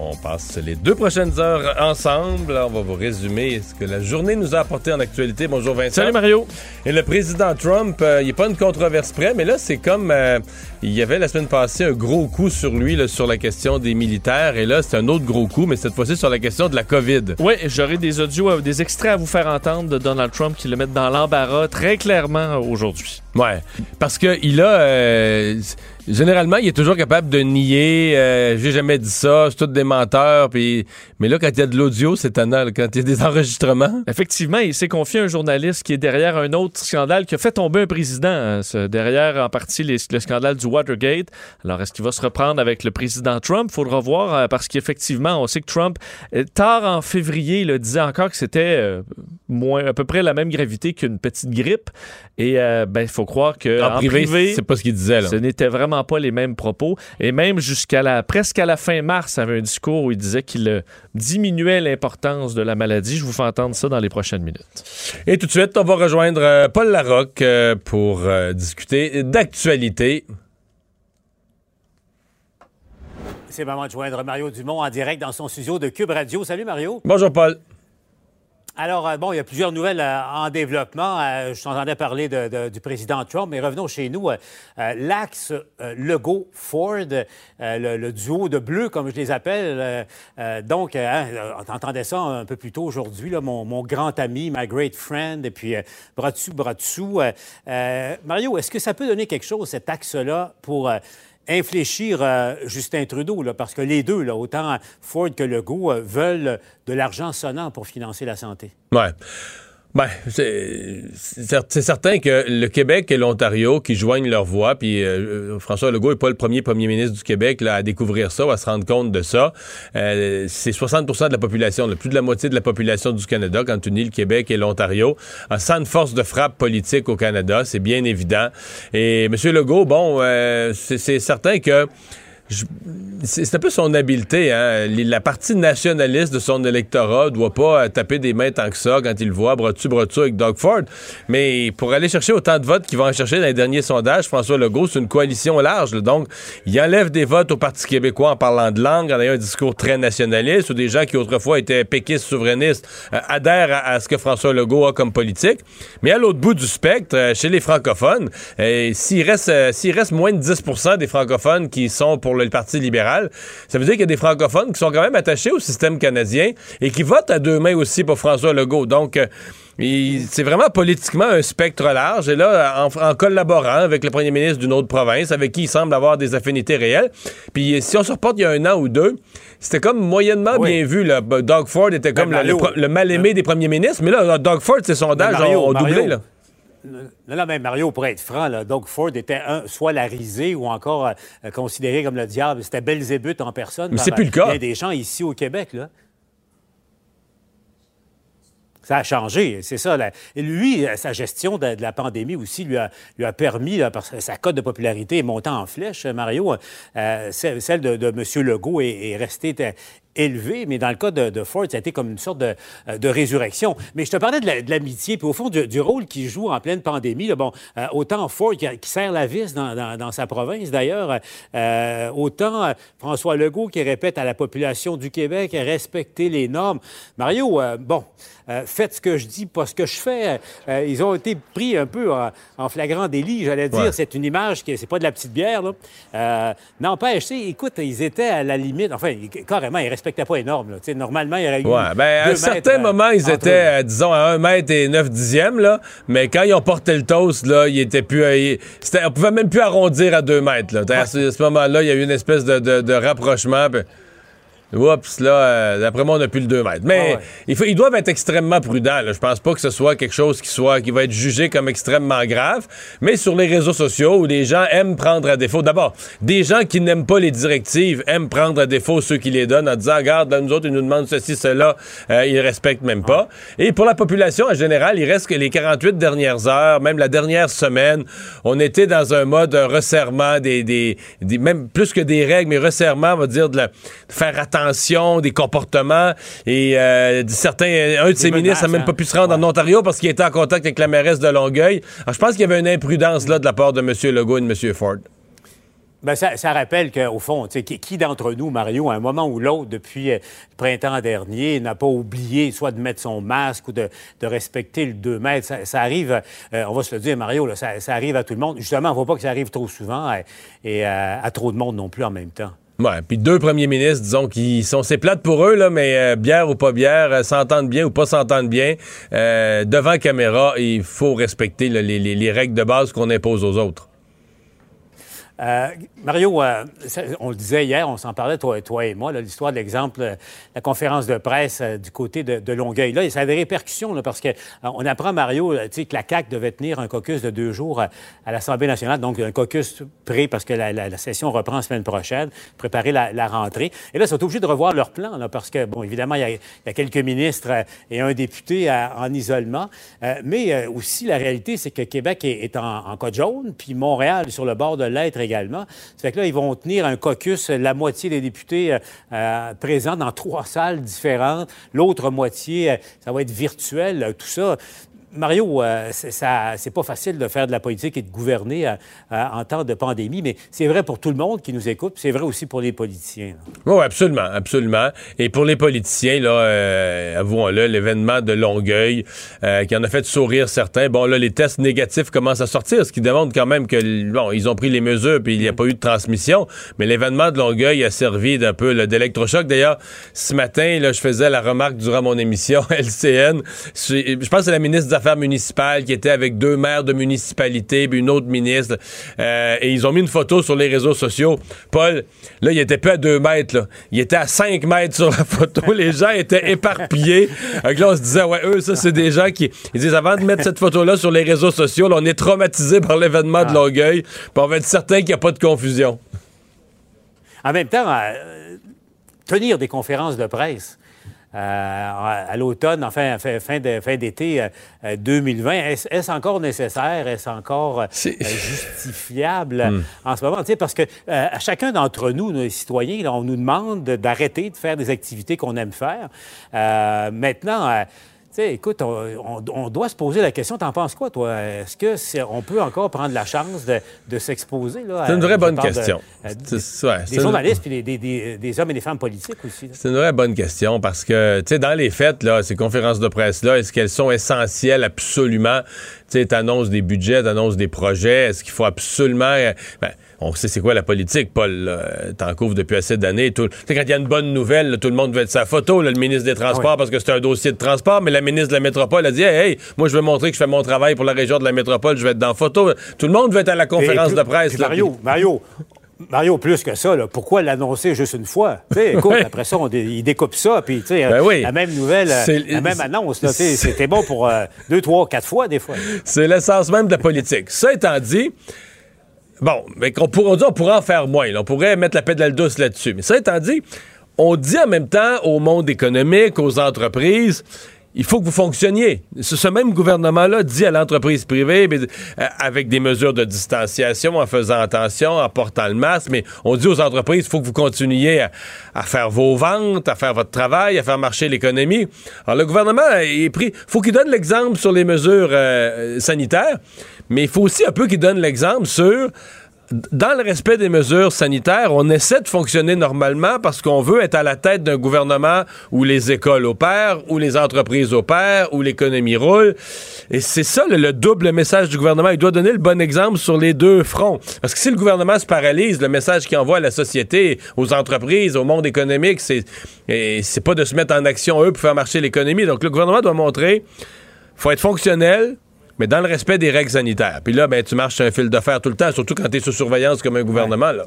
On passe les deux prochaines heures ensemble. On va vous résumer ce que la journée nous a apporté en actualité. Bonjour Vincent. Salut Mario. Et le président Trump, euh, il n'est pas une controverse près, mais là, c'est comme euh, il y avait la semaine passée un gros coup sur lui là, sur la question des militaires. Et là, c'est un autre gros coup, mais cette fois-ci sur la question de la COVID. Oui, j'aurai des audios, euh, des extraits à vous faire entendre de Donald Trump qui le mettent dans l'embarras très clairement aujourd'hui. Ouais, parce que il a... euh, Généralement, il est toujours capable de nier. euh, J'ai jamais dit ça, c'est tout des menteurs. Puis, mais là, quand il y a de l'audio, c'est étonnant. là, Quand il y a des enregistrements. Effectivement, il s'est confié à un journaliste qui est derrière un autre scandale qui a fait tomber un président. hein, derrière, en partie, les- le scandale du Watergate. Alors, est-ce qu'il va se reprendre avec le président Trump? Faudra voir, euh, parce qu'effectivement, on sait que Trump, euh, tard en février, là, disait encore que c'était euh, moins, à peu près la même gravité qu'une petite grippe. Et euh, ben, il faut croire que En, privé, c'est pas ce qu'il disait. Là. Ce n'était vraiment pas les mêmes propos. Et même jusqu'à la presque à la fin mars, il avait un discours où il disait qu'il diminuait l'importance de la maladie. Je vous fais entendre ça dans les prochaines minutes. Et tout de suite, on va rejoindre Paul Larocque pour discuter d'actualité. C'est moment de joindre Mario Dumont en direct dans son studio de Cube Radio. Salut Mario. Bonjour Paul. Alors, euh, bon, il y a plusieurs nouvelles euh, en développement. Euh, je t'entendais parler de- de- du président Trump, mais revenons chez nous. Euh, L'axe Legault-Ford, le, le duo de bleu, comme je les appelle. donc, euh, hein, on entendait ça un peu plus tôt aujourd'hui, mon, mon grand ami, my great friend, et puis bras dessus, bras dessous. Mario, est-ce que ça peut donner quelque chose, cet axe-là, pour... infléchir euh, Justin Trudeau, parce que les deux, autant Ford que Legault, euh, veulent de l'argent sonnant pour financer la santé. Ouais. Ben, c'est c'est cer- c'est certain que le Québec et l'Ontario qui joignent leur voix, puis euh, euh, François Legault n'est pas le premier premier ministre du Québec là, à découvrir ça, ou à se rendre compte de ça. Euh, c'est 60% de la population, là, plus de la moitié de la population du Canada, quand tu unis le Québec et l'Ontario, sans une force de frappe politique au Canada, c'est bien évident. Et M. Legault, bon, euh, c'est certain que c'est un peu son habileté. Hein? La partie nationaliste de son électorat doit pas euh, taper des mains tant que ça quand il voit bras dessus, bras dessous avec Doug Ford. Mais pour aller chercher autant de votes qu'il va en chercher dans les derniers sondages, François Legault, c'est une coalition large. là. Donc, il enlève des votes au Parti québécois en parlant de langue, en ayant un discours très nationaliste, ou des gens qui autrefois étaient péquistes, souverainistes, euh, adhèrent à, ce que François Legault a comme politique. Mais à l'autre bout du spectre, euh, chez les francophones, s'il reste, s'il reste moins de 10 des francophones qui sont pour le Parti libéral, ça veut dire qu'il y a des francophones qui sont quand même attachés au système canadien et qui votent à deux mains aussi pour François Legault. Donc, euh, c'est vraiment politiquement un spectre large. Et là, en, en collaborant avec le premier ministre d'une autre province, avec qui il semble avoir des affinités réelles, puis si on se reporte il y a un an ou deux, c'était comme moyennement Oui. bien vu. Là. Doug Ford était comme Ben, le- le, mal-aimé des premiers ministres, mais là, Doug Ford, ses sondages Mais Mario, ont, doublé. Là. Non, non, mais Mario, pour être franc, là, Doug Ford était un, soit la risée ou encore euh, considéré comme le diable. C'était Belzébuth en personne. Mais c'est plus le cas. euh, bien des gens ici au Québec, là. Ça a changé, c'est ça. là. Et lui, euh, sa gestion de, de la pandémie aussi lui a, lui a permis, là, parce que sa cote de popularité est montée en flèche, Mario. Euh, celle celle de, de M. Legault est, est restée mais dans le cas de, de Ford, ça a été comme une sorte de, euh, de résurrection. Mais je te parlais de la- de l'amitié, puis au fond, du, du rôle qu'il joue en pleine pandémie. là, bon, euh, autant Ford qui, qui serre la vis dans, dans- dans sa province, d'ailleurs, euh, autant euh, François Legault qui répète à la population du Québec respecter les normes. Mario, bon, faites ce que je dis, pas ce que je fais. Ils ont été pris un peu en, en flagrant délit, j'allais dire. Ouais. C'est une image qui, c'est pas de la petite bière, là. N'empêche, écoute, ils étaient à la limite, enfin, carrément, ils respectaient pas les normes, là. Normalement, il y aurait eu. Ouais, ben, à un certain euh, moment, ils étaient, eux. euh, disons, à 1 mètre et 9 dixièmes, là. Mais quand ils ont porté le toast, là, ils étaient plus. euh, ils- on pouvait même plus arrondir à 2 mètres, là. À ce, ce moment-là, il y a eu une espèce de, de- de rapprochement. Oups, là, euh, d'après moi, on n'a plus le 2 mètres. Mais Ah ouais. il faut- ils doivent être extrêmement prudents. Là. Je pense pas que ce soit quelque chose qui, soit, qui va être jugé comme extrêmement grave. Mais sur les réseaux sociaux où les gens aiment prendre à défaut. D'abord, des gens qui n'aiment pas les directives aiment prendre à défaut ceux qui les donnent en disant Regarde, là, nous autres, ils nous demandent ceci, cela. Euh, ils respectent même pas. Et pour la population en général, il reste que les 48 dernières heures, même la dernière semaine, on était dans un mode resserrement, des, des, des- même plus que des règles, mais resserrement, on va dire, de, la- de faire attention, des comportements. Et euh, certains, un de ces menaces, ministres n'a même hein. pas pu se rendre en Ontario parce qu'il était en contact avec la mairesse de Longueuil. Alors, je pense qu'il y avait une imprudence là de la part de M. Legault et de M. Ford. Ben, ça, ça rappelle qu'au fond, tu sais, qui, qui d'entre nous, Mario, à un moment ou l'autre, depuis euh, le printemps dernier, n'a pas oublié soit de mettre son masque ou de, de respecter le 2 mètres? Ça, ça arrive, euh, on va se le dire, Mario, là, ça, ça arrive à tout le monde. Justement, on ne voit pas que ça arrive trop souvent euh, et euh, à trop de monde non plus en même temps. Ouais, puis deux premiers ministres, disons, qui sont, c'est plate pour eux, là, mais euh, bière ou pas bière, euh, s'entendent bien ou pas s'entendent bien, euh, devant caméra, il faut respecter les- les règles de base qu'on impose aux autres. Euh, Mario, euh, on le disait hier, on s'en parlait, toi, et moi, l'histoire de l'exemple, euh, la conférence de presse du côté de, Longueuil. Là, ça a des répercussions, parce que euh, on apprend, Mario, que la CAQ devait tenir un caucus de deux jours à l'Assemblée nationale, donc un caucus prêt parce que la, session reprend la semaine prochaine, préparer la, rentrée. Et là, ils sont obligés de revoir leur plan, parce que, bon, évidemment, il y a, quelques ministres et un député en isolement, mais aussi, la réalité, c'est que Québec est, en, en code jaune, puis Montréal sur le bord de l'être également. Ça fait que là, ils vont tenir un caucus, euh, la moitié des députés euh, euh, présents dans trois salles différentes, l'autre moitié, ça va être virtuel, tout ça. Mario, euh, c'est pas facile de faire de la politique et de gouverner euh, euh, en temps de pandémie, mais c'est vrai pour tout le monde qui nous écoute, c'est vrai aussi pour les politiciens. Oui, absolument, absolument. Et pour les politiciens, là, euh, avouons-le, l'événement de Longueuil, qui en a fait sourire certains, bon, là, les tests négatifs commencent à sortir, ce qui démontre quand même que, bon, ils ont pris les mesures, puis il n'y a pas eu de transmission, mais l'événement de Longueuil a servi d'un peu d'électrochoc. D'ailleurs, ce matin, là, je faisais la remarque durant mon émission LCN, je pense que c'est la ministre Affaires municipales qui était avec deux maires de municipalité, puis une autre ministre, euh, et ils ont mis une photo sur les réseaux sociaux. Paul, là, il était plus à deux mètres, là. Il était à cinq mètres sur la photo. Les gens étaient éparpillés. Donc là, on se disait, ouais, eux, ça, c'est des gens qui. Ils disent, avant de mettre cette photo-là sur les réseaux sociaux, là, on est traumatisé par l'événement de Longueuil, puis on va être certain qu'il n'y a pas de confusion. En même temps, euh, tenir des conférences de presse à, à l'automne, enfin, fin, fin de- fin d'été euh, euh, 2020, est-ce encore nécessaire? Est-ce encore euh, euh, justifiable euh, en ce moment? Tu sais, parce que euh, à chacun d'entre nous, nos citoyens, là, on nous demande de- d'arrêter de faire des activités qu'on aime faire. Euh, maintenant, euh, sais, écoute, on, on- on doit se poser la question, t'en penses quoi, toi? Est-ce que on peut encore prendre la chance de, de s'exposer? C'est une vraie je bonne de- question. ouais, des une- journalistes puis des, des- des- des hommes et des femmes politiques aussi. C'est une vraie bonne question parce que, tu sais, dans les fêtes, là, ces conférences de presse-là, est-ce qu'elles sont essentielles absolument? Tu sais, t'annonces des budgets, t'annonces des projets. Est-ce qu'il faut absolument. euh, ben, on sait c'est quoi la politique, Paul. T'en couvres depuis assez d'années. Tout- quand il y a une bonne nouvelle, là, tout le monde veut être sa photo. là, le ministre des Transports, Oui. parce que c'est un dossier de transport, mais la ministre de la Métropole a dit Hey, hey, moi, je veux montrer que je fais mon travail pour la région de la Métropole, je vais être dans la photo. Tout le monde veut être à la conférence de presse. puis là. Mario, Mario, Mario, plus que ça, là, pourquoi l'annoncer juste une fois? Écoute, après ça, on dé- il découpe ça, puis Ben oui. la même nouvelle, la même annonce, c'était bon pour euh, deux, trois, quatre fois, des fois. C'est l'essence même de la politique. Ça étant dit, bon, mais qu'on pourrait, on dit pourrait en faire moins. On pourrait mettre la pédale douce là-dessus. Mais ça étant dit, on dit en même temps au monde économique, aux entreprises, il faut que vous fonctionniez. Ce, même gouvernement-là dit à l'entreprise privée, euh, avec des mesures de distanciation, en faisant attention, en portant le masque, mais on dit aux entreprises, il faut que vous continuiez à, à faire vos ventes, à faire votre travail, à faire marcher l'économie. Alors le gouvernement est pris, faut qu'il donne l'exemple sur les mesures euh, sanitaires, mais il faut aussi un peu qu'il donne l'exemple sur dans le respect des mesures sanitaires, on essaie de fonctionner normalement parce qu'on veut être à la tête d'un gouvernement où les écoles opèrent, où les entreprises opèrent, où l'économie roule. Et c'est ça le, le double message du gouvernement. Il doit donner le bon exemple sur les deux fronts. Parce que si le gouvernement se paralyse, le message qu'il envoie à la société, aux entreprises, au monde économique, c'est c'est pas de se mettre en action eux pour faire marcher l'économie. Donc le gouvernement doit montrer faut être fonctionnel, mais dans le respect des règles sanitaires. Puis là, ben, tu marches sur un fil de fer tout le temps, surtout quand tu es sous surveillance comme un gouvernement. Là.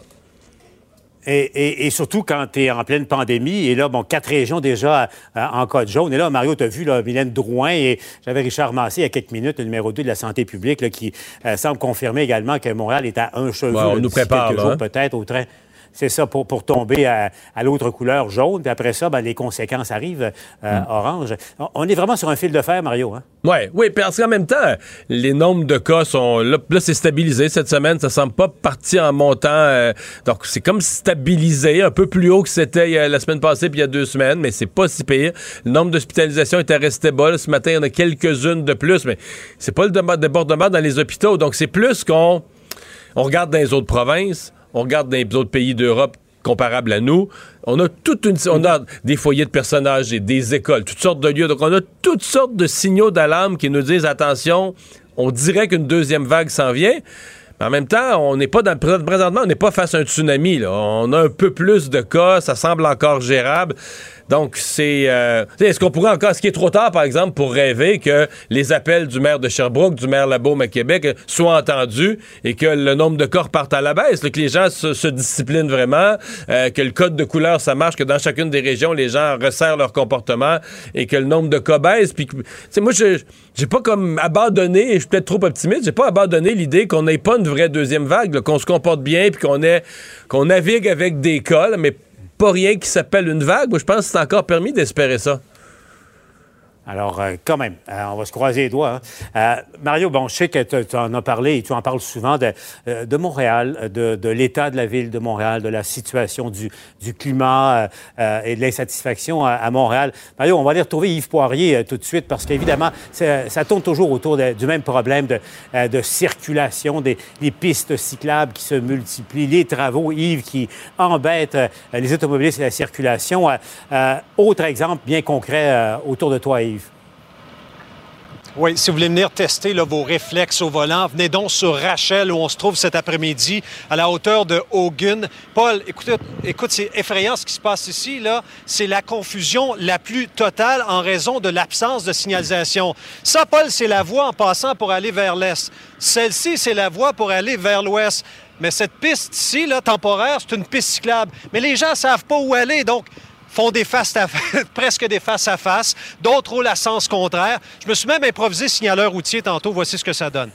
Et, surtout quand tu es en pleine pandémie, et là, bon, quatre régions déjà euh, en cas de jaune. Et là, Mario, tu as vu là, Mylène Drouin et j'avais Richard Massé il y a quelques minutes, le numéro 2 de la santé publique, qui euh, semble confirmer également que Montréal est à un cheveu. on nous prépare, hein. peut-être au train c'est ça, pour, pour tomber à, l'autre couleur jaune. Puis après ça, ben, les conséquences arrivent euh, hmm. orange. On est vraiment sur un fil de fer, Mario. Hein? Ouais, oui, parce qu'en même temps, les nombres de cas sont. Là, c'est stabilisé cette semaine. Ça semble pas partir en montant. Euh, donc, c'est comme stabilisé, un peu plus haut que c'était la semaine passée puis il y a deux semaines, mais c'est pas si pire. Le nombre d'hospitalisations était resté bas. ce matin, il y en a quelques-unes de plus, mais c'est pas le débordement dans les hôpitaux. Donc, c'est plus qu'on on regarde dans les autres provinces on regarde dans les autres pays d'Europe comparables à nous, on a toute une, on a des foyers de personnages et des écoles, toutes sortes de lieux. Donc, on a toutes sortes de signaux d'alarme qui nous disent attention, on dirait qu'une deuxième vague s'en vient. Mais en même temps, on n'est pas dans, présentement, on n'est pas face à un tsunami. On a un peu plus de cas, ça semble encore gérable. Donc, c'est. Euh, est-ce qu'on pourrait encore. Est-ce qu'il est trop tard, par exemple, pour rêver que les appels du maire de Sherbrooke, du maire Labaume à Québec soient entendus et que le nombre de corps parte à la baisse, que les gens se, disciplinent vraiment, euh, que le code de couleur, ça marche, que dans chacune des régions, les gens resserrent leur comportement et que le nombre de cas baisse. Puis, moi, je j'ai pas comme abandonné, je suis peut-être trop optimiste, j'ai pas abandonné l'idée qu'on n'ait pas une vraie deuxième vague, qu'on se comporte bien puis qu'on qu'on navigue avec des cas, mais pas rien qui s'appelle une vague. Moi, je pense que c'est encore permis d'espérer ça. Alors, euh, quand même, euh, on va se croiser les doigts. Hein. Euh, Mario, bon, je sais que tu en as parlé et tu en parles souvent de, de Montréal, de, de l'état de la ville de Montréal, de la situation du, du climat et de l'insatisfaction à, Montréal. Mario, on va aller retrouver Yves Poirier tout de suite parce qu'évidemment, ça tourne toujours autour du même problème de, de circulation, des, des, pistes cyclables qui se multiplient, les travaux, Yves, qui embêtent les automobilistes et la circulation. autre exemple bien concret autour de toi, Yves. Oui, si vous voulez venir tester vos réflexes au volant, venez donc sur Rachel où on se trouve cet après-midi à la hauteur de Hogan. Paul, écoute, écoute c'est effrayant ce qui se passe ici. Là, c'est la confusion la plus totale en raison de l'absence de signalisation. Ça, Paul, c'est la voie en passant pour aller vers l'est. Celle-ci, c'est la voie pour aller vers l'ouest. Mais cette piste ici, là, temporaire, c'est une piste cyclable. Mais les gens savent pas où aller, donc font des face à presque des face à face, d'autres roulent à sens contraire. Je me suis même improvisé signaleur routier tantôt. Voici ce que ça donne.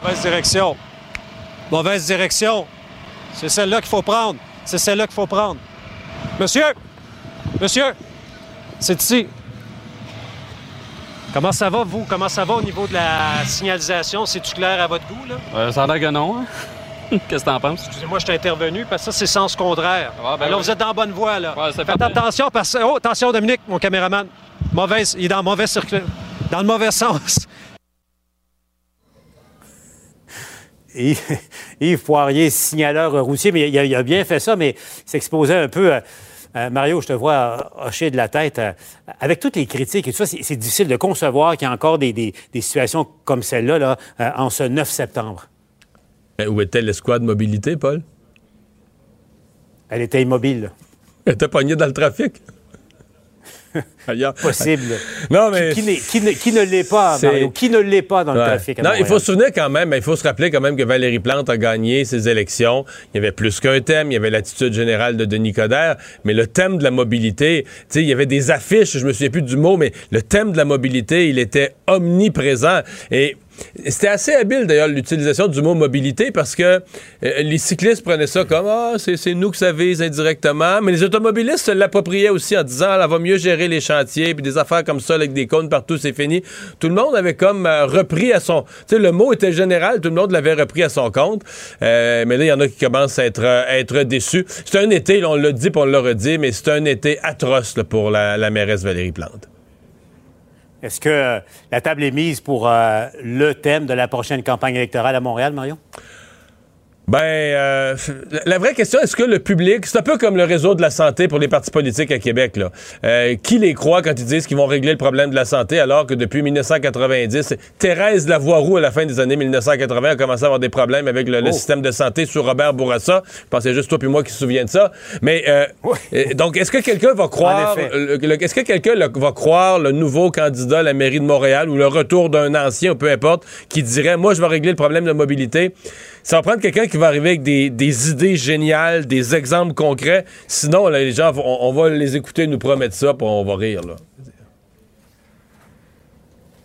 Mauvaise direction. Mauvaise direction. C'est celle-là qu'il faut prendre. C'est celle-là qu'il faut prendre. Monsieur! Monsieur! C'est ici. Comment ça va, vous? Comment ça va au niveau de la signalisation? C'est-tu clair à votre goût, là? Euh, ça a l'air que non. Hein? Qu'est-ce que t'en penses? Excusez-moi, je t'ai intervenu parce que ça, c'est sens contraire. Ah, ben Alors, vous êtes dans la bonne voie, là. Faites attention parce que. Oh, attention, Dominique, mon caméraman. Mauvaise, il est dans le mauvais circuit. Dans le mauvais sens. Yves, Poirier, signaleur routier, mais il a, bien fait ça, mais il s'exposait un peu. Euh, euh, Mario, je te vois hocher de la tête. Euh, avec toutes les critiques et tout ça, c'est difficile de concevoir qu'il y a encore des, situations comme celle-là là, en ce 9 septembre. Ben, où était l'escouade mobilité, Paul? Elle était immobile. Elle était pognée dans le trafic. Possible. Non, mais... Qui, ne l'est pas, Mario? Qui ne l'est pas dans le trafic? non, il faut se souvenir quand même, il faut se rappeler quand même que Valérie Plante a gagné ses élections. Il y avait plus qu'un thème. Il y avait l'attitude générale de Denis Coderre. Mais le thème de la mobilité, tu sais, il y avait des affiches, je me souviens plus du mot, mais le thème de la mobilité, il était omniprésent. Et c'était assez habile d'ailleurs l'utilisation du mot mobilité parce que euh, les cyclistes prenaient ça comme ah c'est nous que ça vise indirectement, mais les automobilistes se l'appropriaient aussi en disant ah, va mieux gérer les chantiers puis des affaires comme ça avec des cônes partout c'est fini. Tout le monde avait comme euh, repris à son, tu sais le mot était général, tout le monde l'avait repris à son compte, euh, mais là il y en a qui commencent à être être déçus. C'est un été, on l'a dit, puis on l'a redit, mais c'est un été atroce pour la, la mairesse Valérie Plante. Est-ce que euh, la table est mise pour euh, le thème de la prochaine campagne électorale à Montréal, Marion? Ben, euh, la vraie question, est-ce que le public, c'est un peu comme le réseau de la santé pour les partis politiques à Québec, là. Euh, qui les croit quand ils disent qu'ils vont régler le problème de la santé alors que depuis 1990, Thérèse Lavoie-Roux, à la fin des années 1980, a commencé à avoir des problèmes avec le, oh. système de santé sous Robert Bourassa. Je pensais juste toi puis moi qui se souviens de ça. Mais, euh, donc, est-ce que quelqu'un va croire, est-ce que quelqu'un va croire le nouveau candidat à la mairie de Montréal ou le retour d'un ancien, peu importe, qui dirait, moi, je vais régler le problème de mobilité? Ça va prendre quelqu'un qui va arriver avec des, des, idées géniales, des exemples concrets. Sinon, là, les gens, on, on, va les écouter nous promettre ça, puis on va rire. Là.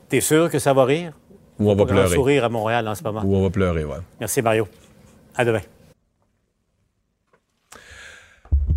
T'es sûr que ça va rire? Ou on va pleurer. sourire à Montréal en ce moment. Ou on va pleurer, ouais. Merci, Mario. À demain.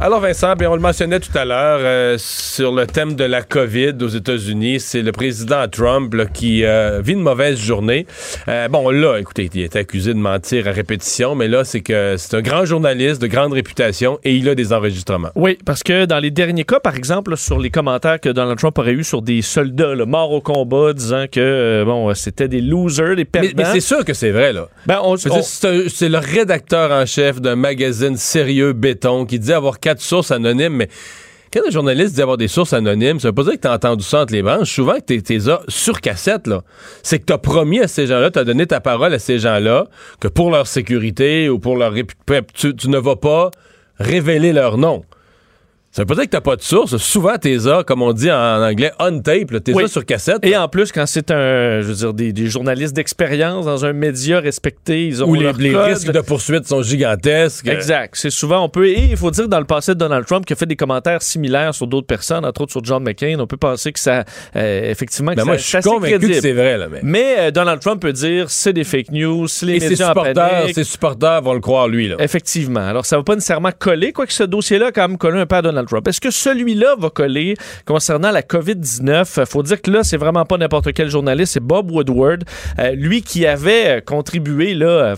Alors Vincent, bien, on le mentionnait tout à l'heure euh, sur le thème de la COVID aux États-Unis, c'est le président Trump là, qui euh, vit une mauvaise journée. Euh, bon là, écoutez, il est accusé de mentir à répétition, mais là c'est que c'est un grand journaliste de grande réputation et il a des enregistrements. Oui, parce que dans les derniers cas, par exemple, sur les commentaires que Donald Trump aurait eu sur des soldats là, morts au combat, disant que bon c'était des losers, des perdants. Mais, mais c'est sûr que c'est vrai là. Ben, on, on... C'est le rédacteur en chef d'un magazine sérieux béton qui dit avoir quatre sources anonymes, mais quand un journaliste dit avoir des sources anonymes, ça veut pas dire que tu as entendu ça entre les branches. Souvent que tu es sur cassette, là. C'est que tu as promis à ces gens-là, tu as donné ta parole à ces gens-là, que pour leur sécurité ou pour leur réputation, tu ne vas pas révéler leur nom. Ça veut pas dire que t'as pas de source. Souvent, t'es là, comme on dit en anglais, on tape, t'es oui. sur cassette. Et en plus, quand c'est un, je veux dire, des, des journalistes d'expérience dans un média respecté, ils ont Où les, les risques de poursuite sont gigantesques. Exact. C'est souvent, on peut, et il faut dire dans le passé de Donald Trump qui a fait des commentaires similaires sur d'autres personnes, entre autres sur John McCain, on peut penser que ça, euh, effectivement, que ben ça, moi, je suis convaincu que c'est vrai, là, mais. Mais euh, Donald Trump peut dire, c'est des fake news, les et médias ses supporters, ses supporters vont le croire, lui, là. Effectivement. Alors, ça va pas nécessairement coller, quoique ce dossier-là, quand même, collé un peu à Donald Est-ce que celui celui-là va coller concernant la COVID-19? Faut dire que là, c'est vraiment pas n'importe quel journaliste, c'est Bob Woodward, euh, lui qui avait contribué là,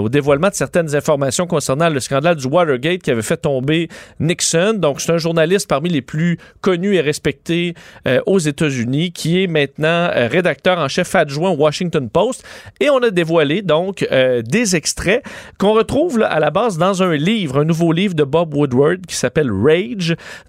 au dévoilement de certaines informations concernant le scandale du Watergate qui avait fait tomber Nixon. Donc, c'est un journaliste parmi les plus connus et respectés euh, aux États-Unis qui est maintenant euh, rédacteur en chef adjoint au Washington Post. Et on a dévoilé donc des extraits qu'on retrouve à la base dans un livre, un nouveau livre de Bob Woodward qui s'appelle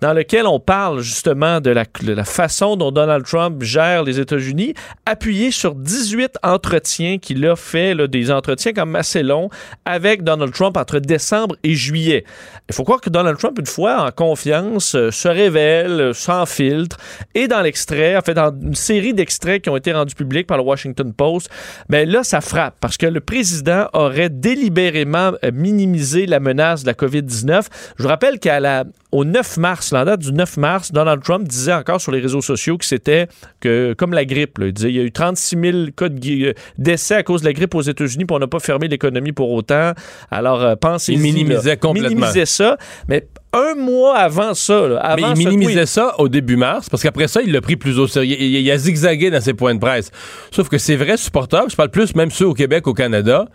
Dans lequel on parle justement de la, façon dont Donald Trump gère les États-Unis, appuyé sur 18 entretiens qu'il a fait, des entretiens comme assez longs, avec Donald Trump entre décembre et juillet. Il faut croire que Donald Trump, une fois en confiance, euh, se révèle euh, sans filtre. Et dans l'extrait, en fait, dans une série d'extraits qui ont été rendus publics par le Washington Post, ben là, ça frappe parce que le président aurait délibérément euh, minimisé la menace de la COVID-19. Je vous rappelle qu'à la au 9 mars, la date du 9 mars, Donald Trump disait encore sur les réseaux sociaux que c'était que comme la grippe. Là. Il disait il y a eu 36 000 cas de décès à cause de la grippe aux États-Unis, pour on n'a pas fermé l'économie pour autant. Alors, euh, pensez Il minimisait là. complètement. Minimisait ça, mais un mois avant ça. Là, avant mais il minimisait ça au début mars, parce qu'après ça, il l'a pris plus au sérieux. Il, il a zigzagué dans ses points de presse. Sauf que ces vrais supporters, je parle plus même ceux au Québec, au Canada,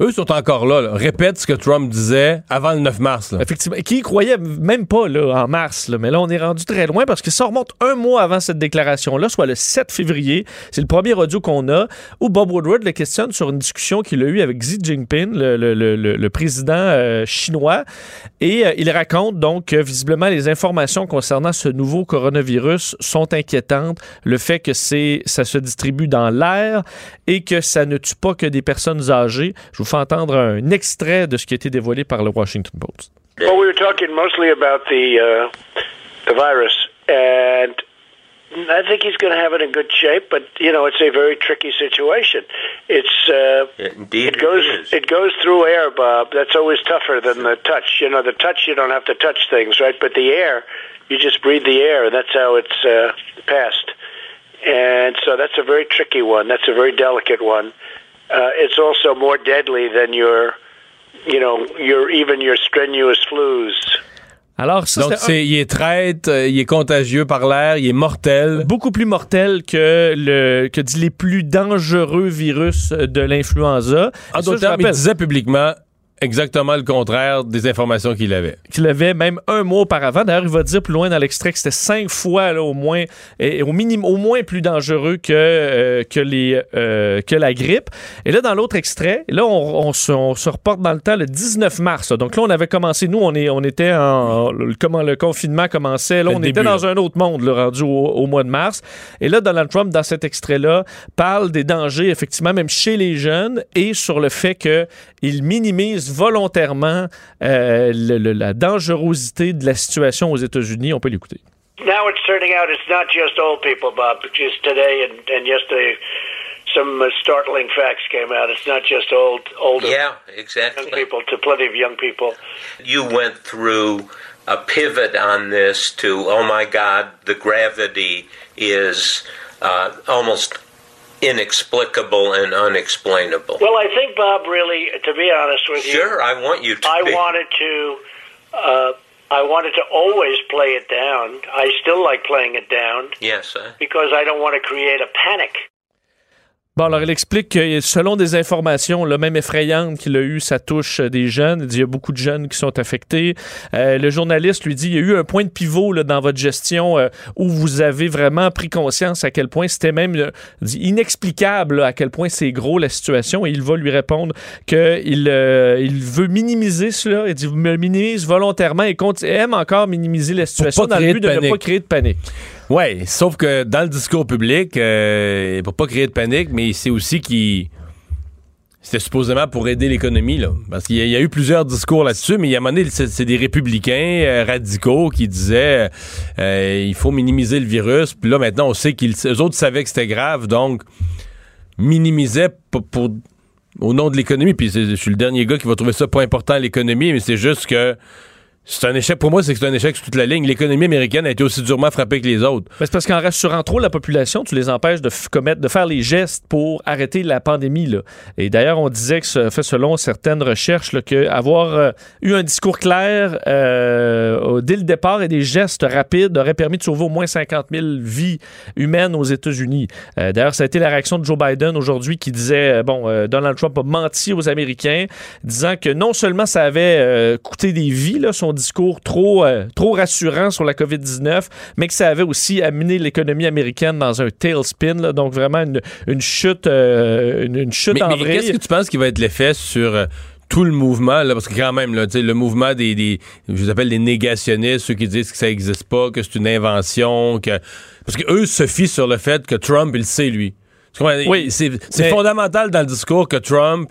eux sont encore là, là, répètent ce que Trump disait avant le 9 mars. Là. Effectivement. Qui croyait même pas là, en mars. Mais là, on est rendu très loin parce que ça remonte un mois avant cette déclaration-là, soit le 7 février. C'est le premier audio qu'on a où Bob Woodward le questionne sur une discussion qu'il a eue avec Xi Jinping, le, le, le, président euh, chinois. Et euh, il raconte donc que visiblement les informations concernant ce nouveau coronavirus sont inquiétantes. Le fait que ça se distribue dans l'air et que ça ne tue pas que des personnes âgées. Je vous fais entendre un extrait de ce qui a été dévoilé par le Washington Post. Well, we were talking mostly about the uh, the virus, and I think he's going to have it in good shape. But you know, it's a very tricky situation. It's uh, Indeed, it goes it is. it goes through air, Bob. That's always tougher than the touch. You know, the touch you don't have to touch things, right? But the air, you just breathe the air, and that's how it's uh, passed. And so that's a very tricky one. That's a very delicate one. Uh, it's also more deadly than your, you know, your even your strenuous flus. Alors, ça, Donc, c'est il est traite, euh, il est contagieux par l'air, il est mortel. beaucoup plus mortel que, le, que dit les plus dangereux virus de l'influenza. En d'autres je termes, il disait publiquement exactement le contraire des informations qu'il avait. qu'il avait même un mois auparavant. D'ailleurs, il va dire plus loin dans l'extrait que c'était cinq fois là, au moins, et au minimum, au moins plus dangereux que, euh, que, les, euh, que la grippe. Et là, dans l'autre extrait, là, on, on se, on se reporte dans le temps le 19 mars. là. Donc là, on avait commencé, nous, on, est, on était en. Le, comment le confinement commençait. Là, Le on début, était dans là. un autre monde, là, rendu au, au mois de mars. Et là, Donald Trump, dans cet extrait-là, parle des dangers, effectivement, même chez les jeunes, et sur le fait qu'il minimise volontairement euh, le- le- la dangerosité de la situation aux États-Unis. On peut l'écouter. Now it's turning out it's not just old people, Bob. Just today and, and yesterday, some startling facts came out. It's not just old, older Yeah, young exactly. people, to plenty of young people. You went through a pivot on this to, oh my God, the gravity is uh, almost inexplicable and unexplainable. Well, I think Bob really, to be honest with you, Sure, I want you to. I be. wanted to. Uh, I wanted to always play it down. I still like playing it down Yes, uh, because I don't want to create a panic. Bon, alors, il explique que selon des informations, là, même effrayantes qu'il a eues, ça touche des jeunes. Il dit qu'il y a beaucoup de jeunes qui sont affectés. Euh, le journaliste lui dit il y a eu un point de pivot là, dans votre gestion euh, où vous avez vraiment pris conscience à quel point c'était même euh, dit, inexplicable là, à quel point c'est gros la situation. Et il va lui répondre qu'il euh, il veut minimiser cela. Il dit vous me minimise volontairement et compte, aime encore minimiser la situation dans le but de de ne pas créer de panique. Oui, sauf que dans le discours public, euh, pour pas créer de panique, mais c'est aussi qu'il. C'était supposément pour aider l'économie, là. Parce qu'il y, a- eu plusieurs discours là-dessus, mais il y a un moment donné, c'est des républicains euh, radicaux qui disaient euh, il faut minimiser le virus. Puis là, maintenant, on sait qu'ils eux autres savaient que c'était grave, donc minimisaient pour, au nom de l'économie. Puis je suis le dernier gars qui va trouver ça pas important l'économie, mais c'est juste que c'est un échec. Pour moi, c'est que c'est un échec sur toute la ligne. L'économie américaine a été aussi durement frappée que les autres. C'est parce qu'en rassurant trop la population, tu les empêches de commettre, de faire les gestes pour arrêter la pandémie. Là. Et d'ailleurs, on disait que, fait selon certaines recherches, là, que avoir euh, eu un discours clair euh, dès le départ et des gestes rapides aurait permis de sauver au moins 50 000 vies humaines aux États-Unis. Euh, d'ailleurs, ça a été la réaction de Joe Biden aujourd'hui qui disait, bon, Donald Trump a menti aux Américains, disant que non seulement ça avait coûté des vies, là, son discours trop, euh, trop rassurant sur la COVID-19, mais que ça avait aussi amené l'économie américaine dans un tailspin, là, donc vraiment une, une chute, euh, une, une chute Mais, en vrille. qu'est-ce que tu penses qui va être l'effet sur euh, tout le mouvement? Là, parce que quand même, là, le mouvement des, des je les appelle les négationnistes, ceux qui disent que ça n'existe pas, que c'est une invention, que parce que eux se fient sur le fait que Trump, il le sait, lui. Oui, c'est fondamental dans le discours que Trump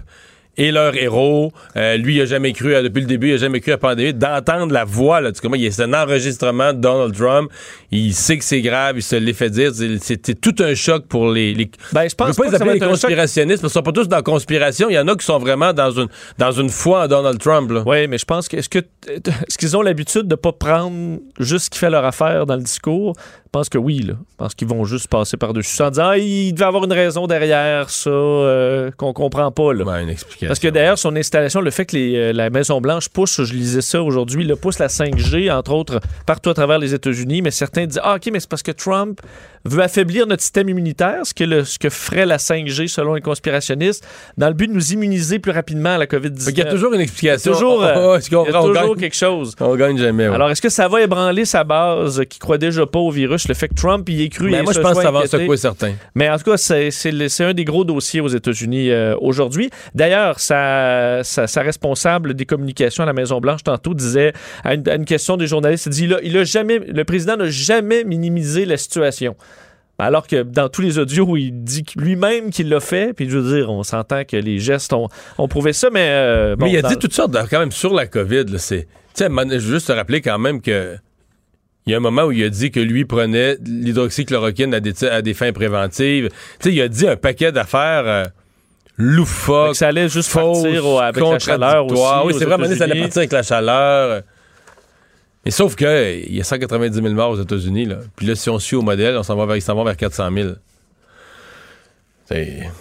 est leur héros. Euh, lui, il a jamais cru, à- depuis le début, il a jamais cru à la pandémie. D'entendre la voix, là, tu comprends? C'est un enregistrement de Donald Trump. Il sait que c'est grave, il se l'est fait dire. C'est- C'était tout un choc pour les... les... Ben, je pense veux pas pas les appeler les conspirationnistes, parce qu'ils sont pas tous dans la conspiration. Il y en a qui sont vraiment dans une, dans une foi en Donald Trump. Là. Oui, mais je pense que est-ce qu'ils ont l'habitude de pas prendre juste ce qui fait leur affaire dans le discours? Je pense que oui, là. Je pense qu'ils vont juste passer par-dessus ça en disant ah, il devait avoir une raison derrière ça euh, qu'on comprend pas. Là. Ouais, une explication. Parce que d'ailleurs, son installation, le fait que les, euh, la Maison-Blanche pousse, je lisais ça aujourd'hui, le pousse la 5G, entre autres, partout à travers les États-Unis, mais certains disent Ah, OK, mais c'est parce que Trump veut affaiblir notre système immunitaire, ce que, le- ce que ferait la 5G selon les conspirationnistes, dans le but de nous immuniser plus rapidement à la COVID-19. Fait qu'il y a toujours une explication. toujours, Oh, est-ce qu'on- il y a on toujours gagne- quelque chose. On gagne jamais. ouais. Alors, est-ce que ça va ébranler sa base qui croit déjà pas au virus, le fait que Trump y ait cru Mais et moi, je pense que ça va secouer certains. Mais en tout cas, c'est, c'est le- c'est un des gros dossiers aux États-Unis euh, aujourd'hui. D'ailleurs, sa, sa, sa responsable des communications à la Maison-Blanche tantôt disait à une, à une question des journalistes, il dit il a, il a jamais, le président n'a jamais minimisé la situation. Alors que dans tous les audios, il dit lui-même qu'il l'a fait, puis je veux dire, on s'entend que les gestes ont, ont prouvé ça, mais... euh, bon, Mais il a dit toutes sortes, de- quand même, sur la COVID. là, c'est, je veux juste te rappeler quand même que. Il y a un moment où il a dit que lui prenait l'hydroxychloroquine à des, à des fins préventives. Tu sais, il a dit un paquet d'affaires euh, ça allait juste partir au- avec la chaleur aussi. Oui, c'est vrai, à un moment donné, ça allait partir avec la chaleur. Mais sauf que il y a 190 000 morts aux États-Unis. Là. Puis là, si on suit au modèle, on s'en va vers, il s'en va vers 400 000.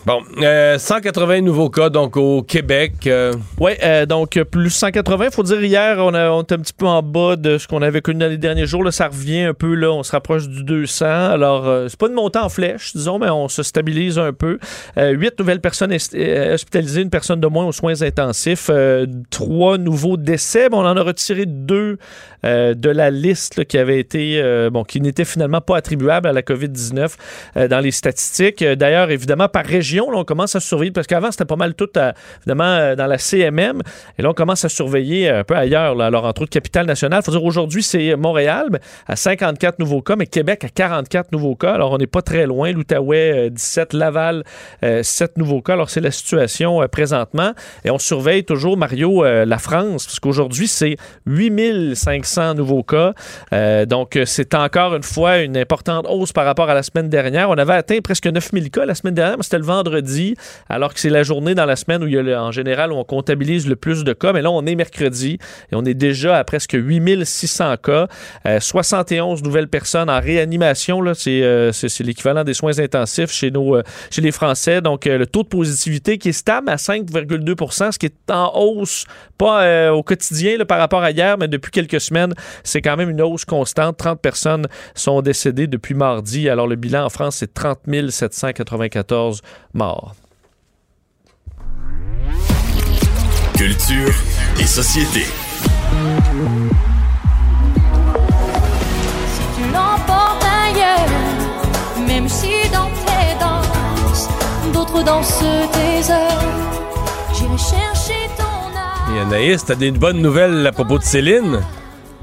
Bon, euh, 180 nouveaux cas donc au Québec. euh, Oui, donc euh, plus 180. faut dire, hier, on, a, on était un petit peu en bas de ce qu'on avait connu dans les derniers jours. Là, ça revient un peu, là, on se rapproche du 200. Alors, euh, c'est pas une montée en flèche, disons, mais on se stabilise un peu. Euh, Huit nouvelles personnes euh, hospitalisées, une personne de moins aux soins intensifs. Euh, trois nouveaux décès. Bon, on en a retiré deux euh, de la liste qui avait été, euh, bon, qui n'était finalement pas attribuable à la COVID-19 euh, dans les statistiques. Euh, D'ailleurs, évidemment, par région, on commence à surveiller, parce qu'avant, c'était pas mal tout, à- évidemment, euh, dans la CMM. Et là, on commence à surveiller un peu ailleurs. là. Alors, entre autres, capitale nationale. faut dire, aujourd'hui, c'est Montréal à 54 nouveaux cas, mais Québec à 44 nouveaux cas. Alors, on n'est pas très loin. L'Outaouais, euh, 17. Laval, euh, 7 nouveaux cas. Alors, c'est la situation euh, présentement. Et on surveille toujours, Mario, euh, la France, parce qu'aujourd'hui, c'est 8500 nouveaux cas. Euh, donc, euh, c'est encore une fois une importante hausse par rapport à la semaine dernière. On avait atteint presque 9000 cas la semaine dernière. C'était le vendredi, alors que c'est la journée dans la semaine où il y a en général où on comptabilise le plus de cas. Mais là, on est mercredi et on est déjà à presque 8600 cas. Euh, 71 nouvelles personnes en réanimation. Euh, c'est, l'équivalent des soins intensifs chez, euh, les Français. Donc, euh, le taux de positivité qui est stable à 5,2% ce qui est en hausse, pas euh, au quotidien par rapport à hier, mais depuis quelques semaines, c'est quand même une hausse constante. 30 personnes sont décédées depuis mardi. Alors, le bilan en France, c'est 30 794 morts. Culture et société. tu l'emportes ailleurs, même si dans tes danses, d'autres dansent tes heures. J'irai chercher ton âme. Et Anaïs, t'as des bonnes nouvelles à propos de Céline?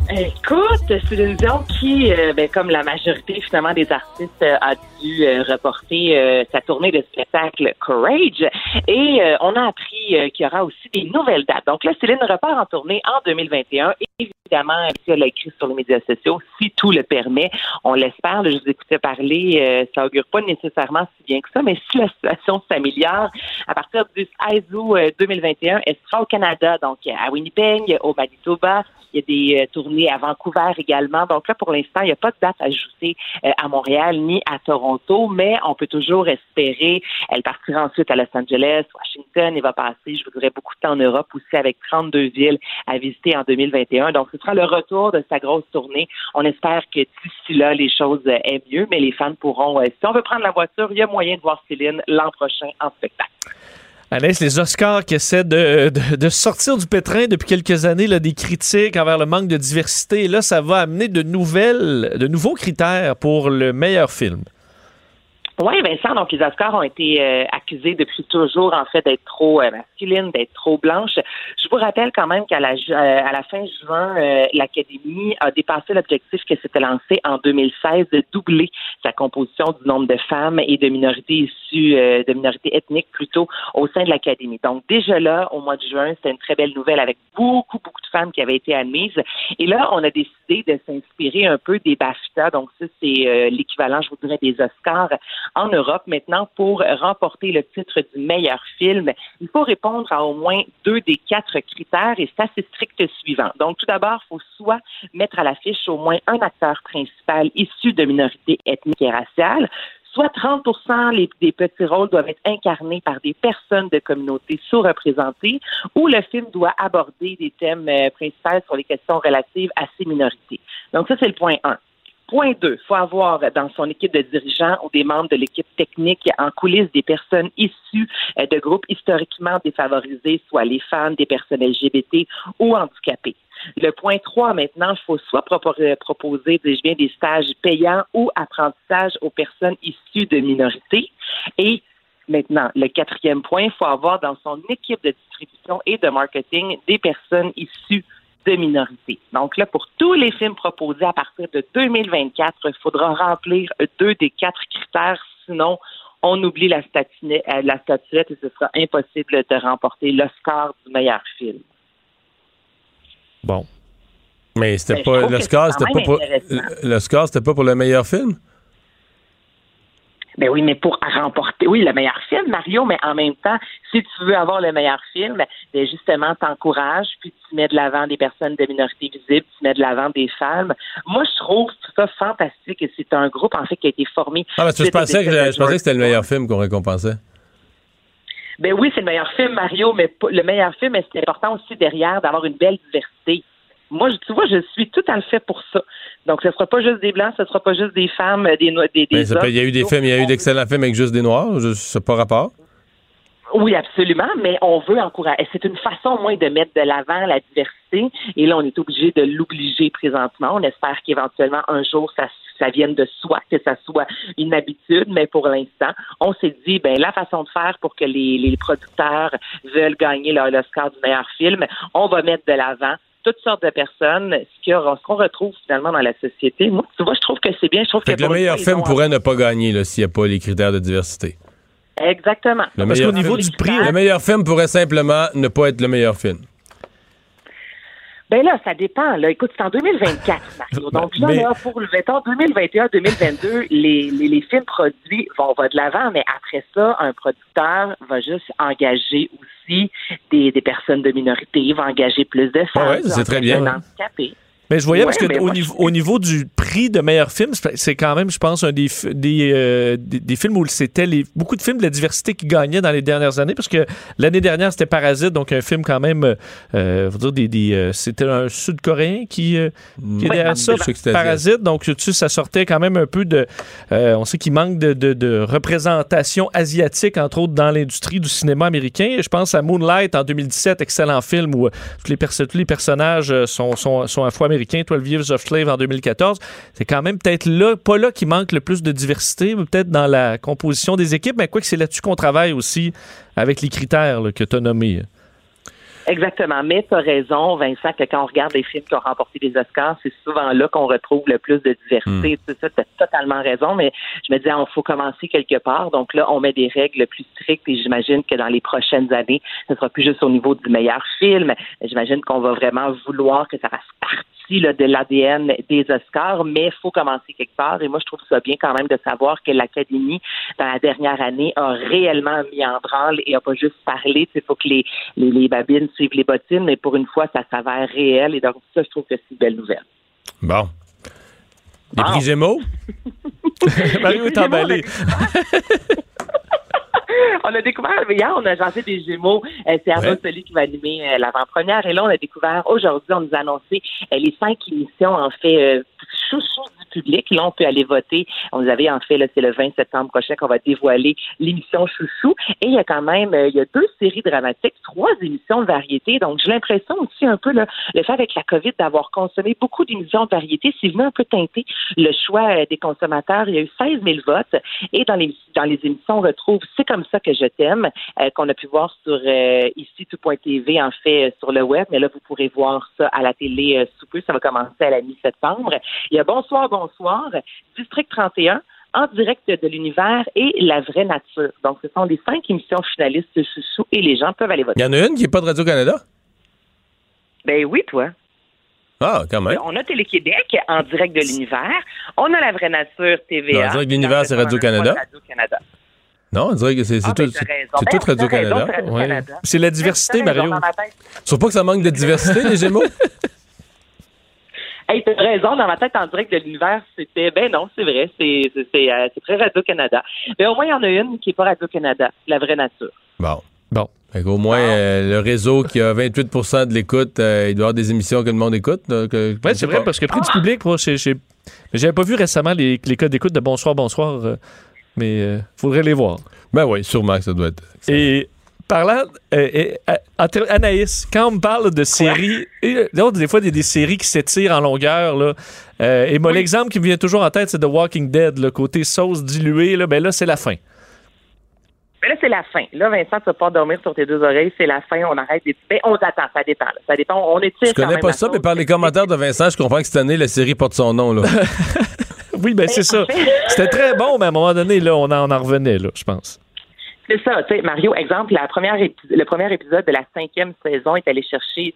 Écoute, c'est une qui, euh, ben, comme la majorité finalement des artistes, euh, a dû euh, reporter sa tournée de spectacle Courage. Et on a appris qu'il y aura aussi des nouvelles dates. Donc là, Céline repart en tournée en 2021. Et évidemment, elle l'a écrit sur les médias sociaux, si tout le permet. On l'espère. Je vous écoutais parler, ça augure pas nécessairement si bien que ça, mais si la situation s'améliore, à partir du 16 août euh, 2021, elle sera au Canada, donc à Winnipeg, au Manitoba. Il y a des euh, tournées à Vancouver également. Donc là, pour l'instant, il n'y a pas de date ajoutée euh, à Montréal ni à Toronto, mais on peut toujours espérer. Elle partira ensuite à Los Angeles, Washington. Elle va passer, je vous dirais, beaucoup de temps en Europe aussi avec 32 villes à visiter en 2021. Donc, ce sera le retour de sa grosse tournée. On espère que d'ici là, les choses euh, aient mieux, mais les fans pourront, si on veut prendre la voiture, il y a moyen de voir Céline l'an prochain en spectacle. Anaïs, les Oscars qui essaient de, sortir du pétrin depuis quelques années, là, des critiques envers le manque de diversité. Là, ça va amener de nouvelles, de nouveaux critères pour le meilleur film. Oui, Vincent, donc les Oscars ont été euh, accusés depuis toujours, en fait, d'être trop euh, masculines, d'être trop blanches. Je vous rappelle quand même qu'à la, euh, à la fin juin, euh, l'Académie a dépassé l'objectif que s'était lancé en 2016 de doubler sa composition du nombre de femmes et de minorités issues, euh, de minorités ethniques plutôt, au sein de l'Académie. Donc déjà là, au mois de juin, c'était une très belle nouvelle avec beaucoup, beaucoup de femmes qui avaient été admises. Et là, on a décidé de s'inspirer un peu des BAFTA, donc ça, c'est euh, l'équivalent, je vous dirais, des Oscars en Europe maintenant pour remporter le titre du meilleur film. Il faut répondre à au moins deux des quatre critères et c'est assez strict suivant. Donc, tout d'abord, il faut soit mettre à l'affiche au moins un acteur principal issu de minorités ethniques et raciales, soit 30 les- des petits rôles doivent être incarnés par des personnes de communautés sous-représentées, ou le film doit aborder des thèmes euh, principaux sur les questions relatives à ces minorités. Donc ça, c'est le point 1. Point 2, il faut avoir dans son équipe de dirigeants ou des membres de l'équipe technique en coulisses des personnes issues euh, de groupes historiquement défavorisés, soit les femmes, des personnes LGBT ou handicapées. Le point 3, maintenant, il faut soit euh, proposer, dis-je bien, des stages payants ou apprentissage aux personnes issues de minorités. Et maintenant, le quatrième point, il faut avoir dans son équipe de distribution et de marketing des personnes issues de minorités. Donc là, pour tous les films proposés à partir de 2024, il faudra remplir deux des quatre critères, sinon on oublie la, statine- euh, la statuette et ce sera impossible de remporter l'Oscar du meilleur film. Bon. Mais c'était je pas c'est c'était pas pour score, c'était pas pour le meilleur film? Ben oui, mais pour remporter, oui, le meilleur film, Mario, mais en même temps, si tu veux avoir le meilleur film, ben justement, t'encourages, puis tu mets de l'avant des personnes de minorité visible, tu mets de l'avant des femmes. Moi, je trouve ça fantastique et c'est un groupe, en fait, qui a été formé. Ah, parce que je suite aux pensais que je pensais que c'était le meilleur film qu'on récompensait. Ben oui, c'est le meilleur film, Mario, mais le meilleur film, mais c'est important aussi derrière d'avoir une belle diversité. Moi, tu vois, je suis tout à le fait pour ça. Donc, ce sera pas juste des blancs, ce sera pas juste des femmes, des no- des, des ça peut- hommes. il y a eu des films, il y a eu d'excellents films avec juste des noirs, sais pas rapport? Oui, absolument, mais on veut encourager. C'est une façon, au moins, de mettre de l'avant la diversité. Et là, on est obligé de l'obliger présentement. On espère qu'éventuellement, un jour, ça, ça vienne de soi, que ça soit une habitude. Mais pour l'instant, on s'est dit, ben, la façon de faire pour que les, les producteurs veulent gagner leur- l'Oscar du meilleur film, on va mettre de l'avant toutes sortes de personnes, ce qu'on retrouve finalement dans la société. Moi, tu vois, je trouve que c'est bien. Je trouve Fait que que le meilleur film pourrait ne pas gagner s'il n'y a pas les critères de diversité. Exactement. Le Parce qu'au niveau du prix, le meilleur film pourrait simplement ne pas être le meilleur film. Ben là, ça dépend. Là. Écoute, c'est en 2024, Mario. Donc là, Mais- là pour le mettons, 2021-2022, les, les, les films produits vont va de l'avant, mais après ça, un producteur va juste engager aussi des, des personnes de minorité, il va engager plus de femmes. ouais, il va c'est très bien, ouais. Mais je voyais Ouais, parce que au, moi, niveau, je- au niveau du prix de meilleur film, c'est quand même, je pense, un des, euh, des, des films où c'était les- beaucoup de films de la diversité qui gagnaient dans les dernières années, parce que l'année dernière, c'était Parasite, donc un film quand même, euh, dire, des, des, euh, c'était un Sud-Coréen qui, euh, qui est Ouais, derrière ça, Parasite, donc tu sais, ça sortait quand même un peu de... euh, on sait qu'il manque de, de- de représentation asiatique, entre autres, dans l'industrie du cinéma américain. Je pense à Moonlight en 2017, excellent film où tous les, perso- tous les personnages sont, sont, sont afro-américains, 12 Years of Slave en 2014. C'est quand même peut-être là, pas là qui manque le plus de diversité, peut-être dans la composition des équipes, mais quoi que c'est là-dessus qu'on travaille aussi avec les critères que tu as nommés. Exactement. Mais tu as raison, Vincent, que quand on regarde les films qui ont remporté des Oscars, c'est souvent là qu'on retrouve le plus de diversité. Tu as totalement raison, mais je me disais, il faut commencer quelque part. Donc là, on met des règles plus strictes et j'imagine que dans les prochaines années, ce sera plus juste au niveau du meilleur film. J'imagine qu'on va vraiment vouloir que ça fasse partie là, de l'ADN des Oscars, mais il faut commencer quelque part. Et moi, je trouve ça bien quand même de savoir que l'Académie, dans la dernière année, a réellement mis en branle et a pas juste parlé. Il faut que les, les, les babines suivent les bottines, mais pour une fois, ça s'avère réel. Et donc, ça, je trouve que c'est une belle nouvelle. Bon. Les Bon. prix Gémeaux? Mario est emballé. on a découvert, hier, on a lancé des Gémeaux. Euh, c'est Arnaud Ouais. Soli qui va animer euh, l'avant-première. Et là, on a découvert, aujourd'hui, on nous a annoncé euh, les cinq émissions, en fait, euh, chouchou du public. Là, on peut aller voter. On nous avait, en fait, là, c'est le 20 septembre prochain qu'on va dévoiler l'émission chouchou. Et il y a quand même, euh, il y a deux séries dramatiques, trois émissions de variété. Donc, j'ai l'impression aussi un peu, là, le fait avec la COVID d'avoir consommé beaucoup d'émissions de variété, c'est venu un peu teinter le choix des consommateurs. Il y a eu 16 000 votes. Et dans les, dans les émissions, on retrouve C'est comme ça que je t'aime, euh, qu'on a pu voir sur euh, ici tout.tv, en fait, euh, sur le web. Mais là, vous pourrez voir ça à la télé euh, sous peu. Ça va commencer à la mi-septembre. Il y a Bonsoir, bonsoir, District 31, En direct de l'univers et La vraie nature. Donc, ce sont les cinq émissions finalistes de Chouchou et les gens peuvent aller voter. Il y en a une qui n'est pas de Radio-Canada? Ben oui, toi. Ah, quand même. On a Télé-Québec en direct de l'univers. On a La vraie nature TVA. En direct de l'univers, c'est Radio-Canada. Radio-Canada. Non, on dirait que c'est Ah, ben, tout, Ben, tout raison, Radio-Canada. c'est la diversité, raison, Mario. trouves pas que ça manque de diversité, les Gémeaux? Hey, t'as raison, dans ma tête, en direct de l'univers, c'était, ben non, c'est vrai, c'est, c'est, c'est, euh, très Radio-Canada. Mais au moins, il y en a une qui est pas Radio-Canada, La vraie nature. Bon. Bon. Fait qu'au moins, euh, le réseau qui a 28% de l'écoute, euh, il doit y avoir des émissions que le monde écoute. Oui, c'est vrai, parce que prix du public, moi, j'avais pas vu récemment les, les codes d'écoute de Bonsoir, Bonsoir, euh, mais il faudrait les voir. Ben oui, sûrement que ça doit être. Et parlant, euh, et, euh, Anaïs, quand on me parle de séries, et, euh, des fois, il y a des séries qui s'étirent en longueur, là, euh, et moi, l'exemple qui me vient toujours en tête, c'est The Walking Dead, le côté sauce diluée, là, ben là, c'est la fin. Mais là, c'est la fin. Là, Vincent, tu vas pas dormir sur tes deux oreilles, c'est la fin, on arrête des Ben, on attend, ça dépend. là. Ça dépend, on étire Je quand connais même pas ça, mais par les commentaires de Vincent, je comprends que cette année, la série porte son nom. Là. Oui, ben c'est ça. C'était très bon, mais à un moment donné, là, on en, on en revenait, là, je pense. C'est ça, tu sais, Mario, exemple, la première le premier épisode de la cinquième saison est allé chercher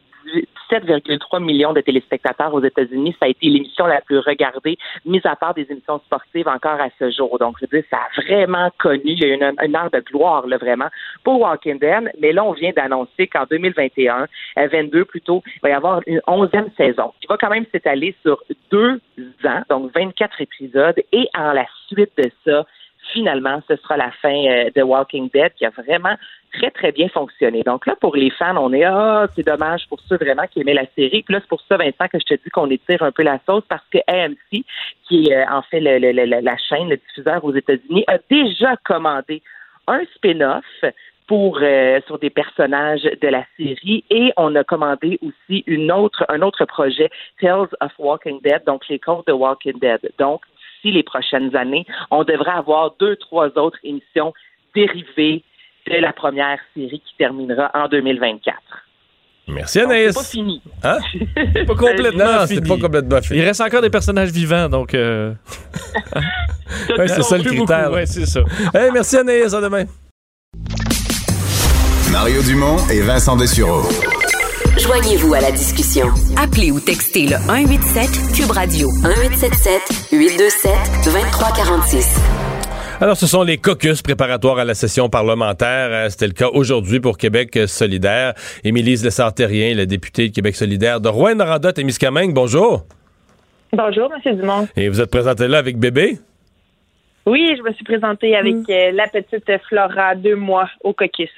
17,3 millions de téléspectateurs aux États-Unis. Ça a été l'émission la plus regardée, mis à part des émissions sportives encore à ce jour. Donc, je veux dire, ça a vraiment connu, il y a eu une, une heure de gloire, là, vraiment, pour Walking Dead. Mais là, on vient d'annoncer qu'en 2021, euh, 22 plutôt, il va y avoir une onzième saison qui va quand même s'étaler sur deux ans, donc 24 épisodes. Et en la suite de ça, finalement, ce sera la fin euh, de Walking Dead qui a vraiment très, très bien fonctionné. Donc là, pour les fans, on est Ah, c'est dommage pour ceux vraiment qui aimaient la série. Puis là, c'est pour ça, Vincent, que je te dis qu'on étire un peu la sauce parce que AMC, qui est euh, en fait le- la chaîne, le diffuseur aux États-Unis, a déjà commandé un spin-off pour euh, sur des personnages de la série et on a commandé aussi une autre un autre projet Tales of Walking Dead donc les contes de Walking Dead donc d'ici les prochaines années on devrait avoir deux trois autres émissions dérivées de la première série qui terminera en 2024 Merci, Anaïs. c'est pas fini Hein? Pas complètement Non, fini. c'est pas complètement Il fini. reste encore des personnages vivants, donc... euh, Ouais, c'est ça le critère. ouais, c'est ça. Hey, merci, Anaïs. À demain. Mario Dumont et Vincent Dessureau. Joignez-vous à la discussion. Appelez ou textez le 187 Cube Radio 1877 827 2346. Alors, ce sont les caucus préparatoires à la session parlementaire. Euh, C'était le cas aujourd'hui pour Québec solidaire. Émilise Lessartérien, la députée de Québec solidaire de Rouen-Noranda, Témiscamingue, bonjour. Bonjour, M. Dumont. Et vous êtes présenté là avec bébé? Oui, je me suis présentée avec euh, la petite Flora, deux mois, au caucus.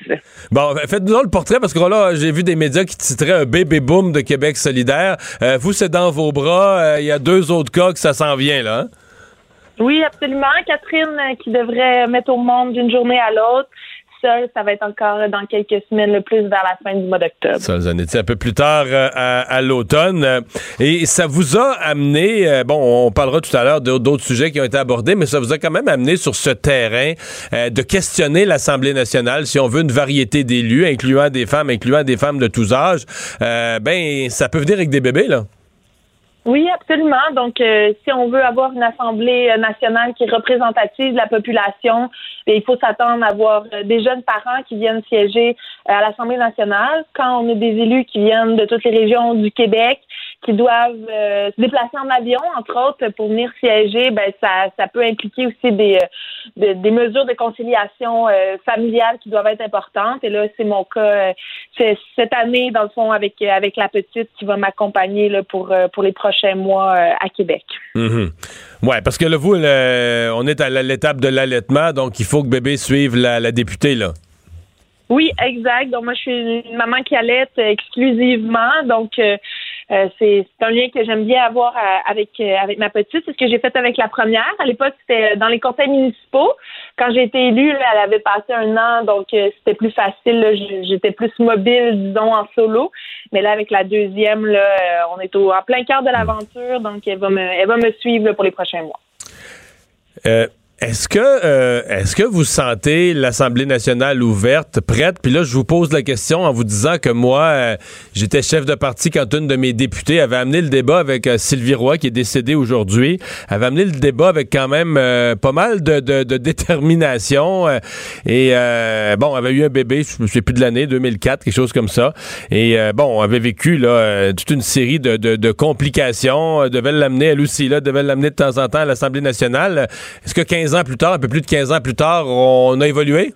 Bon, faites-nous le portrait parce que là, j'ai vu des médias qui titraient un bébé boom de Québec solidaire. Euh, vous, c'est dans vos bras. Euh, Il y a deux autres cas que ça s'en vient, là. hein? Oui, absolument. Catherine, qui devrait mettre au monde d'une journée à l'autre. Ça, va être encore dans quelques semaines, le plus vers la fin du mois d'octobre. Ça, vous en étiez un peu plus tard euh, à, l'automne. Euh, Et ça vous a amené, euh, bon, on parlera tout à l'heure d'au- d'autres sujets qui ont été abordés, mais ça vous a quand même amené sur ce terrain de questionner l'Assemblée nationale, si on veut une variété d'élus, incluant des femmes, incluant des femmes de tous âges. Ben, ça peut venir avec des bébés, là. Oui, absolument. Donc, euh, si on veut avoir une Assemblée euh, nationale qui est représentative de la population, il faut s'attendre à avoir euh, des jeunes parents qui viennent siéger à l'Assemblée nationale. Quand on a des élus qui viennent de toutes les régions du Québec, qui doivent euh, se déplacer en avion, entre autres, pour venir siéger, ben ça, ça peut impliquer aussi des, euh, de- des mesures de conciliation euh, familiale qui doivent être importantes. Et là, c'est mon cas. c'est cette année, dans le fond, avec avec la petite qui va m'accompagner là pour pour les prochains mois à Québec. Mhm. Ouais, parce que là, vous, le- on est à l'étape de l'allaitement, donc il faut que bébé suive la, la députée, là. Oui, exact. Donc moi, je suis une maman qui allait exclusivement. Donc euh, euh, c'est un lien que j'aime bien avoir euh, avec euh, avec ma petite. C'est ce que j'ai fait avec la première. À l'époque, c'était dans les conseils municipaux. Quand j'ai été élue, elle avait passé un an, donc c'était plus facile. J'étais plus mobile, disons, en solo. Mais là, avec la deuxième, là, on est au, en plein cœur de l'aventure. Donc elle va me elle va me suivre pour les prochains mois. Est-ce que euh, est-ce que vous sentez l'Assemblée nationale ouverte, prête? Puis là, je vous pose la question en vous disant que moi, euh, j'étais chef de parti quand une de mes députées avait amené le débat avec euh, Sylvie Roy, qui est décédée aujourd'hui, avait amené le débat avec quand même pas mal de, de- détermination. et bon, on avait eu un bébé, je ne sais plus de l'année, 2004, quelque chose comme ça. Et bon, on avait vécu là toute une série de, de- de complications. Devait l'amener, elle aussi, là, devait l'amener de temps en temps à l'Assemblée nationale. Est-ce que 15 ans plus tard, un peu plus de 15 ans plus tard, on a évolué?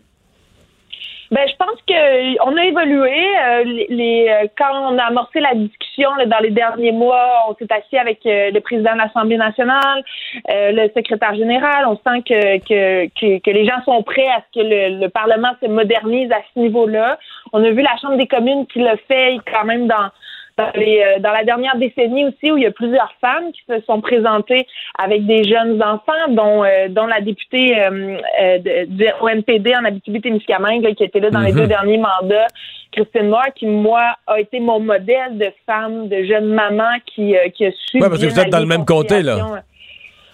Ben, je pense que on a évolué. Euh, les, euh, quand on a amorcé la discussion dans les derniers mois, on s'est assis avec euh, le président de l'Assemblée nationale, le secrétaire général. On sent que, que, que, que les gens sont prêts à ce que le, le Parlement se modernise à ce niveau-là. On a vu la Chambre des communes qui le fait quand même dans dans, les, euh, dans la dernière décennie aussi, où il y a plusieurs femmes qui se sont présentées avec des jeunes enfants, dont, euh, dont la députée euh, euh, de- du ONPD en Abitibi-Témiscamingue, qui était là dans les Mhm. deux derniers mandats, Christine Moore, qui, moi, a été mon modèle de femme, de jeune maman qui, euh, qui a su... Ouais, parce que vous êtes dans le même comté, là.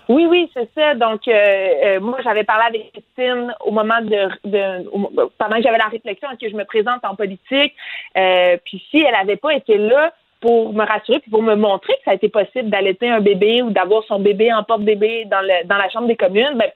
Oui, oui, c'est ça. Donc, euh, euh, moi, j'avais parlé avec Christine au moment de, de au- pendant que j'avais la réflexion que je me présente en politique? Euh, puis si elle n'avait pas été là pour me rassurer puis pour me montrer que ça a été possible d'allaiter un bébé ou d'avoir son bébé en porte-bébé dans, le, dans la chambre des communes, ben,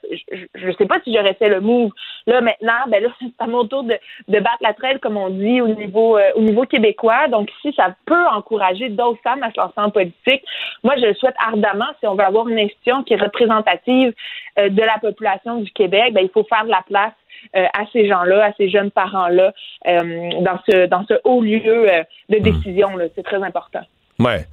je ne sais pas si j'aurais fait le move. Là, maintenant, ben là, c'est à mon tour de, de battre la traîne, comme on dit, au niveau, euh, au niveau québécois. Donc, si ça peut encourager d'autres femmes à se lancer en politique, moi, je le souhaite ardemment. Si on veut avoir une institution qui est représentative euh, de la population du Québec, ben, il faut faire de la place à ces gens-là, à ces jeunes parents-là, euh, dans ce dans ce haut lieu euh, de décision. là. C'est très important. Ouais.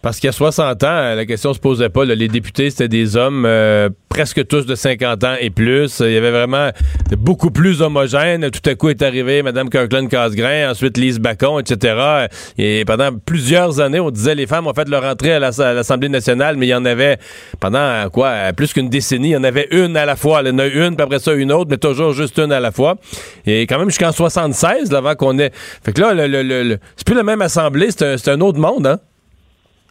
Parce qu'il y a 60 ans, la question se posait pas. là. Les députés, c'était des hommes euh, presque tous de 50 ans et plus. Il y avait vraiment beaucoup plus homogène. Tout à coup est arrivé Mme Kirkland Casgrain, ensuite Lise Bacon, etc. Et pendant plusieurs années, on disait les femmes ont fait leur entrée à l'Ass- à l'Assemblée nationale, mais il y en avait pendant quoi plus qu'une décennie, il y en avait une à la fois. Il y en a une, puis après ça une autre, mais toujours juste une à la fois. Et quand même jusqu'en 76, là, avant qu'on ait. Fait que là, le, le- le- c'est plus la même assemblée, c'est un, un autre monde, hein?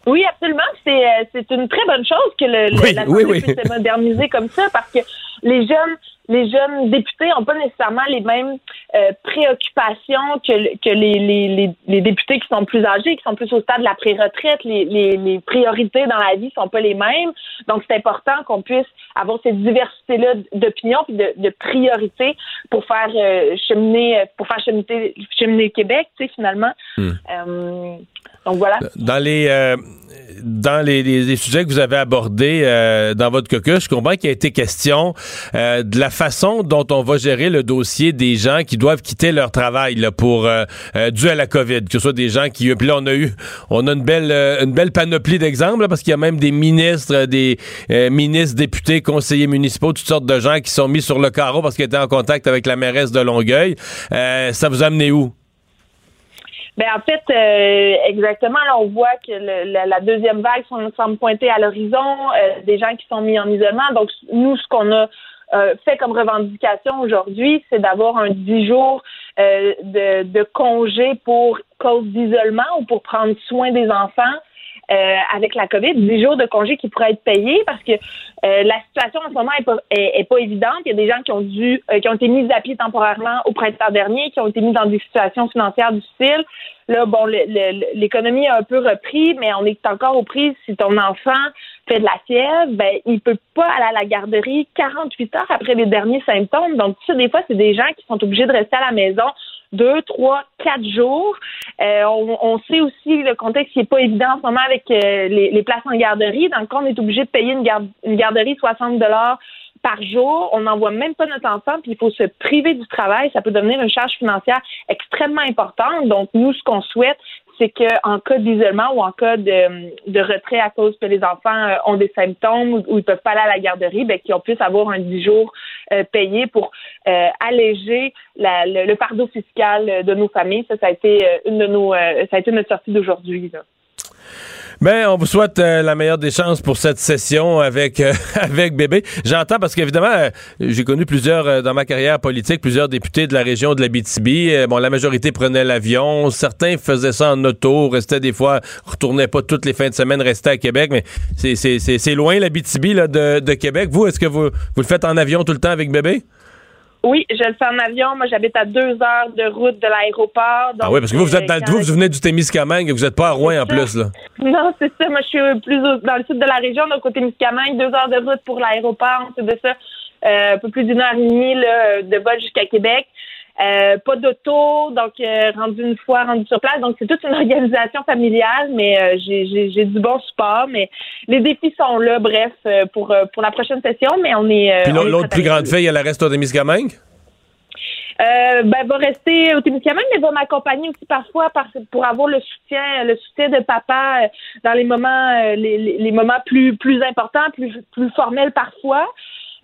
Oui, absolument. C'est euh, c'est une très bonne chose que le, Oui, l'Assemblée oui, oui. puisse se moderniser comme ça parce que les jeunes les jeunes députés n'ont pas nécessairement les mêmes euh, préoccupations que, que les, les, les, députés qui sont plus âgés, qui sont plus au stade de la pré-retraite. Les, les, les, priorités dans la vie sont pas les mêmes. Donc, c'est important qu'on puisse avoir cette diversité-là d'opinions et de, de priorités pour faire euh, cheminer, pour faire cheminer, cheminer le Québec, tu sais, finalement. Hmm. Euh, donc voilà. Dans les dans les, les, sujets que vous avez abordés euh, dans votre caucus, je comprends qu'il a été question euh, de la façon dont on va gérer le dossier des gens qui doivent quitter leur travail là, pour euh, dû à la COVID, que ce soit des gens qui puis là on a eu on a une belle une belle panoplie d'exemples parce qu'il y a même des ministres, des ministres, députés, conseillers municipaux, toutes sortes de gens qui sont mis sur le carreau parce qu'ils étaient en contact avec la mairesse de Longueuil. ça vous a amené où? Ben en fait, euh, exactement, là, on voit que la, deuxième vague semble pointer à l'horizon, euh, des gens qui sont mis en isolement. Donc, nous, ce qu'on a euh, fait comme revendication aujourd'hui, c'est d'avoir un 10 jours de, de congé pour cause d'isolement ou pour prendre soin des enfants. Euh, avec la COVID, 10 jours de congé qui pourraient être payés parce que euh, la situation en ce moment est pas, est, pas évidente. Il y a des gens qui ont dû, euh, qui ont été mis à pied temporairement au printemps dernier, qui ont été mis dans des situations financières difficiles. Là, bon, l'économie a un peu repris, mais on est encore aux prises. Si ton enfant fait de la fièvre, ben, il peut pas aller à la garderie 48 heures après les derniers symptômes. Donc, ça, des fois, c'est des gens qui sont obligés de rester à la maison deux, trois, quatre jours. Euh, on, sait aussi le contexte qui n'est pas évident en ce moment avec euh, les, places en garderie. Dans le cas, on est obligé de payer une, une garderie 60 dollars par jour. On n'envoie même pas notre enfant, puis il faut se priver du travail. Ça peut devenir une charge financière extrêmement importante. Donc, nous, ce qu'on souhaite, c'est qu'en cas d'isolement ou en cas de, retrait à cause que les enfants euh, ont des symptômes ou, ils peuvent pas aller à la garderie, ben, qu'on puisse avoir un 10 jours euh, payé pour euh, alléger le, fardeau fiscal de nos familles. Ça, ça a été une de nos, ça a été notre sortie d'aujourd'hui. Ben, on vous souhaite euh, la meilleure des chances pour cette session avec euh, avec bébé. J'entends parce qu'évidemment, euh, j'ai connu plusieurs dans ma carrière politique, plusieurs députés de la région de la BTB. bon, la majorité prenait l'avion, certains faisaient ça en auto, restaient des fois, retournaient pas toutes les fins de semaine, restaient à Québec, mais c'est c'est loin la BTB là de, de Québec. Vous, est-ce que vous vous le faites en avion tout le temps avec bébé? Oui, je le fais en avion. Moi, j'habite à deux heures de route de l'aéroport. Ah oui, parce que vous, vous êtes dans le vous, vous venez du Témiscamingue et vous n'êtes pas à Rouen en plus, là. Non, c'est ça. Moi, je suis plus dans le sud de la région, donc au Témiscamingue, deux heures de route pour l'aéroport. C'est de ça, euh, un peu plus d'une heure et demie de vol jusqu'à Québec. Euh, pas d'auto, donc euh, rendu une fois, rendu sur place. Donc, c'est toute une organisation familiale, mais euh, j'ai du bon support. Mais les défis sont là, bref, pour, pour la prochaine session. Mais on est. Puis l'autre plus grande fille, elle reste au Témiscamingue? Euh, ben, va rester au Témiscamingue, mais va m'accompagner aussi parfois pour avoir le soutien, le soutien de papa dans les moments, les, les, moments plus, plus importants, plus, plus formels parfois.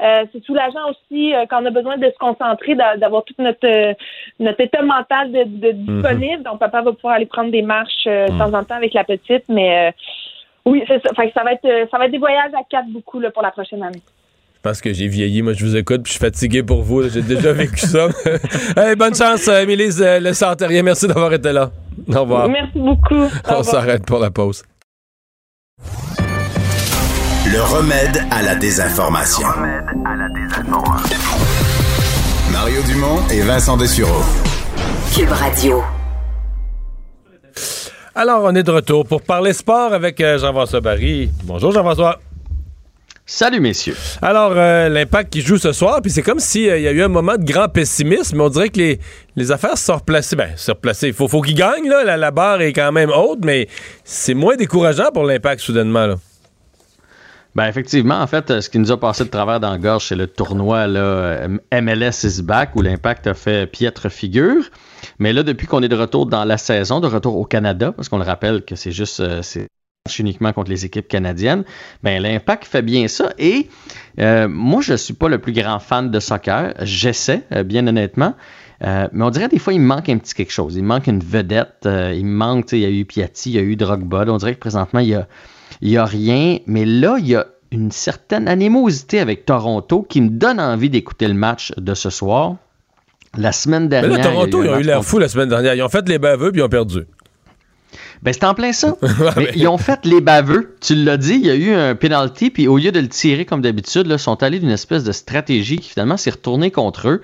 Euh, c'est soulageant aussi euh, quand on a besoin de se concentrer, d'avoir tout notre euh, notre état mental de, mhm. disponible. Donc, papa va pouvoir aller prendre des marches de mhm. temps en temps avec la petite, mais oui, ça. ça va être ça va être des voyages à quatre beaucoup là, pour la prochaine année. Parce que j'ai vieilli, moi je vous écoute, puis je suis fatigué pour vous. J'ai déjà vécu ça. bonne chance, Émilie Le Santerien. Merci d'avoir été là. Au revoir. Merci beaucoup. On s'arrête pour la pause. Le remède à la désinformation. Mario Dumont et Vincent Dessureau. Cube Radio. Alors, on est de retour pour parler sport avec euh, Jean-François Barry. Bonjour Jean-François. Salut messieurs. Alors, euh, l'impact qui joue ce soir, puis c'est comme s'il euh, y a eu un moment de grand pessimisme, mais on dirait que les, les affaires se sont replacées. Ben, se replacées. Il faut, faut qu'ils gagnent, là. La, la, barre est quand même haute, mais c'est moins décourageant pour l'impact soudainement, là. Ben effectivement, en fait, ce qui nous a passé de travers dans la gorge, c'est le tournoi là, MLS is back où l'impact a fait piètre figure. Mais là, depuis qu'on est de retour dans la saison, de retour au Canada, parce qu'on le rappelle que c'est juste euh, uniquement contre les équipes canadiennes, ben l'impact fait bien ça. Et euh, moi, je suis pas le plus grand fan de soccer. J'essaie, euh, bien honnêtement. mais on dirait des fois, il manque un petit quelque chose. Il manque une vedette. il manque, il y a eu Piatti, il y a eu Drogba. on dirait que présentement, il y a il n'y a rien. Mais là, il y a une certaine animosité avec Toronto qui me donne envie d'écouter le match de ce soir. La semaine dernière. Mais là, Toronto, ils ont eu l'air fou la semaine dernière. Ils ont fait les baveux puis ils ont perdu. Ben, c'est en plein ça. mais ils ont fait les baveux. Tu l'as dit, il y a eu un penalty, puis au lieu de le tirer comme d'habitude, ils sont allés d'une espèce de stratégie qui finalement s'est retournée contre eux.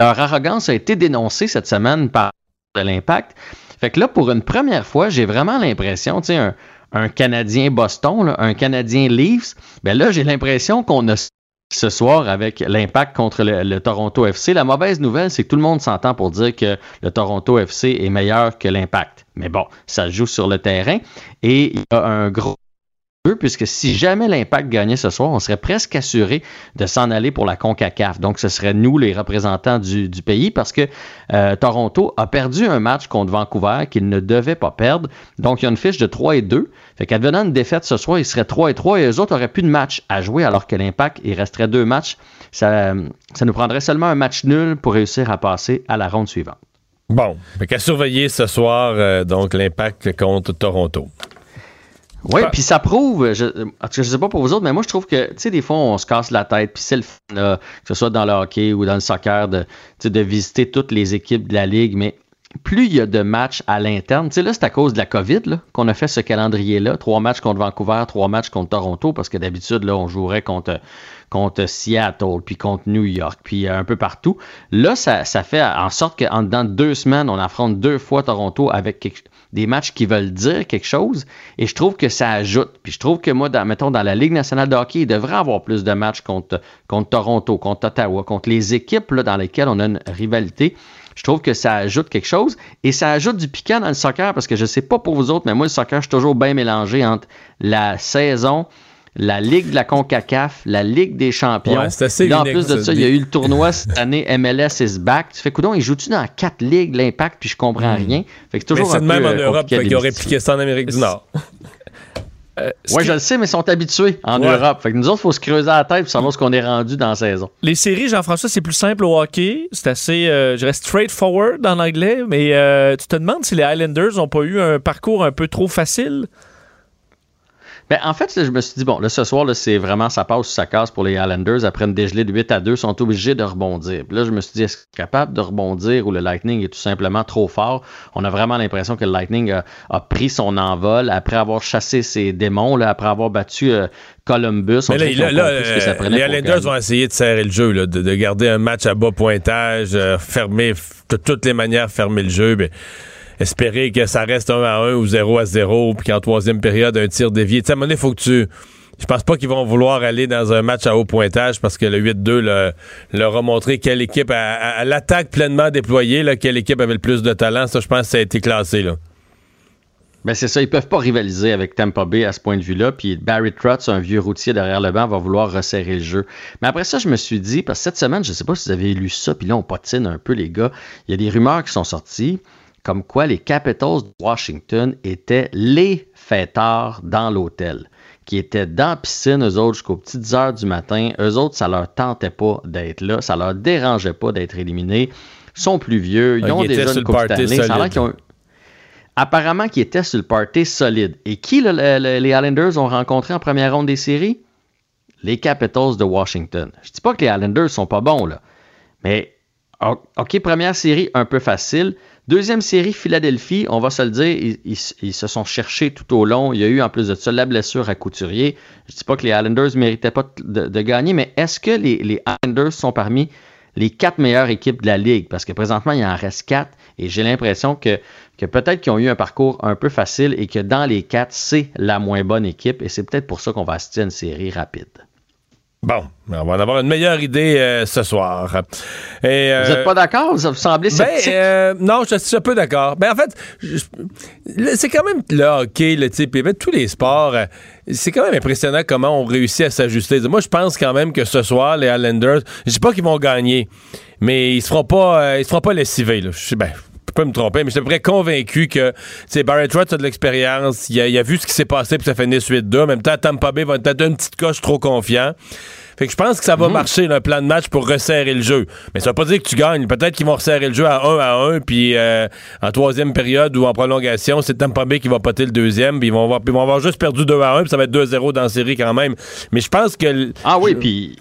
Leur arrogance a été dénoncée cette semaine par de l'impact. Fait que là, pour une première fois, j'ai vraiment l'impression, tu sais, un, un Canadien Boston, un Canadien Leafs, ben là, j'ai l'impression qu'on a ce soir avec l'impact contre le, le, Toronto FC. La mauvaise nouvelle, c'est que tout le monde s'entend pour dire que le Toronto FC est meilleur que l'impact. Mais bon, ça joue sur le terrain et il y a un gros puisque si jamais l'impact gagnait ce soir, on serait presque assuré de s'en aller pour la CONCACAF. Donc, ce serait nous, les représentants du, pays, parce que euh, Toronto a perdu un match contre Vancouver qu'il ne devait pas perdre. Donc, il y a une fiche de 3 et 2. Fait qu'advenant une défaite ce soir, il serait 3 et 3 et eux autres n'auraient plus de match à jouer, alors que l'impact, il resterait deux matchs. Ça, ça nous prendrait seulement un match nul pour réussir à passer à la ronde suivante. Bon, qu'à surveiller ce soir, euh, donc l'impact contre Toronto. Oui, puis ça prouve, je, je sais pas pour vous autres, mais moi je trouve que, tu sais, des fois on se casse la tête, puis c'est le fun, là, que ce soit dans le hockey ou dans le soccer, de, de visiter toutes les équipes de la ligue, mais plus il y a de matchs à l'interne, tu sais, là c'est à cause de la COVID qu'on a fait ce calendrier-là, trois matchs contre Vancouver, trois matchs contre Toronto, parce que d'habitude, là, on jouerait contre contre Seattle, puis contre New York, puis un peu partout. Là, ça, ça fait en sorte qu'en dedans de deux semaines, on affronte deux fois Toronto avec quelque, des matchs qui veulent dire quelque chose, et je trouve que ça ajoute. Puis je trouve que moi, mettons, dans la Ligue nationale de hockey, il devrait avoir plus de matchs contre, contre Toronto, contre Ottawa, contre les équipes dans lesquelles on a une rivalité. Je trouve que ça ajoute quelque chose et ça ajoute du piquant dans le soccer parce que je sais pas pour vous autres, mais moi, le soccer, je suis toujours bien mélangé entre la saison, la Ligue de la CONCACAF, la Ligue des champions. Ouais, assez Là, en plus de ça, il y a eu le tournoi cette année MLS is back. Tu fais coudon, ils jouent-tu dans quatre ligues l'impact puis je comprends rien. Fait que c'est Mais toujours c'est un de peu même en euh, Europe, auraient démystifier. appliqué ça en Amérique du Nord. Oui, je le sais, mais ils sont habitués en Ouais. Europe. Fait que nous autres, il faut se creuser la tête pour savoir ce qu'on est rendu dans la saison. Les séries, Jean-François, c'est plus simple au hockey. C'est assez, euh, je reste straightforward en anglais, mais euh, tu te demandes si les Highlanders n'ont pas eu un parcours un peu trop facile? Ben, en fait, là, je me suis dit, bon, là, ce soir, là, c'est vraiment ça passe ou ça casse pour les Islanders. Après une dégelée de 8 à 2, ils sont obligés de rebondir. Puis là, je me suis dit, est-ce qu'ils sont capables de rebondir ou le Lightning est tout simplement trop fort? On a vraiment l'impression que le Lightning a, a pris son envol après avoir chassé ses démons, là, après avoir battu euh, Columbus. Mais là, là, là, euh, les gagner. vont essayer de serrer le jeu, là, de, de garder un match à bas pointage, euh, fermer, de toutes les manières, fermer le jeu. mais espérer que ça reste 1 à 1 ou 0 à 0, puis qu'en troisième période, un tir dévié. Tu sais, faut que tu. Je pense pas qu'ils vont vouloir aller dans un match à haut pointage parce que le 8-2 le- leur a montré quelle équipe, à l'attaque pleinement déployée, là, quelle équipe avait le plus de talent. Ça, je pense que ça a été classé. Là. Ben c'est ça, ils peuvent pas rivaliser avec Tampa Bay à ce point de vue-là. Puis Barry Trotz, un vieux routier derrière le banc, va vouloir resserrer le jeu. Mais après ça, je me suis dit, parce que cette semaine, je sais pas si vous avez lu ça, puis là on patine un peu les gars. Il y a des rumeurs qui sont sorties, comme quoi les Capitals de Washington étaient les fêtards dans l'hôtel, qui étaient dans la piscine, eux autres, jusqu'aux petites heures du matin. Eux autres, ça leur tentait pas d'être là, ça leur dérangeait pas d'être éliminés. Ils sont plus vieux, ils Ah, ont ils étaient déjà une coupe ont apparemment qui était sur le party solide. Et qui le- le- les Islanders ont rencontré en première ronde des séries? Les Capitals de Washington. Je dis pas que les Islanders sont pas bons, là. Mais, OK, première série un peu facile. Deuxième série, Philadelphie, on va se le dire, ils, se sont cherchés tout au long. Il y a eu en plus de ça la blessure à Couturier. Je dis pas que les Islanders ne méritaient pas de, gagner, mais est-ce que les, les Islanders sont parmi les quatre meilleures équipes de la Ligue? Parce que présentement, il en reste quatre et j'ai l'impression que, que peut-être qu'ils ont eu un parcours un peu facile et que dans les quatre, c'est la moins bonne équipe et c'est peut-être pour ça qu'on va assister à une série rapide. Bon, on va en avoir une meilleure idée euh, ce soir. Et, Vous euh, n'êtes pas d'accord? Vous semblez Ben, sceptique? euh, non, je suis un peu d'accord. Ben, en fait, c'est quand même le hockey, le type, et ben, tous les sports, euh, c'est quand même impressionnant comment on réussit à s'ajuster. Moi, je pense quand même que ce soir, les Islanders, je dis pas qu'ils vont gagner, mais ils se feront pas, euh, ils se feront pas lessiver. Là. Je ben, peux me tromper, mais je suis à peu près convaincu que, Barrett Trotz a de l'expérience, il a, il a vu ce qui s'est passé, puis ça fait 8-2. En même temps, Tampa Bay va être une petite coche trop confiant. Fait que je pense que ça va marcher, là, un plan de match pour resserrer le jeu. Mais ça veut pas dire que tu gagnes. Peut-être qu'ils vont resserrer le jeu à 1 à 1, puis euh, en troisième période ou en prolongation, c'est Tampa Bay qui va poter le deuxième, puis ils vont avoir, ils vont avoir juste perdu 2 à 1, puis ça va être 2-0 dans la série quand même. Mais je pense que... Ah oui, puis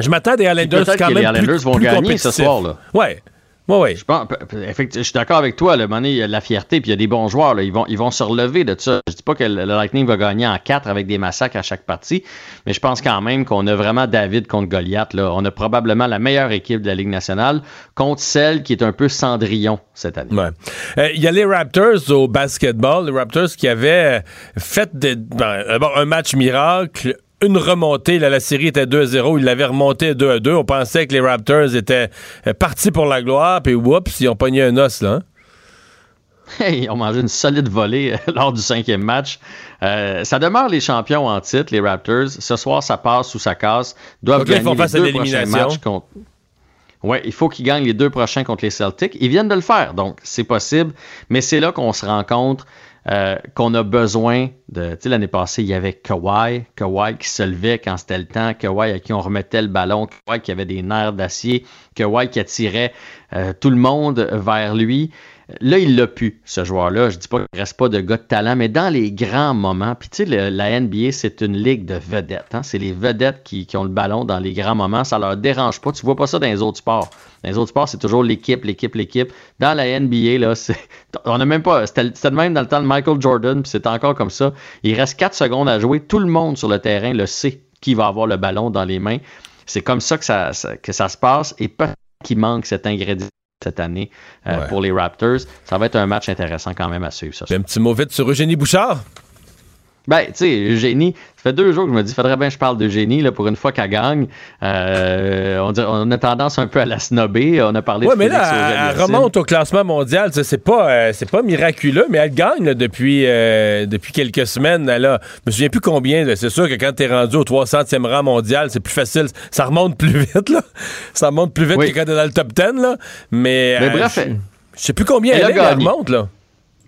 Je m'attends à des Islanders quand que même les Islanders plus, vont plus gagner ce soir, là. Ouais. Oui, Je, pense, je suis d'accord avec toi. Le il y a de la fierté, puis il y a des bons joueurs. Là. Ils, vont, ils vont se relever de ça. Je dis pas que le Lightning va gagner en quatre avec des massacres à chaque partie, mais je pense quand même qu'on a vraiment David contre Goliath. Là. On a probablement la meilleure équipe de la Ligue nationale contre celle qui est un peu Cendrillon cette année. Ouais. Euh, Il y a les Raptors au basketball. Les Raptors qui avaient fait des, ben, un match miracle, une remontée. Là, la série était 2-0. Ils l'avaient remonté 2-2. On pensait que les Raptors étaient euh, partis pour la gloire. Puis, oups, ils ont pogné un os, là. Hein? Hey, ils ont mangé une solide volée euh, lors du cinquième match. Euh, ça demeure les champions en titre, les Raptors. Ce soir, ça passe ou ça casse. Ils doivent gagner les deux prochains matchs contre... Ouais, il faut qu'ils gagnent les deux prochains contre les Celtics. Ils viennent de le faire, donc c'est possible. Mais c'est là qu'on se rend compte euh, qu'on a besoin de. Tu sais, l'année passée, il y avait Kawhi, Kawhi qui se levait quand c'était le temps, Kawhi à qui on remettait le ballon, Kawhi qui avait des nerfs d'acier, Kawhi qui attirait euh, tout le monde vers lui. Là, il l'a pu, ce joueur-là. Je dis pas qu'il reste pas de gars de talent, mais dans les grands moments, puis tu sais, la NBA, c'est une ligue de vedettes. Hein? C'est les vedettes qui, ont le ballon dans les grands moments. Ça leur dérange pas. Tu vois pas ça dans les autres sports. Dans les autres sports, c'est toujours l'équipe, l'équipe, l'équipe. Dans la NBA, là, c'est, on n'a même pas. C'était, le même dans le temps de Michael Jordan, puis c'est encore comme ça. Il reste 4 secondes à jouer. Tout le monde sur le terrain le sait qui va avoir le ballon dans les mains. C'est comme ça que ça, se passe. Et peut qu'il manque cet ingrédient cette année euh, ouais. pour les Raptors. Ça va être un match intéressant quand même à suivre. Ça. Un petit mot vite sur Eugénie Bouchard. Ben, tu sais, Eugénie, ça fait deux jours que je me dis, faudrait bien que je parle d'Eugénie, là, pour une fois qu'elle gagne. Euh, on, a tendance un peu à la snobber. On a parlé ouais, de mais là, elle, remonte au classement mondial. C'est pas, euh, c'est pas miraculeux, mais elle gagne là, depuis, euh, depuis quelques semaines. Elle a, je me souviens plus combien. C'est sûr que quand t'es rendu au 300e rang mondial, c'est plus facile. Ça remonte plus vite, là. Ça remonte plus vite oui. que quand t'es dans le top 10, là. Mais, mais bref, je sais plus combien elle, elle, est, elle remonte, là.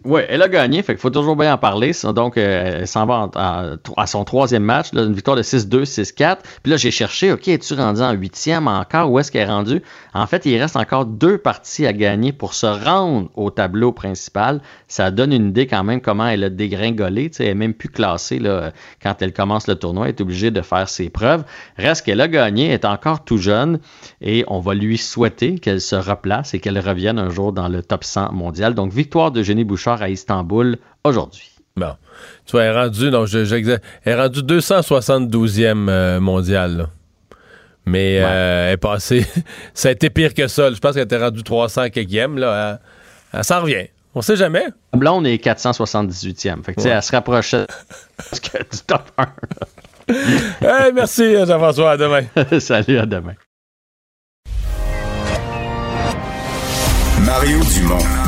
Oui, elle a gagné, fait qu'il faut toujours bien en parler. Donc, euh, elle s'en va à, son troisième match, une victoire de 6-2, 6-4. Puis là, j'ai cherché, OK, es-tu rendu en huitième encore? Où est-ce qu'elle est rendue? En fait, il reste encore deux parties à gagner pour se rendre au tableau principal. Ça donne une idée quand même comment elle a dégringolé. elle n'est même plus classée là, quand elle commence le tournoi. Elle est obligée de faire ses preuves. Reste qu'elle a gagné, elle est encore tout jeune et on va lui souhaiter qu'elle se replace et qu'elle revienne un jour dans le top 100 mondial. Donc, victoire de Jenny Bouchard à Istanbul aujourd'hui. Bon. Tu vois, elle est rendue, non, je, je, elle est rendue 272e euh, mondial. Là. Mais ouais. euh, elle est passée. ça a été pire que ça. Je pense qu'elle était rendue 300 quelquième. Là. Elle, elle s'en revient. On sait jamais. Blonde est 478e. Fait que, ouais. elle se rapprochait du top 1. hey, merci, Jean-François. À demain. Salut, à demain. Mario Dumont.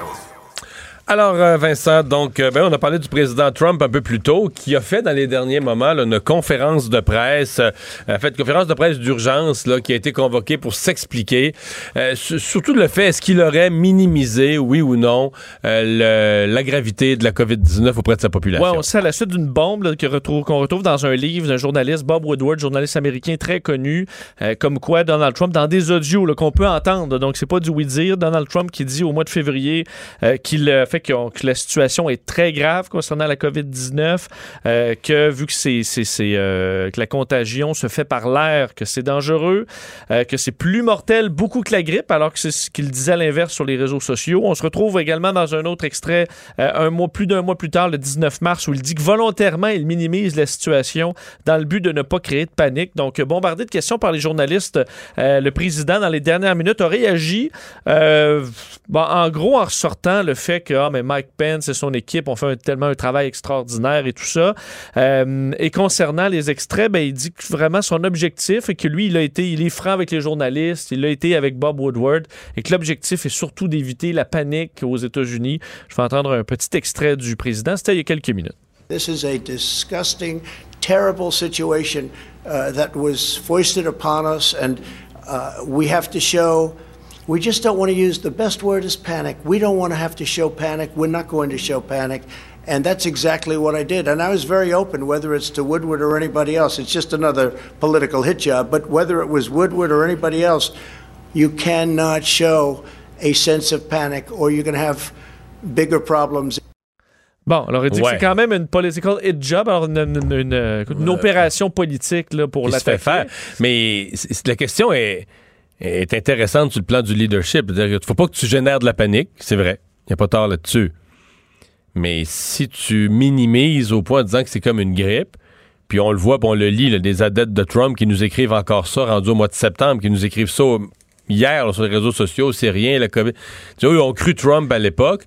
Alors, euh, Vincent, donc, euh, ben, on a parlé du président Trump un peu plus tôt, qui a fait dans les derniers moments là, une conférence de presse, euh, fait une conférence de presse d'urgence qui a été convoquée pour s'expliquer. Euh, surtout le fait, est-ce qu'il aurait minimisé, oui ou non, la gravité de la COVID-19 auprès de sa population? Oui, on sait à la suite d'une bombe qu'on retrouve, qu'on retrouve dans un livre d'un journaliste, Bob Woodward, journaliste américain très connu, comme quoi Donald Trump, dans des audios qu'on peut entendre, donc c'est pas du oui-dire, Donald Trump qui dit au mois de février qu'il fait que, la situation est très grave concernant la COVID-19, euh, que vu que, c'est, euh, que la contagion se fait par l'air, que c'est dangereux, euh, que c'est plus mortel beaucoup que la grippe, alors que c'est ce qu'il disait à l'inverse sur les réseaux sociaux. On se retrouve également dans un autre extrait, un mois, plus d'un mois plus tard, le 19 mars, où il dit que volontairement, il minimise la situation dans le but de ne pas créer de panique. Donc, bombardé de questions par les journalistes, le président, dans les dernières minutes, a réagi, en gros, en ressortant le fait que ah, mais Mike Pence et son équipe ont fait tellement un travail extraordinaire et tout ça. Euh, et concernant les extraits, ben, il dit que vraiment son objectif est que lui, il a été, il est franc avec les journalistes, il a été avec Bob Woodward et que l'objectif est surtout d'éviter la panique aux États-Unis. Je vais entendre un petit extrait du président. C'était il y a quelques minutes. This is a disgusting, terrible situation uh, that was foisted upon us, and uh, we have to show. We just don't want to use the best word is panic. We don't want to have to show panic. We're not going to show panic. And that's exactly what I did. And I was very open, whether it's to Woodward or anybody else. It's just another political hit job. But whether it was Woodward or anybody else, you cannot show a sense of panic or you're going to have bigger problems. Bon, alors il dit que c'est quand même une political hit job, alors une, une- une, euh, une opération politique là, pour qui la se fait faire. Mais c- c- la question est, est intéressante sur le plan du leadership. Qu'il ne faut pas que tu génères de la panique, c'est vrai. Il n'y a pas tort là-dessus. Mais si tu minimises au point en disant que c'est comme une grippe, puis on le voit, puis on le lit, là, des adeptes de Trump qui nous écrivent encore ça, rendu au mois de septembre, qui nous écrivent ça hier là, sur les réseaux sociaux, c'est rien, la COVID. Tu ils ont cru Trump à l'époque.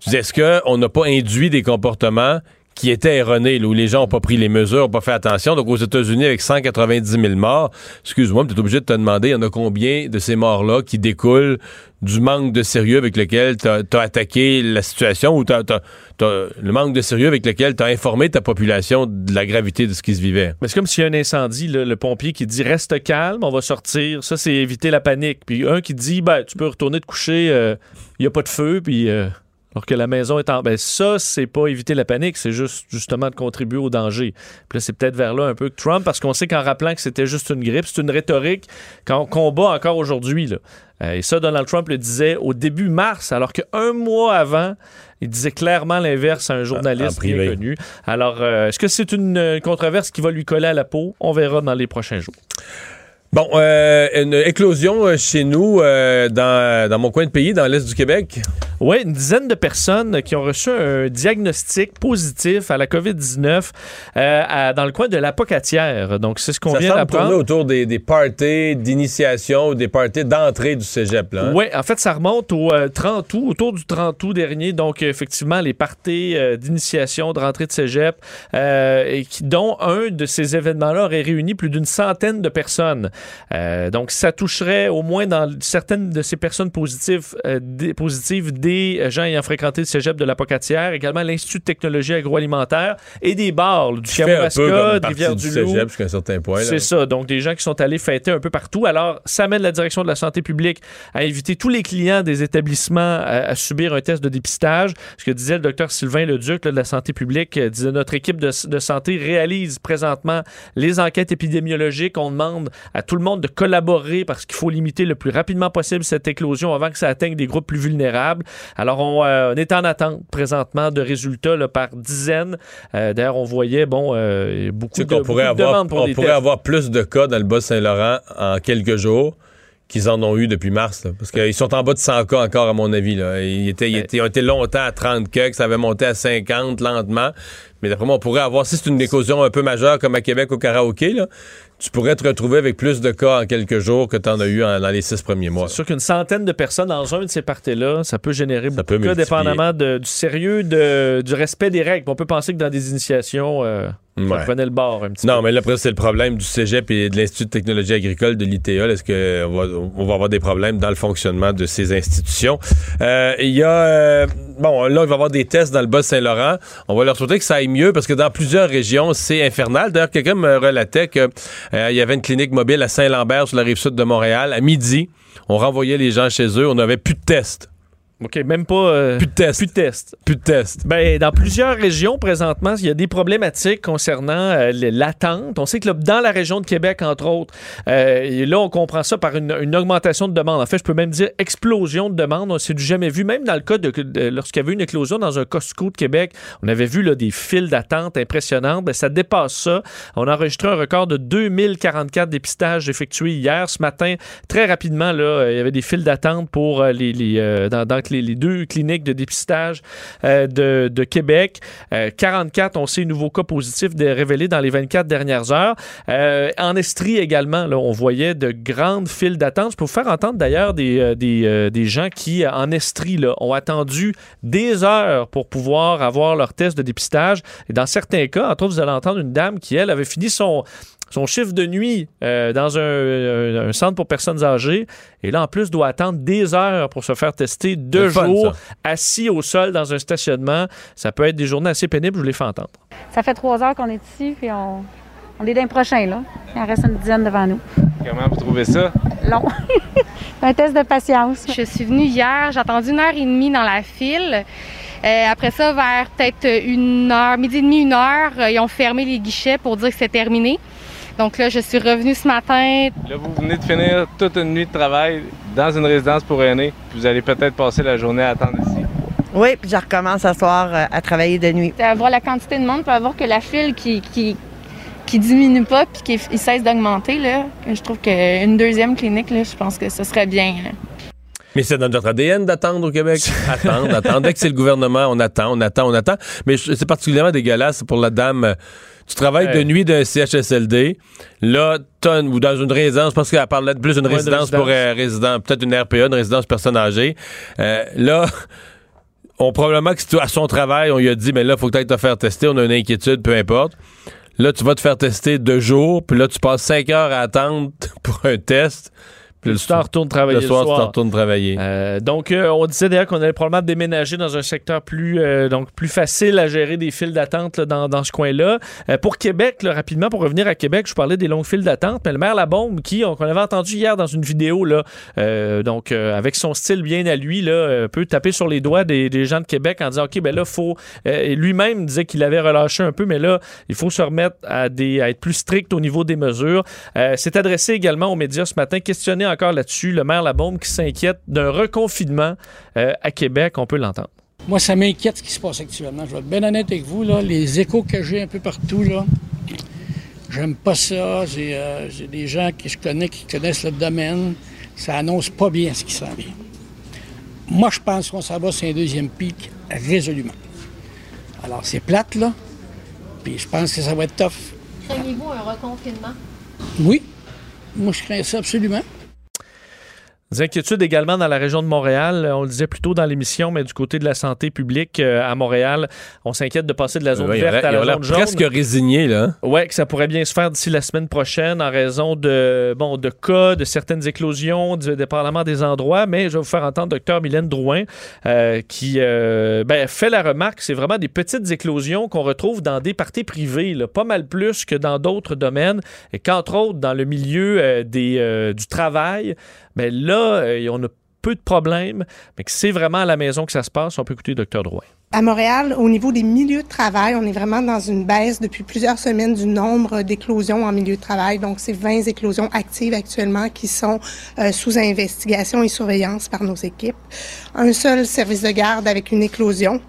Tu dis, est-ce qu'on n'a pas induit des comportements qui étaient erronés, là, où les gens n'ont pas pris les mesures, n'ont pas fait attention. Donc, aux États-Unis, avec 190 000 morts, excuse-moi, tu es obligé de te demander, il y en a combien de ces morts-là qui découlent du manque de sérieux avec lequel tu as, attaqué la situation ou le manque de sérieux avec lequel tu as informé ta population de la gravité de ce qui se vivait? Mais c'est comme s'il y a un incendie, le pompier qui dit reste calme, on va sortir. Ça, c'est éviter la panique. Puis un qui dit ben, tu peux retourner te coucher, il n'y a pas de feu, puis euh, alors que la maison est en. Ben, ça, c'est pas éviter la panique, c'est juste justement de contribuer au danger. Puis là, c'est peut-être vers là un peu que Trump, parce qu'on sait qu'en rappelant que c'était juste une grippe, c'est une rhétorique qu'on combat encore aujourd'hui. Euh, et ça, Donald Trump le disait au début mars, alors qu'un mois avant, il disait clairement l'inverse à un journaliste bien connu. Alors, euh, est-ce que c'est une euh, controverse qui va lui coller à la peau? On verra dans les prochains jours. Bon, euh, une éclosion chez nous, euh, dans, dans mon coin de pays, dans l'Est du Québec. Oui, une dizaine de personnes qui ont reçu un diagnostic positif à la COVID-19 euh, dans le coin de l'Apocatière. Donc, c'est ce qu'on vient d'apprendre. autour des, des parties d'initiation ou des parties d'entrée du cégep. Hein? Oui, en fait, ça remonte au euh, 30 août, autour du 30 août dernier. Donc, euh, effectivement, les parties euh, d'initiation, de rentrée de cégep, euh, et qui, dont un de ces événements-là aurait réuni plus d'une centaine de personnes. Euh, donc, ça toucherait au moins dans certaines de ces personnes positives, euh, positives des euh, gens ayant fréquenté le cégep de l'Apocatière, également l'Institut de technologie agroalimentaire et des bars là, du Kamouraska, de Rivière-du-Loup. jusqu'à un certain point. C'est ça. Donc, des gens qui sont allés fêter un peu partout. Alors, ça mène la direction de la santé publique à inviter tous les clients des établissements à, à subir un test de dépistage. Ce que disait le docteur Sylvain Leduc là, de la santé publique, euh, disait notre équipe de, de santé réalise présentement les enquêtes épidémiologiques. On demande à tout le monde de collaborer parce qu'il faut limiter le plus rapidement possible cette éclosion avant que ça atteigne des groupes plus vulnérables. Alors, on, euh, on est en attente présentement de résultats là, par dizaines. Euh, D'ailleurs, on voyait, bon, euh, beaucoup, de, pourrait, beaucoup de avoir, demandes pour on des pourrait tests. avoir plus de cas dans le Bas-Saint-Laurent en quelques jours qu'ils en ont eu depuis mars. là. parce qu'ils sont en bas de 100 cas encore, à mon avis. Là. Ils, étaient, ils, étaient- ils ont été longtemps à 30 cas, que ça avait monté à 50 lentement. Mais d'après moi, on pourrait avoir, si c'est une éclosion un peu majeure comme à Québec au karaoké, là, tu pourrais te retrouver avec plus de cas en quelques jours que tu en as eu en- dans les six premiers mois. C'est sûr qu'une centaine de personnes dans un de ces parties-là, ça peut générer beaucoup peut de cas, dépendamment de- du sérieux, de- du respect des règles. On peut penser que dans des initiations, euh, Ouais. prenait le bord un petit Non, mais là, après, c'est le problème du cégep et de l'Institut de technologie agricole de l'ITA. Est-ce qu'on va, on va avoir des problèmes dans le fonctionnement de ces institutions? Euh, Il y a... euh, bon, là, il va y avoir des tests dans le Bas-Saint-Laurent. On va leur souhaiter que ça aille mieux parce que dans plusieurs régions, c'est infernal. D'ailleurs, quelqu'un me relatait qu'il y avait une clinique mobile à Saint-Lambert, sur la rive sud de Montréal. À midi, on renvoyait les gens chez eux. On n'avait plus de tests. OK, même pas. euh, Plus de tests. Plus de tests. Plus de tests. Ben, dans plusieurs régions, présentement, il y a des problématiques concernant euh, l'attente. On sait que là, dans la région de Québec, entre autres, euh, et là, on comprend ça par une, une augmentation de demande. En fait, je peux même dire explosion de demande. On s'est du jamais vu. Même dans le cas de, de- lorsqu'il y avait une éclosion dans un Costco de Québec, on avait vu là, des files d'attente impressionnantes. Ben, ça dépasse ça. On a enregistré un record de 2044 dépistages effectués hier. Ce matin, très rapidement, là, il y avait des files d'attente pour les, les, dans, les, deux cliniques de dépistage euh, de, de Québec. Euh, 44, on sait, nouveaux cas positifs révélés dans les 24 dernières heures. Euh, en Estrie également, là, on voyait de grandes files d'attente. Je peux vous faire entendre d'ailleurs des, euh, des, euh, des gens qui, euh, en Estrie, là, ont attendu des heures pour pouvoir avoir leur test de dépistage. Et dans certains cas, entre autres, vous allez entendre une dame qui, elle, avait fini son son chiffre de nuit euh, dans un, un- un centre pour personnes âgées et là en plus doit attendre des heures pour se faire tester deux fun, jours ça. assis au sol dans un stationnement. Ça peut être des journées assez pénibles, je vous les fais entendre. Ça fait trois heures qu'on est ici, puis on, on est d'un prochain, là. Il en reste une dizaine devant nous. Comment vous trouvez ça? Long. Un test de patience. Je suis venue hier, j'ai attendu une heure et demie dans la file. Euh, après ça, vers peut-être une heure, midi et demi, une heure, euh, ils ont fermé les guichets pour dire que c'était terminé. Donc là, je suis revenue ce matin. Là, vous venez de finir toute une nuit de travail dans une résidence pour aînés, puis vous allez peut-être passer la journée à attendre ici. Oui, puis je recommence ce soir euh, à travailler de nuit. À voir la quantité de monde, pour avoir que la file qui, qui, qui diminue pas puis qu'il il cesse d'augmenter, là, je trouve qu'une deuxième clinique, là, je pense que ce serait bien. là. Mais c'est dans notre ADN d'attendre au Québec. Attendre, attendre. Dès que c'est le gouvernement, on attend, on attend, on attend. Mais c'est particulièrement dégueulasse pour la dame. Tu travailles de nuit d'un CHSLD. Là, une- ou dans une résidence, pense qu'elle parlait de plus d'une Ouais, résidence pour euh, résident, peut-être une RPA, une résidence personne âgée. Euh, là, on probablement que c'est à son travail, on lui a dit, mais là, il faut tu te faire tester, on a une inquiétude, peu importe. Là, tu vas te faire tester deux jours, puis là, tu passes cinq heures à attendre pour un test. Puis tu t'en retournes travailler le soir, le soir. retournes travailler. Euh, donc, euh, on disait d'ailleurs qu'on allait probablement déménager dans un secteur plus, euh, donc plus facile à gérer des files d'attente dans, dans ce coin-là. Pour Québec, là, rapidement, pour revenir à Québec, je parlais des longues files d'attente, mais le maire Labombe, qui, on, qu'on avait entendu hier dans une vidéo, là, donc avec son style bien à lui, là, peut taper sur les doigts des, des gens de Québec en disant, OK, ben là, faut... lui-même disait qu'il avait relâché un peu, mais là, il faut se remettre à, des, à être plus strict au niveau des mesures. C'est adressé également aux médias ce matin, questionné encore là-dessus, le maire Labombe qui s'inquiète d'un reconfinement euh, à Québec. On peut l'entendre. Moi, ça m'inquiète ce qui se passe actuellement. Je vais être bien honnête avec vous. Là, les échos que j'ai un peu partout, là, j'aime pas ça. J'ai euh, j'ai des gens que je connais qui connaissent le domaine. Ça annonce pas bien ce qui s'en vient. Moi, je pense qu'on s'en va sur un deuxième pic résolument. Alors, c'est plate, là. Puis je pense que ça va être tough. Craignez-vous un reconfinement? Oui. Moi, je crains ça absolument. Des inquiétudes également dans la région de Montréal. Euh, On le disait plus tôt dans l'émission, mais du côté de la santé publique euh, à Montréal, on s'inquiète de passer de la zone Ouais, verte à la zone jaune. presque résigné, là. Ouais, que ça pourrait bien se faire d'ici la semaine prochaine en raison de bon de cas, de certaines éclosions, du dépendamment des endroits. Mais je vais vous faire entendre docteur Mylène Drouin euh, qui euh, ben, fait la remarque, c'est vraiment des petites éclosions qu'on retrouve dans des parties privées, là, pas mal plus que dans d'autres domaines, et qu'entre autres dans le milieu des, du travail, ben là, euh, on a peu de problèmes, mais que c'est vraiment à la maison que ça se passe. On peut écouter docteur Drouin. À Montréal, au niveau des milieux de travail, on est vraiment dans une baisse depuis plusieurs semaines du nombre d'éclosions en milieu de travail. Donc, c'est 20 éclosions actives actuellement qui sont euh, sous investigation et surveillance par nos équipes. Un seul service de garde avec une éclosion.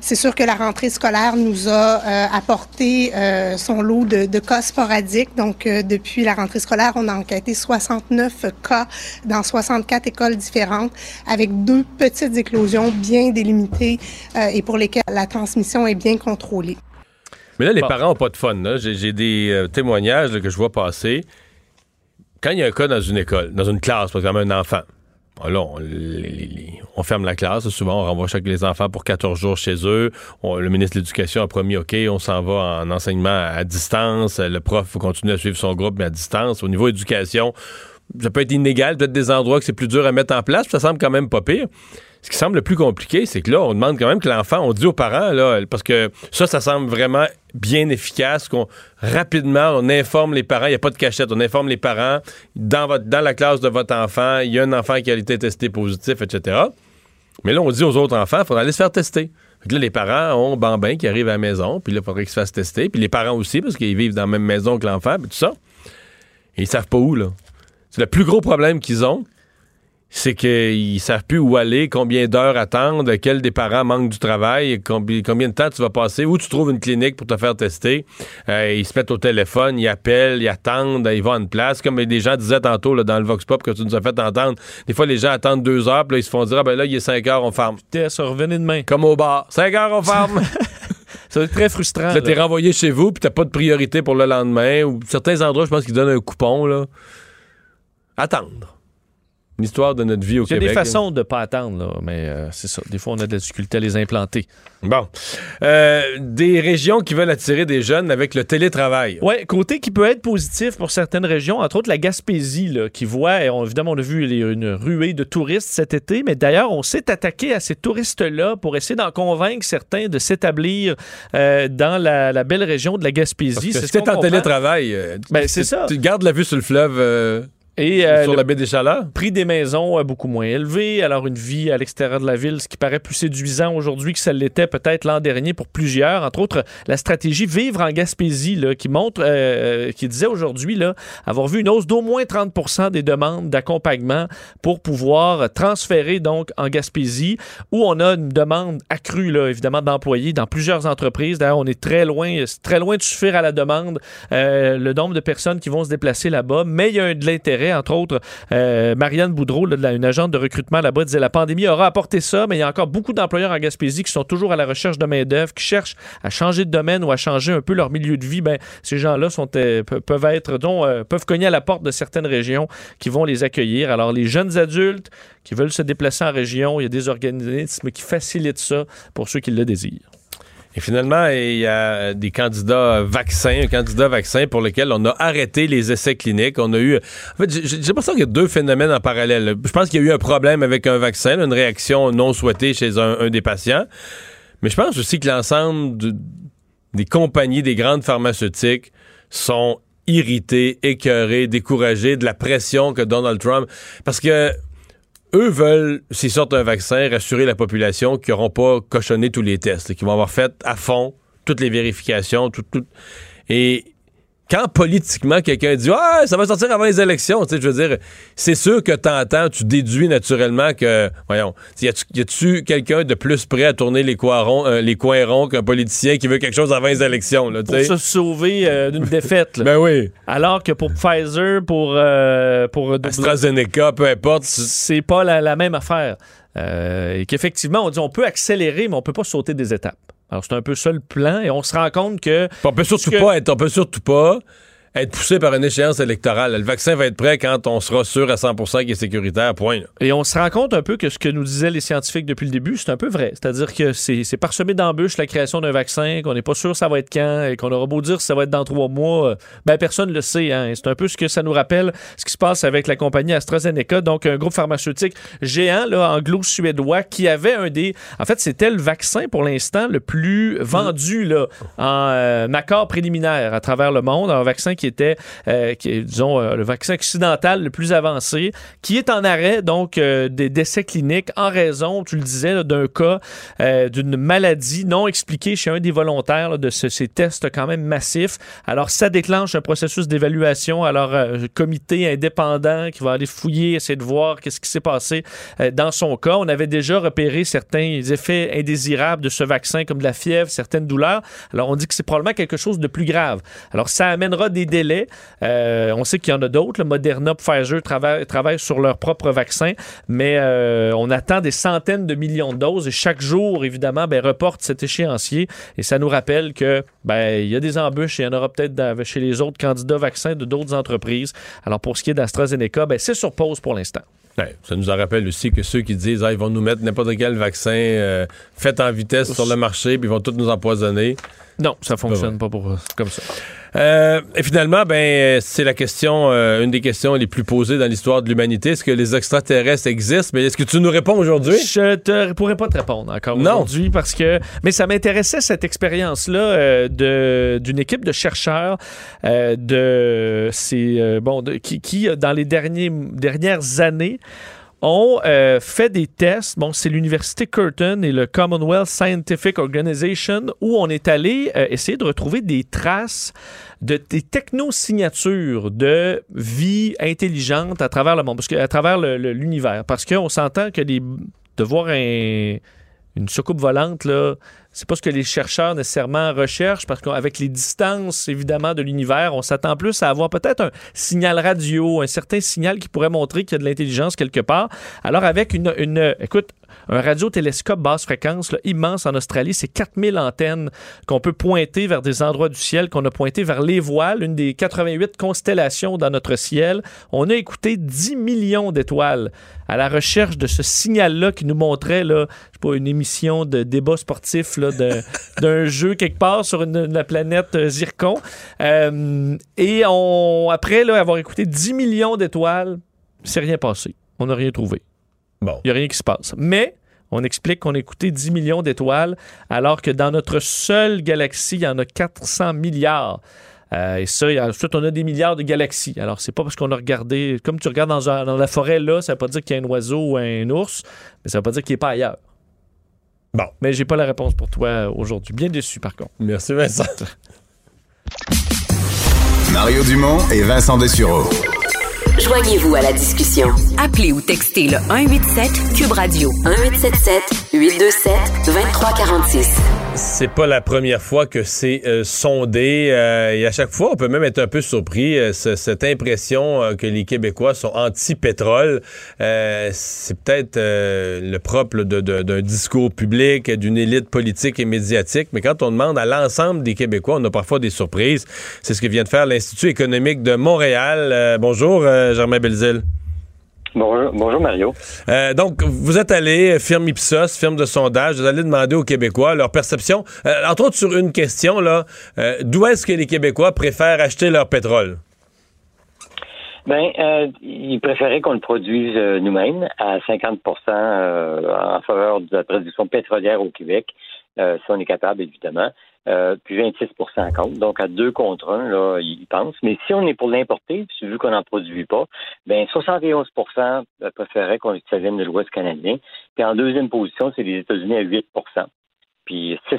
C'est sûr que la rentrée scolaire nous a euh, apporté euh, son lot de, de cas sporadiques. Donc, euh, depuis la rentrée scolaire, on a enquêté 69 cas dans 64 écoles différentes avec deux petites éclosions bien délimitées euh, et pour lesquelles la transmission est bien contrôlée. Mais là, les parents n'ont pas de fun. là. J'ai j'ai des euh, témoignages là, que je vois passer. Quand il y a un cas dans une école, dans une classe, par exemple, un enfant, là, on, ferme la classe. Souvent, on renvoie chaque les enfants pour 14 jours chez eux. Le ministre de l'Éducation a promis, OK, on s'en va en enseignement à distance. Le prof faut continuer à suivre son groupe, mais à distance. Au niveau éducation, ça peut être inégal. Peut-être des endroits que c'est plus dur à mettre en place. Ça semble quand même pas pire. Ce qui semble le plus compliqué, c'est que là, on demande quand même que l'enfant, on dit aux parents, là, parce que ça, ça semble vraiment bien efficace, qu'on rapidement, on informe les parents, il n'y a pas de cachette, on informe les parents, dans, la classe de votre enfant, il y a un enfant qui a été testé positif, etc. Mais là, on dit aux autres enfants, il faudra aller se faire tester. Là, les parents ont Bambin qui arrive à la maison, puis là, il faudrait qu'ils se fassent tester, puis les parents aussi, parce qu'ils vivent dans la même maison que l'enfant, puis tout ça. Et ils savent pas où, là. C'est le plus gros problème qu'ils ont, c'est qu'ils savent plus où aller, combien d'heures attendre, quel des parents manque du travail, combi- combien de temps tu vas passer, où tu trouves une clinique pour te faire tester. Euh, ils se mettent au téléphone, ils appellent, ils attendent, ils vont à une place. Comme des gens disaient tantôt là, dans le Vox Pop que tu nous as fait entendre, des fois les gens attendent deux heures, puis là, ils se font dire, ah ben là, il est cinq heures, on ferme. Ça revenait demain. Comme au bar. Cinq heures, on ferme. Ça va être très frustrant. Là, t'es là. renvoyé chez vous, puis t'as pas de priorité pour le lendemain. Ou certains endroits, je pense qu'ils donnent un coupon, là. Attendre. L'histoire de notre vie au Il y a Québec. des là. façons de ne pas attendre, là, mais euh, c'est ça. Des fois, on a de la difficulté à les implanter. Bon. Euh, des régions qui veulent attirer des jeunes avec le télétravail. Oui, côté qui peut être positif pour certaines régions, entre autres la Gaspésie, là, qui voit, et on- évidemment, on a vu les- une ruée de touristes cet été, mais d'ailleurs, on s'est attaqué à ces touristes-là pour essayer d'en convaincre certains de s'établir euh, dans la, la belle région de la Parce Gaspésie. que C'est ce en télétravail, Ben, c'est ça. Tu gardes la vue sur le fleuve. Euh, Et, euh, Sur le la baie des Chaleurs? prix des maisons a beaucoup moins élevé. Alors, une vie à l'extérieur de la ville, ce qui paraît plus séduisant aujourd'hui que ça l'était peut-être l'an dernier pour plusieurs. Entre autres, la stratégie Vivre en Gaspésie, là, qui montre, euh, qui disait aujourd'hui là, avoir vu une hausse d'au moins 30% des demandes d'accompagnement pour pouvoir transférer donc en Gaspésie, où on a une demande accrue, là, évidemment, d'employés dans plusieurs entreprises. D'ailleurs, on est très loin, très loin de suffire à la demande, euh, le nombre de personnes qui vont se déplacer là-bas. Mais il y a un- de l'intérêt, entre autres, euh, Marianne Boudreau, une agente de recrutement là-bas, disait la pandémie aura apporté ça, mais il y a encore beaucoup d'employeurs en Gaspésie qui sont toujours à la recherche de main-d'œuvre, qui cherchent à changer de domaine ou à changer un peu leur milieu de vie. Ben, ces gens-là euh, pe- peuvent être, dont, euh, peuvent cogner à la porte de certaines régions qui vont les accueillir. Alors, les jeunes adultes qui veulent se déplacer en région, il y a des organismes qui facilitent ça pour ceux qui le désirent. Et finalement, il y a des candidats vaccins, un candidat vaccin pour lequel on a arrêté les essais cliniques. On a eu. En fait, j'ai l'impression qu'il y a deux phénomènes en parallèle. Je pense qu'il y a eu un problème avec un vaccin, une réaction non souhaitée chez un, des patients. Mais je pense aussi que l'ensemble de- des compagnies, des grandes pharmaceutiques sont irrités, écœurés, découragés de la pression que Donald Trump. Parce que eux veulent, s'ils sortent un vaccin, rassurer la population qu'ils n'auront pas cochonné tous les tests, qu'ils vont avoir fait à fond toutes les vérifications, tout. Et quand politiquement quelqu'un dit Ah, ça va sortir avant les élections, tu sais, je veux dire, c'est sûr que t'entends, tu déduis naturellement que, voyons, y a-tu- quelqu'un de plus prêt à tourner les coins ronds, euh, les coins ronds qu'un politicien qui veut quelque chose avant les élections, là, Pour se sauver euh, d'une défaite. là. Ben oui. Alors que pour Pfizer, pour, euh, pour AstraZeneca, peu importe. c'est pas la, la même affaire. Euh, et qu'effectivement, on dit on peut accélérer, mais on peut pas sauter des étapes. Alors c'est un peu ça le plan, et on se rend compte que On peut surtout que- pas être, on peut surtout pas être poussé par une échéance électorale. Le vaccin va être prêt quand on sera sûr à 100% qu'il est sécuritaire, point. Et on se rend compte un peu que ce que nous disaient les scientifiques depuis le début, c'est un peu vrai. C'est-à-dire que c'est parsemé d'embûches la création d'un vaccin, qu'on n'est pas sûr ça va être quand, et qu'on aura beau dire ça va être dans trois mois, euh, ben personne ne le sait. Hein. C'est un peu ce que ça nous rappelle, ce qui se passe avec la compagnie AstraZeneca, donc un groupe pharmaceutique géant anglo-suédois qui avait un des... En fait, c'était le vaccin pour l'instant le plus vendu en euh, accord préliminaire à travers le monde, un vaccin qui était, euh, qui disons, euh, le vaccin occidental le plus avancé, qui est en arrêt, donc, euh, des décès cliniques en raison, tu le disais, d'un cas d'une maladie non expliquée chez un des volontaires de ce- ces tests quand même massifs. Alors, ça déclenche un processus d'évaluation. Alors, comité indépendant qui va aller fouiller, essayer de voir qu'est-ce qui s'est passé dans son cas. On avait déjà repéré certains effets indésirables de ce vaccin, comme de la fièvre, certaines douleurs. Alors, on dit que c'est probablement quelque chose de plus grave. Alors, ça amènera des Euh, on sait qu'il y en a d'autres. Le Moderna, Pfizer travaillent, sur leur propre vaccin, mais euh, on attend des centaines de millions de doses et chaque jour, évidemment, ben, reporte cet échéancier. Et ça nous rappelle que ben, il y a des embûches et il y en aura peut-être chez les autres candidats vaccins de d'autres entreprises. Alors, pour ce qui est d'AstraZeneca, ben, c'est sur pause pour l'instant. Ouais, ça nous en rappelle aussi que ceux qui disent ah, ils vont nous mettre n'importe quel vaccin euh, fait en vitesse sur le marché, puis ils vont tous nous empoisonner. Non, ça fonctionne pas pour comme ça. Euh, et finalement, ben, c'est la question, euh, une des questions les plus posées dans l'histoire de l'humanité. Est-ce que les extraterrestres existent? Mais est-ce que tu nous réponds aujourd'hui? Je te pourrais pas te répondre encore aujourd'hui parce que mais ça m'intéressait cette expérience là de d'une équipe de chercheurs euh, de c'est euh, bon de- qui, qui euh, dans les derniers dernières années ont euh, fait des tests. Bon, c'est l'université Curtin et le Commonwealth Scientific Organization où on est allé euh, essayer de retrouver des traces de des technosignatures de vie intelligente à travers le monde, parce que, à travers l'univers. Parce qu'on s'entend que de voir un- une soucoupe volante, c'est pas ce que les chercheurs nécessairement recherchent, parce qu'avec les distances, évidemment, de l'univers, on s'attend plus à avoir peut-être un signal radio, un certain signal qui pourrait montrer qu'il y a de l'intelligence quelque part. Alors, avec une, une écoute, un radiotélescope basse fréquence là, immense en Australie, c'est 4000 antennes qu'on peut pointer vers des endroits du ciel, qu'on a pointé vers les voiles, une des 88 constellations dans notre ciel. On a écouté 10 millions d'étoiles à la recherche de ce signal-là qui nous montrait, là, je sais pas, une émission de débat sportif d'un jeu quelque part sur une- la planète Zircon. Euh, et on, après là, avoir écouté 10 millions d'étoiles, c'est rien passé. On n'a rien trouvé. Bon. Il n'y a rien qui se passe. Mais on explique qu'on a écouté 10 millions d'étoiles, alors que dans notre seule galaxie, il y en a 400 milliards. Euh, et ça, ensuite, on a des milliards de galaxies. Alors, c'est pas parce qu'on a regardé, comme tu regardes dans, dans la forêt là, ça veut pas dire qu'il y a un oiseau ou un ours, mais ça veut pas dire qu'il est pas ailleurs. Bon. Mais j'ai pas la réponse pour toi aujourd'hui. Bien déçu, par contre. Merci, Vincent. Mario Dumont et Vincent Dessureau. Joignez-vous à la discussion. Appelez ou textez le 187 Cube Radio 1877 827 2346. C'est pas la première fois que c'est euh, sondé euh, et à chaque fois, on peut même être un peu surpris. euh, ce- cette impression que les Québécois sont anti-pétrole, c'est peut-être le propre d'un discours public, d'une élite politique et médiatique. Mais quand on demande à l'ensemble des Québécois, on a parfois des surprises. C'est ce que vient de faire l'Institut économique de Montréal. Bonjour, Germain Belzile. Bonjour, bonjour Mario. Euh, donc, vous êtes allé, firme Ipsos, firme de sondage, vous allez demander aux Québécois leur perception, euh, entre autres sur une question, là, euh, d'où est-ce que les Québécois préfèrent acheter leur pétrole? Ben, ils préféraient qu'on le produise nous-mêmes à 50% euh, en faveur de la production pétrolière au Québec, si on est capable, évidemment. Euh, puis 26 contre. Donc, à deux contre un, là, ils pensent. Mais si on est pour l'importer, vu qu'on n'en produit pas, ben 71% préféraient qu'on ça vienne de l'Ouest canadien. Puis en deuxième position, c'est les États-Unis à 8% puis 6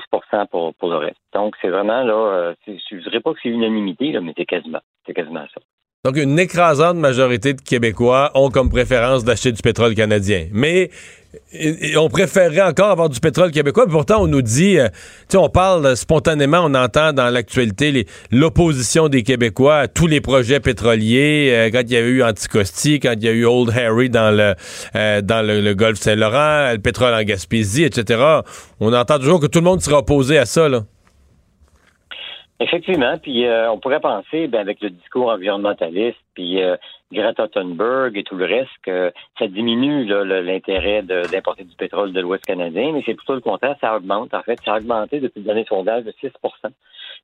pour, pour le reste. Donc, c'est vraiment, là, euh, je ne dirais pas que c'est unanimité, là, mais c'est quasiment. C'est quasiment ça. Donc, une écrasante majorité de Québécois ont comme préférence d'acheter du pétrole canadien. Mais on préférerait encore avoir du pétrole québécois. Pourtant, on nous dit, euh, on parle spontanément, on entend dans l'actualité l'opposition des Québécois à tous les projets pétroliers. euh, quand il y a eu Anticosti, quand il y a eu Old Harry dans le euh, golfe Saint-Laurent, le pétrole en Gaspésie, etc. On entend toujours que tout le monde sera opposé à ça. Là. Effectivement, puis euh, on pourrait penser, ben, avec le discours environnementaliste, puis Greta Thunberg et tout le reste, que ça diminue l'intérêt d'importer du pétrole de l'Ouest canadien, mais c'est plutôt le contraire, ça augmente. En fait, ça a augmenté depuis le dernier sondage de 6%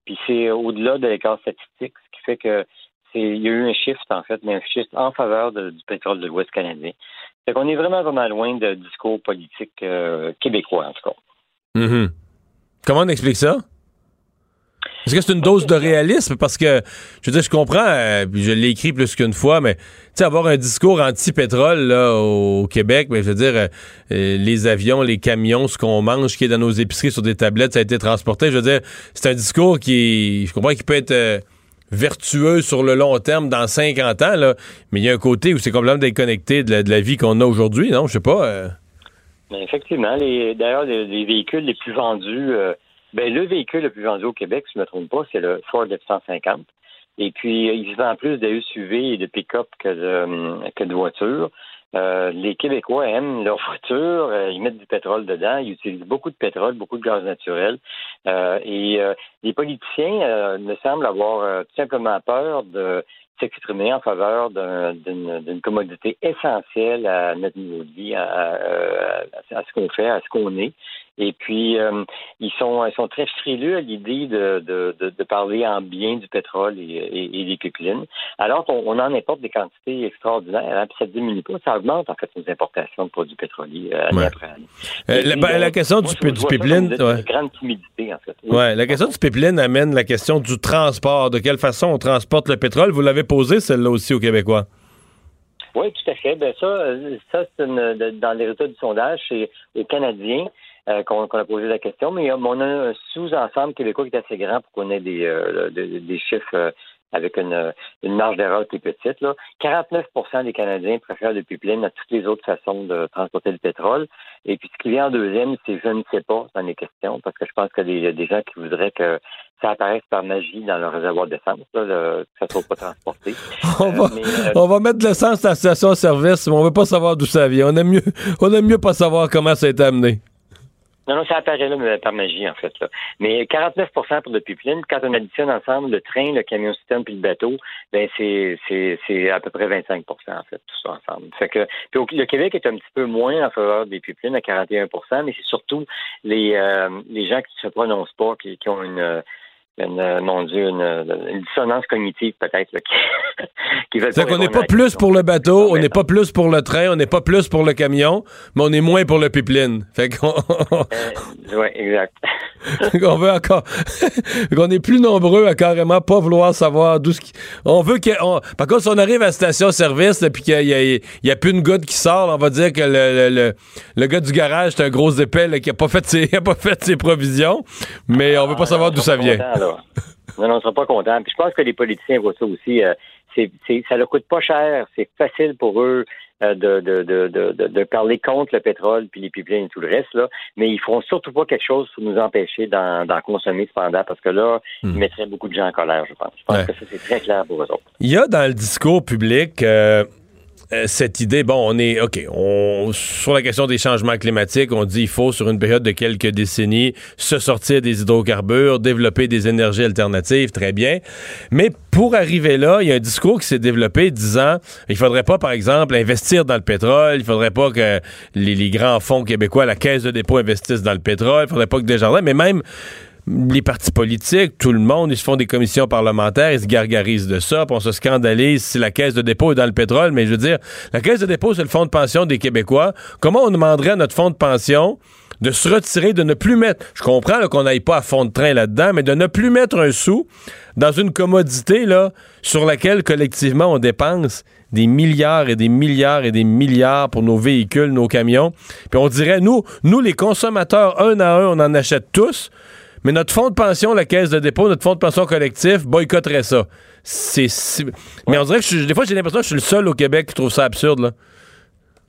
Puis c'est au-delà de l'écart statistique, ce qui fait que c'est il y a eu un shift, en fait, mais un shift en faveur du pétrole de l'Ouest canadien. Fait qu'on est vraiment, vraiment loin de discours politique euh, québécois, en tout cas. Mhm. Comment on explique ça? Est-ce que c'est une dose de réalisme? Parce que, je veux dire, je comprends, euh, puis je l'ai écrit plus qu'une fois, mais, tu sais, avoir un discours anti-pétrole, là, au Québec, mais je veux dire, euh, euh, les avions, les camions, ce qu'on mange, qui est dans nos épiceries sur des tablettes, ça a été transporté. Je veux dire, c'est un discours qui, je comprends qu'il peut être euh, vertueux sur le long terme dans 50 ans, là, mais il y a un côté où c'est complètement déconnecté de la, vie qu'on a aujourd'hui, non? Je sais pas. euh. Ben, effectivement, d'ailleurs, les, les véhicules les plus vendus, euh, ben, le véhicule le plus vendu au Québec, si je ne me trompe pas, c'est le Ford F-150. Et puis, euh, il se vend plus de SUV et de pick-up que de, hum, que de voitures. Euh, les Québécois aiment leur voiture, euh, ils mettent du pétrole dedans, ils utilisent beaucoup de pétrole, beaucoup de gaz naturel. Euh, et euh, les politiciens euh, me semblent avoir euh, tout simplement peur de s'exprimer en faveur d'un- d'une commodité essentielle à notre niveau de vie, à- à ce qu'on fait, à ce qu'on est. Et puis, euh, ils sont ils sont très frileux à l'idée de, de, de, de parler en bien du pétrole et, et, et des pipelines, alors qu'on on en importe des quantités extraordinaires, hein, puis ça ne diminue pas, ça augmente en fait nos importations de produits pétroliers euh, année Ouais. après année. Euh, la, puis, donc, la question moi, du, pipeline. une ouais. grande timidité, en fait. Oui. Ouais, la question du pipeline amène la question du transport. De quelle façon on transporte le pétrole? Vous l'avez posé, celle-là aussi, aux Québécois. Oui, tout à fait. Ben ça, ça c'est dans les résultats du sondage, c'est aux Canadiens euh, qu'on a posé la question, mais euh, on a un sous-ensemble québécois qui est assez grand pour qu'on ait des, euh, de- des chiffres euh, avec une, une marge d'erreur plus petite. Là. 49% des Canadiens préfèrent le pipeline à toutes les autres façons de transporter le pétrole. Et puis ce qui vient en deuxième, c'est je ne sais pas dans les questions, parce que je pense qu'il y a des gens qui voudraient que ça apparaisse par magie dans leur réservoir d'essence, le- que ça ne soit pas transporté. On va, mais, euh, on va mettre de l'essence à la station-service, mais on veut pas savoir d'où ça vient. On aime mieux, on aime mieux pas savoir comment ça a été amené. Non, non, ça apparaît là, par magie, en fait. Là. Mais 49% pour le pipeline, quand on additionne ensemble le train, le camion système puis le bateau, ben c'est, c'est, c'est à peu près 25% en fait, tout ça ensemble. Fait que, le Québec est un petit peu moins en faveur des pipelines à 41% mais c'est surtout les, euh, les gens qui ne se prononcent pas, qui, qui ont une, une, mon Dieu, une, une dissonance cognitive peut-être qui, qui qu'on n'est pas plus pour le bateau, on n'est pas plus pour le train, on n'est pas plus pour le camion, mais on est moins pour le pipeline. Fait qu'on Oui, exact. qu'on veut encore qu'on est plus nombreux à carrément pas vouloir savoir d'où ce qui on veut que on- par contre si on arrive à la station service là, puis qu'il y a, y a plus une goutte qui sort là, on va dire que le, le, le, le gars du garage c'est un gros épais là, qui a pas fait ses a pas fait ses provisions mais on veut pas savoir d'où ça vient Content, Non, non, on ne sera pas content. Puis je pense que les politiciens voient ça aussi. euh, c'est, c'est- ça leur coûte pas cher. C'est facile pour eux euh, de, de, de, de, parler contre le pétrole puis les pipelines et tout le reste. Là. Mais ils feront surtout pas quelque chose pour nous empêcher d'en, d'en consommer cependant parce que là, ils mettraient beaucoup de gens en colère, je pense. Je pense Ouais. que ça, c'est très clair pour eux autres. Il y a dans le discours public euh, euh, cette idée, bon, on est, OK, on, sur la question des changements climatiques, on dit il faut, sur une période de quelques décennies, se sortir des hydrocarbures, développer des énergies alternatives, très bien. Mais pour arriver là, il y a un discours qui s'est développé disant il faudrait pas, par exemple, investir dans le pétrole, il faudrait pas que les, grands fonds québécois, la caisse de dépôt investissent dans le pétrole, il faudrait pas que Desjardins, mais même les partis politiques, tout le monde, ils se font des commissions parlementaires, ils se gargarisent de ça, puis on se scandalise si la caisse de dépôt est dans le pétrole, mais je veux dire, la caisse de dépôt, c'est le fonds de pension des Québécois. Comment on demanderait à notre fonds de pension de se retirer, de ne plus mettre, je comprends qu'on n'aille pas à fond de train là-dedans, mais de ne plus mettre un sou dans une commodité là, sur laquelle collectivement on dépense des milliards et des milliards et des milliards pour nos véhicules, nos camions. Puis on dirait, nous, nous les consommateurs, un à un, on en achète tous, mais notre fonds de pension, la caisse de dépôt, notre fonds de pension collectif boycotterait ça. C'est, c'est- Mais on dirait que je suis- des fois, j'ai l'impression que je suis le seul au Québec qui trouve ça absurde. Là.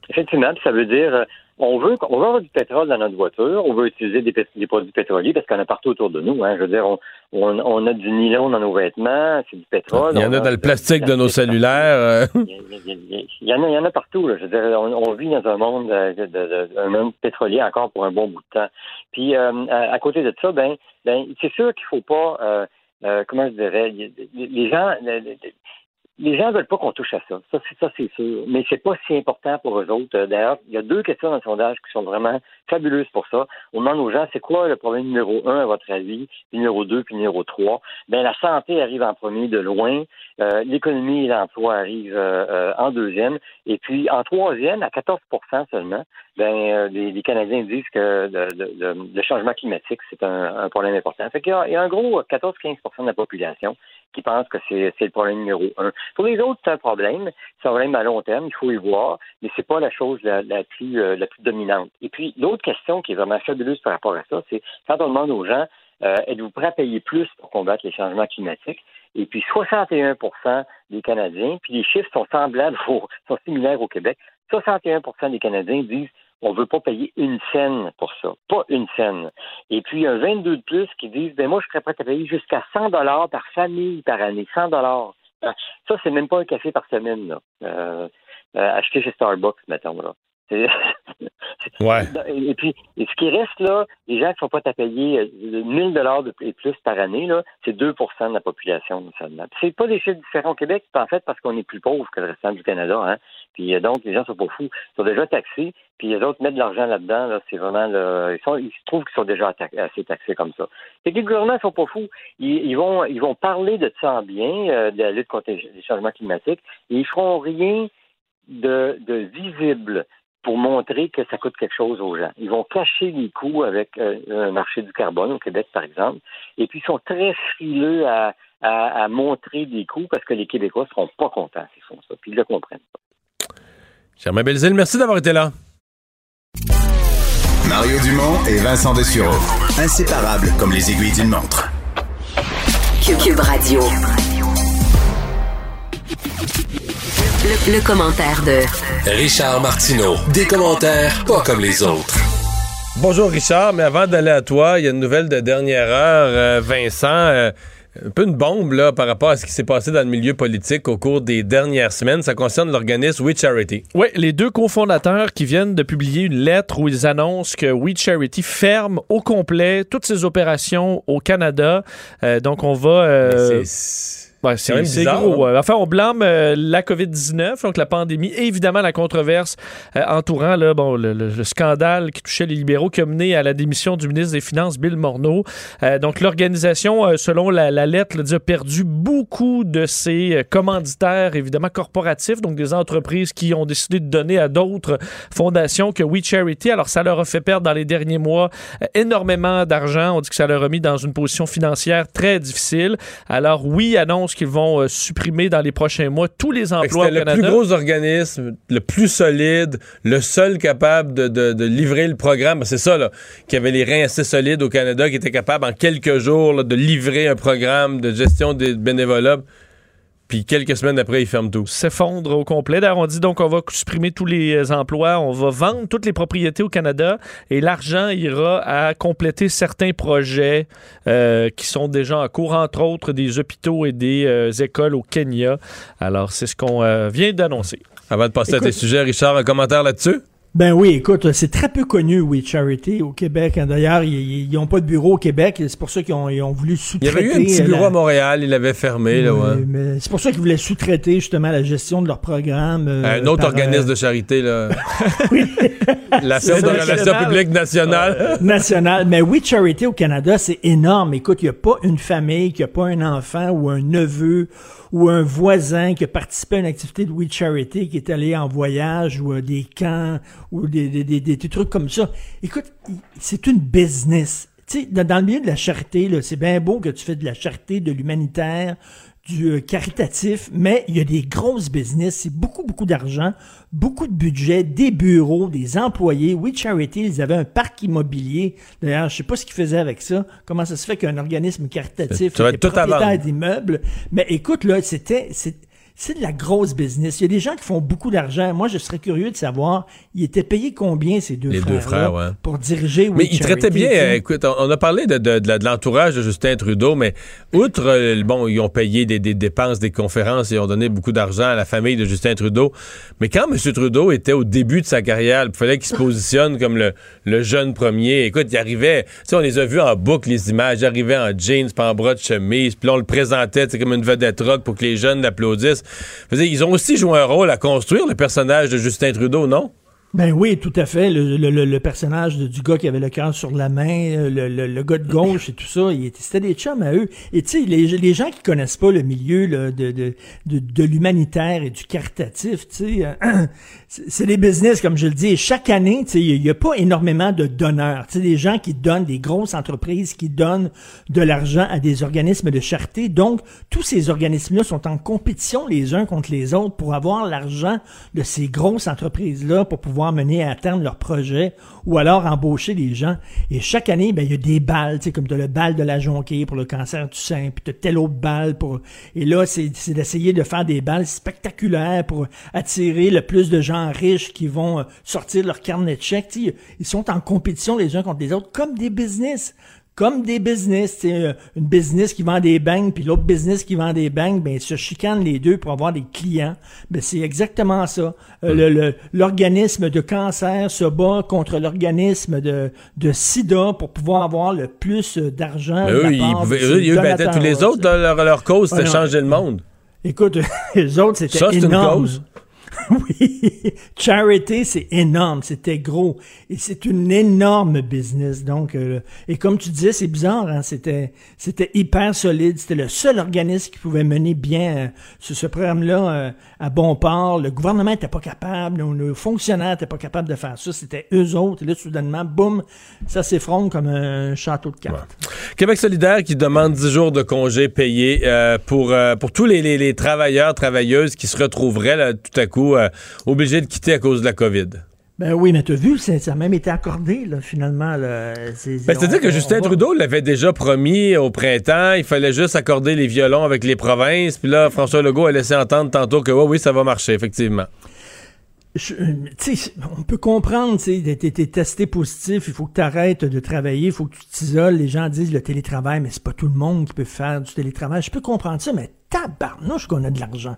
Effectivement, puis ça veut dire euh, on veut on veut avoir du pétrole dans notre voiture, on veut utiliser des, produits pétroliers parce qu'il y en a partout autour de nous. Hein. Je veux dire, on, on, on a du nylon dans nos vêtements, c'est du pétrole. Il y en a dans le plastique de nos cellulaires. Il y en a, il y en a partout. Là. Je veux dire, on, on vit dans un monde, de, de- de- un monde pétrolier encore pour un bon bout de temps. Puis euh, à, à côté de ça, ben, ben c'est sûr qu'il faut pas, euh, euh, comment je dirais, les, les gens, les, gens veulent pas qu'on touche à ça. Ça, c'est ça, c'est sûr. Mais c'est pas si important pour eux autres. Euh, D'ailleurs, il y a deux questions dans le sondage qui sont vraiment fabuleuses pour ça. On demande aux gens, c'est quoi le problème numéro un à votre avis, puis numéro deux, puis numéro trois? Ben la santé arrive en premier de loin. Euh, L'économie et l'emploi arrivent euh, euh, en deuxième. Et puis en troisième, à 14% seulement, ben euh, les, les Canadiens disent que le changement climatique, c'est un, un problème important. Fait qu'il y a, il y a un gros 14-15% de la population qui pense que c'est le problème numéro un. Pour les autres, c'est un problème. C'est un problème à long terme, il faut y voir, mais c'est pas la chose la, plus euh, la plus dominante. Et puis l'autre question qui est vraiment fabuleuse par rapport à ça, c'est quand on demande aux gens euh, êtes-vous prêts à payer plus pour combattre les changements climatiques? Et puis 61% des Canadiens, puis les chiffres sont semblables, au- sont similaires au Québec. 61% des Canadiens disent on veut pas payer une scène pour ça, pas une scène. Et puis un 22 de plus qui disent ben moi je serais prêt à payer jusqu'à 100 dollars par famille par année, 100 dollars. Ça c'est même pas un café par semaine là. Euh, euh, acheté chez Starbucks mettons là. Ouais. et, puis, et ce qui reste là, les gens qui ne sont pas à payer euh, 1000 dollars de et plus par année, là, c'est 2% de la population seulement. C'est pas des chiffres différents au Québec, c'est en fait parce qu'on est plus pauvre que le restant du Canada. Hein. Puis euh, donc, les gens sont pas fous. Ils sont déjà taxés, puis les autres mettent de l'argent là-dedans. Là, c'est vraiment le, ils, se trouvent qu'ils sont déjà assez taxés comme ça. Fait que les gouvernements sont pas fous. Ils, vont ils vont parler de ça en bien, euh, de la lutte contre les changements climatiques, et ils feront rien de, visible pour montrer que ça coûte quelque chose aux gens. Ils vont cacher les coûts avec euh, un marché du carbone au Québec, par exemple, et puis ils sont très frileux à, à, montrer des coûts parce que les Québécois seront pas contents s'ils font ça, puis ils le comprennent. Germain Belzile, merci d'avoir été là. Mario Dumont et Vincent Dessureau. Inséparables comme les aiguilles d'une montre. Cube Radio. Le, le commentaire de Richard Martineau. Des commentaires pas comme les autres. Bonjour Richard, mais avant d'aller à toi, il y a une nouvelle de dernière heure. Euh, Vincent, euh, un peu une bombe là, par rapport à ce qui s'est passé dans le milieu politique au cours des dernières semaines. Ça concerne l'organisme We Charity. Oui, les deux cofondateurs qui viennent de publier une lettre où ils annoncent que We Charity ferme au complet toutes ses opérations au Canada. Euh, donc, on va... euh, Ouais, C'est c'est gros. hein? Enfin, on blâme euh, la COVID-19, donc la pandémie, et évidemment la controverse euh, entourant là, bon, le, le- le scandale qui touchait les libéraux qui a mené à la démission du ministre des Finances, Bill Morneau. Euh, donc, l'organisation, selon la, la lettre, là, a perdu beaucoup de ses commanditaires, évidemment corporatifs, donc des entreprises qui ont décidé de donner à d'autres fondations que We Charity. Alors, ça leur a fait perdre dans les derniers mois énormément d'argent. On dit que ça leur a mis dans une position financière très difficile. Alors, oui, annonce qu'ils vont euh, supprimer dans les prochains mois tous les emplois au le Canada. plus gros organisme, le plus solide, le seul capable de, de- de livrer le programme. C'est ça, là, qui avait les reins assez solides au Canada, qui était capable en quelques jours là, de livrer un programme de gestion des bénévolats. Puis quelques semaines après, ils ferment tout. s'effondre au complet. D'ailleurs, on dit donc on va supprimer tous les euh, emplois, on va vendre toutes les propriétés au Canada et l'argent ira à compléter certains projets euh, qui sont déjà en cours, entre autres des hôpitaux et des euh, écoles au Kenya. Alors, c'est ce qu'on euh, vient d'annoncer. Avant de passer à tes sujets, Richard, un commentaire là-dessus? Ben oui, écoute, c'est très peu connu, We Charity, au Québec. D'ailleurs, ils n'ont pas de bureau au Québec. C'est pour ça qu'ils ont, ils ont voulu Il y sous-traiter. avait eu un petit la- bureau à Montréal, il l'avait fermé. Là, Oui, ouais. mais c'est pour ça qu'ils voulaient sous-traiter justement la gestion de leur programme. euh, un autre par, organisme euh, de charité, là. la C'est Firme de relations publiques nationale. national. Mais We Charity au Canada, c'est énorme. Écoute, il n'y a pas une famille, qui a pas un enfant ou un neveu ou un voisin qui a participé à une activité de We Charity, qui est allé en voyage ou à des camps ou des, des, des, des- trucs comme ça. Écoute, c'est une business. Tu sais, dans, dans le milieu de la charité, là, c'est bien beau que tu fais de la charité, de l'humanitaire, du euh, caritatif, mais il y a des grosses business, c'est beaucoup, beaucoup d'argent, beaucoup de budget, des bureaux, des employés. We Charity, ils avaient un parc immobilier. D'ailleurs, je sais pas ce qu'ils faisaient avec ça. Comment ça se fait qu'un organisme caritatif à propriétaire d'immeubles? Mais écoute, là, c'était... c'est- de la grosse business. Il y a des gens qui font beaucoup d'argent. Moi, je serais curieux de savoir, ils étaient payés combien, ces deux Les deux frères-là, frères, ouais. pour diriger Mais il Charity, traitait bien. euh, écoute, on, a parlé de, de- de la- de l'entourage de Justin Trudeau, mais outre, euh, bon, ils ont payé des, des dépenses, des conférences, ils ont donné beaucoup d'argent à la famille de Justin Trudeau. Mais quand M. Trudeau était au début de sa carrière, il fallait qu'il se positionne comme le, le jeune premier. Écoute, il arrivait, tu sais, on les a vus en boucle, les images. Il arrivait en jeans, puis en bras de chemise, puis on le présentait, comme une vedette rock pour que les jeunes l'applaudissent. Ils ont aussi joué un rôle à construire le personnage de Justin Trudeau, non? Ben oui, tout à fait. Le, personnage du gars qui avait le cœur sur la main, euh, le, le- gars de gauche et tout ça, c'était des chums à eux. Et tu sais, les, gens qui connaissent pas le milieu de, de, de, l'humanitaire et du caritatif, tu sais, c'est des business, comme je le dis. Chaque année, il n'y a pas énormément de donneurs. Tu sais, des gens qui donnent, des grosses entreprises qui donnent de l'argent à des organismes de charité. Donc, tous ces organismes-là sont en compétition les uns contre les autres pour avoir l'argent de ces grosses entreprises-là pour pouvoir mener à terme leurs projets ou alors embaucher des gens. Et chaque année, ben, il y a des balles, comme as le bal de la jonquille pour le cancer du sein, puis as telle autre balle pour... Et là, c'est d'essayer de faire des balles spectaculaires pour attirer le plus de gens riches qui vont euh, sortir leur carnet de chèques. Ils sont en compétition les uns contre les autres, comme des business comme des business, euh, une business qui vend des bangs, puis l'autre business qui vend des bangs, ben ils se chicanent les deux pour avoir des clients. Ben c'est exactement ça. Euh, le- le- L'organisme de cancer se bat contre l'organisme de, de sida pour pouvoir avoir le plus d'argent. De eux, ils, pouvaient- eux, battaient tous les autres. leur, leur cause, c'était Ah changer le monde. Écoute, les autres, c'était c'est une énorme. cause. oui. Charity, c'est énorme. C'était gros. Et c'est une énorme business. Donc, euh, et comme tu disais, c'est bizarre, hein, c'était, c'était hyper solide. C'était le seul organisme qui pouvait mener bien euh, ce, programme-là euh, à bon port. Le gouvernement était pas capable. Nos, nos fonctionnaires étaient pas capables de faire ça. C'était eux autres. Et là, soudainement, boum, ça s'effronte comme un château de cartes. Québec solidaire qui demande 10 jours de congés payés euh, pour, pour tous les, les- les travailleurs, travailleuses qui se retrouveraient là, tout à coup euh, obligés de quitter à cause de la COVID. Ben oui, mais t'as vu, c'est- ça a même été accordé, là, finalement. Là. Ben, C'est-à-dire que Justin Trudeau l'avait déjà promis au printemps, il fallait juste accorder les violons avec les provinces, puis là, François Legault a laissé entendre tantôt que oui, oui, ça va marcher, effectivement. je- tu on peut comprendre, tu t'es testé positif, il faut que tu arrêtes de travailler, il faut que tu t'isoles. Les gens disent le télétravail, mais c'est pas tout le monde qui peut faire du télétravail. Je peux comprendre ça, mais tabarnouche qu'on a de l'argent.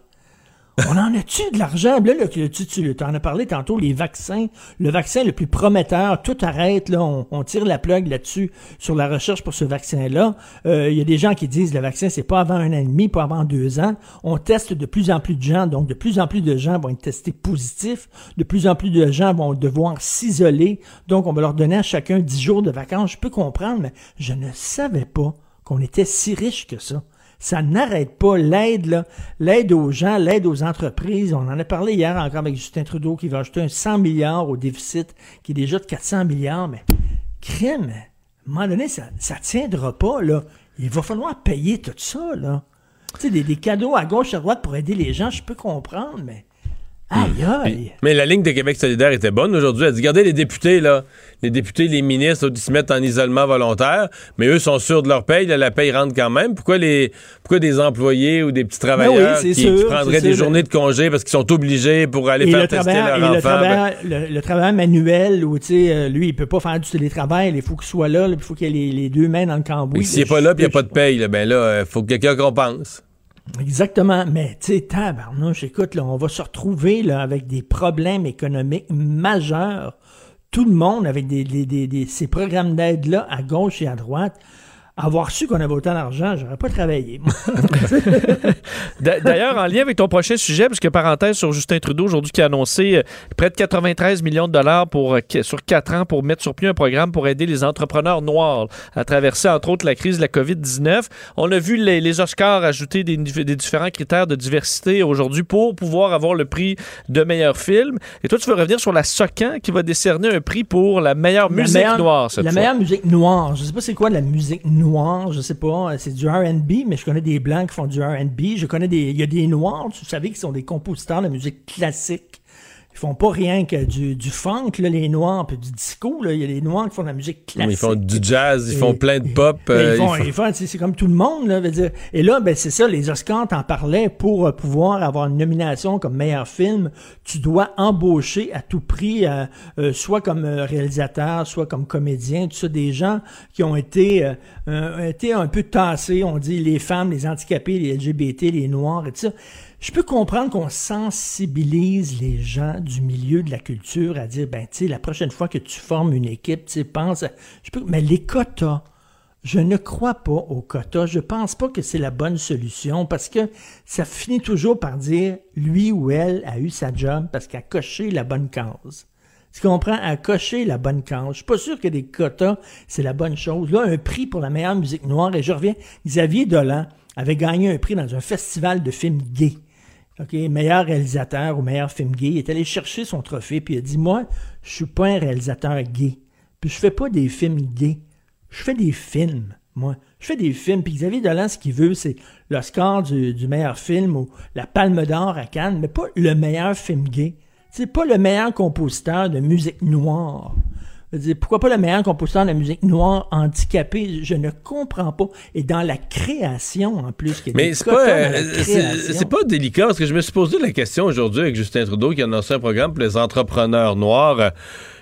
On en a-tu de l'argent? Là, là, tu, tu en as parlé tantôt, les vaccins. Le vaccin le plus prometteur, tout arrête, là. On, tire la plug là-dessus sur la recherche pour ce vaccin-là. Euh, Il y a des gens qui disent le vaccin, c'est pas avant un an et demi, pas avant deux ans. On teste de plus en plus de gens, donc de plus en plus de gens vont être testés positifs. De plus en plus de gens vont devoir s'isoler. Donc, on va leur donner à chacun dix jours de vacances. Je peux comprendre, mais je ne savais pas qu'on était si riche que ça. Ça n'arrête pas l'aide, l'aide aux gens, l'aide aux entreprises. On en a parlé hier encore avec Justin Trudeau qui va ajouter un 100 milliards au déficit qui est déjà de 400 milliards. Mais crime, à un moment donné, ça ça tiendra pas, là. Il va falloir payer tout ça, là. Tu des, des cadeaux à gauche, à droite pour aider les gens, je peux comprendre, mais... Aïe, aïe! Mais la ligne de Québec solidaire était bonne aujourd'hui. Elle dit, regardez les députés, là. Les députés, les ministres, ils se mettent en isolement volontaire, mais eux sont sûrs de leur paye. Là, la paye rentre quand même. Pourquoi les, pourquoi des employés ou des petits travailleurs c'est qui, sûr, qui prendraient des sûr. journées de congé parce qu'ils sont obligés pour aller Et faire le tester travail, leur le, enfant? ben, travail, le, le travail manuel, où, tu sais, euh, lui, il peut pas faire du télétravail, il faut qu'il soit là, là, il faut qu'il ait les, les deux mains dans le cambouis. S'il n'est pas là, puis il n'y a pas de paye, là, ben là, il faut que quelqu'un compense. Exactement. Mais, tu sais, tabarnouche, écoute, là, on va se retrouver là, avec des problèmes économiques majeurs. Tout le monde avec des, ces programmes d'aide-là, à gauche et à droite. Avoir su qu'on avait autant d'argent, j'aurais pas travaillé. D'ailleurs, en lien avec ton prochain sujet, puisque parenthèse sur Justin Trudeau aujourd'hui qui a annoncé euh, près de 93 millions de dollars pour, euh, sur quatre ans pour mettre sur pied un programme pour aider les entrepreneurs noirs à traverser entre autres la crise de la COVID-19. On a vu les, les Oscars ajouter des, des différents critères de diversité aujourd'hui pour pouvoir avoir le prix de meilleur film. Et toi, tu veux revenir sur la SOCAN qui va décerner un prix pour la meilleure La musique meilleure- noire cette La fois. meilleure musique noire. Je sais pas c'est quoi la musique noire. Je sais pas. C'est du R&B, mais je connais des blancs qui font du R&B. Je connais des, il y a des noirs, tu savais, qui sont des compositeurs de musique classique. Ils font pas rien que du, du funk, là, les noirs, puis du disco, là. Il y a des noirs qui font de la musique classique. Ils font du jazz, ils Et- font plein de pop. Euh, ils font, ils font- c'est comme tout le monde, là, veut dire. Et là, ben, c'est ça, les Oscars t'en parlaient pour euh, pouvoir avoir une nomination comme meilleur film. Tu dois embaucher à tout prix, euh, euh, soit comme euh, réalisateur, soit comme comédien, tout ça, des gens qui ont été, euh, euh, été un peu tassés, on dit les femmes, les handicapés, les LGBT, les noirs et tout ça. Je peux comprendre qu'on sensibilise les gens du milieu de la culture à dire, ben, tu sais, la prochaine fois que tu formes une équipe, tu pense. Mais les quotas, je ne crois pas aux quotas. Je pense pas que c'est la bonne solution parce que ça finit toujours par dire lui ou elle a eu sa job parce qu'elle a coché la bonne case. Tu comprends? À cocher la bonne case. Je suis pas sûr que des quotas, c'est la bonne chose. Là, un prix pour la meilleure musique noire, et je reviens, Xavier Dolan avait gagné un prix dans un festival de films gays. OK, meilleur réalisateur ou meilleur film gay. Il est allé chercher son trophée, puis il a dit, moi, je suis pas un réalisateur gay. Puis je fais pas des films gays. Je fais des films, moi. Je fais des films. Puis Xavier Dolan, ce qu'il veut, c'est l'Oscar du, du meilleur film ou la Palme d'Or à Cannes, mais pas le meilleur film gay. C'est pas le meilleur compositeur de musique noire. Dire, pourquoi pas le meilleur compositeur de musique noire handicapé? Je ne comprends pas. Et dans la création, en plus, qui est Mais c'est pas, la euh, c'est pas délicat parce que je me suis posé la question aujourd'hui avec Justin Trudeau qui a annoncé un programme pour les entrepreneurs noirs. Euh,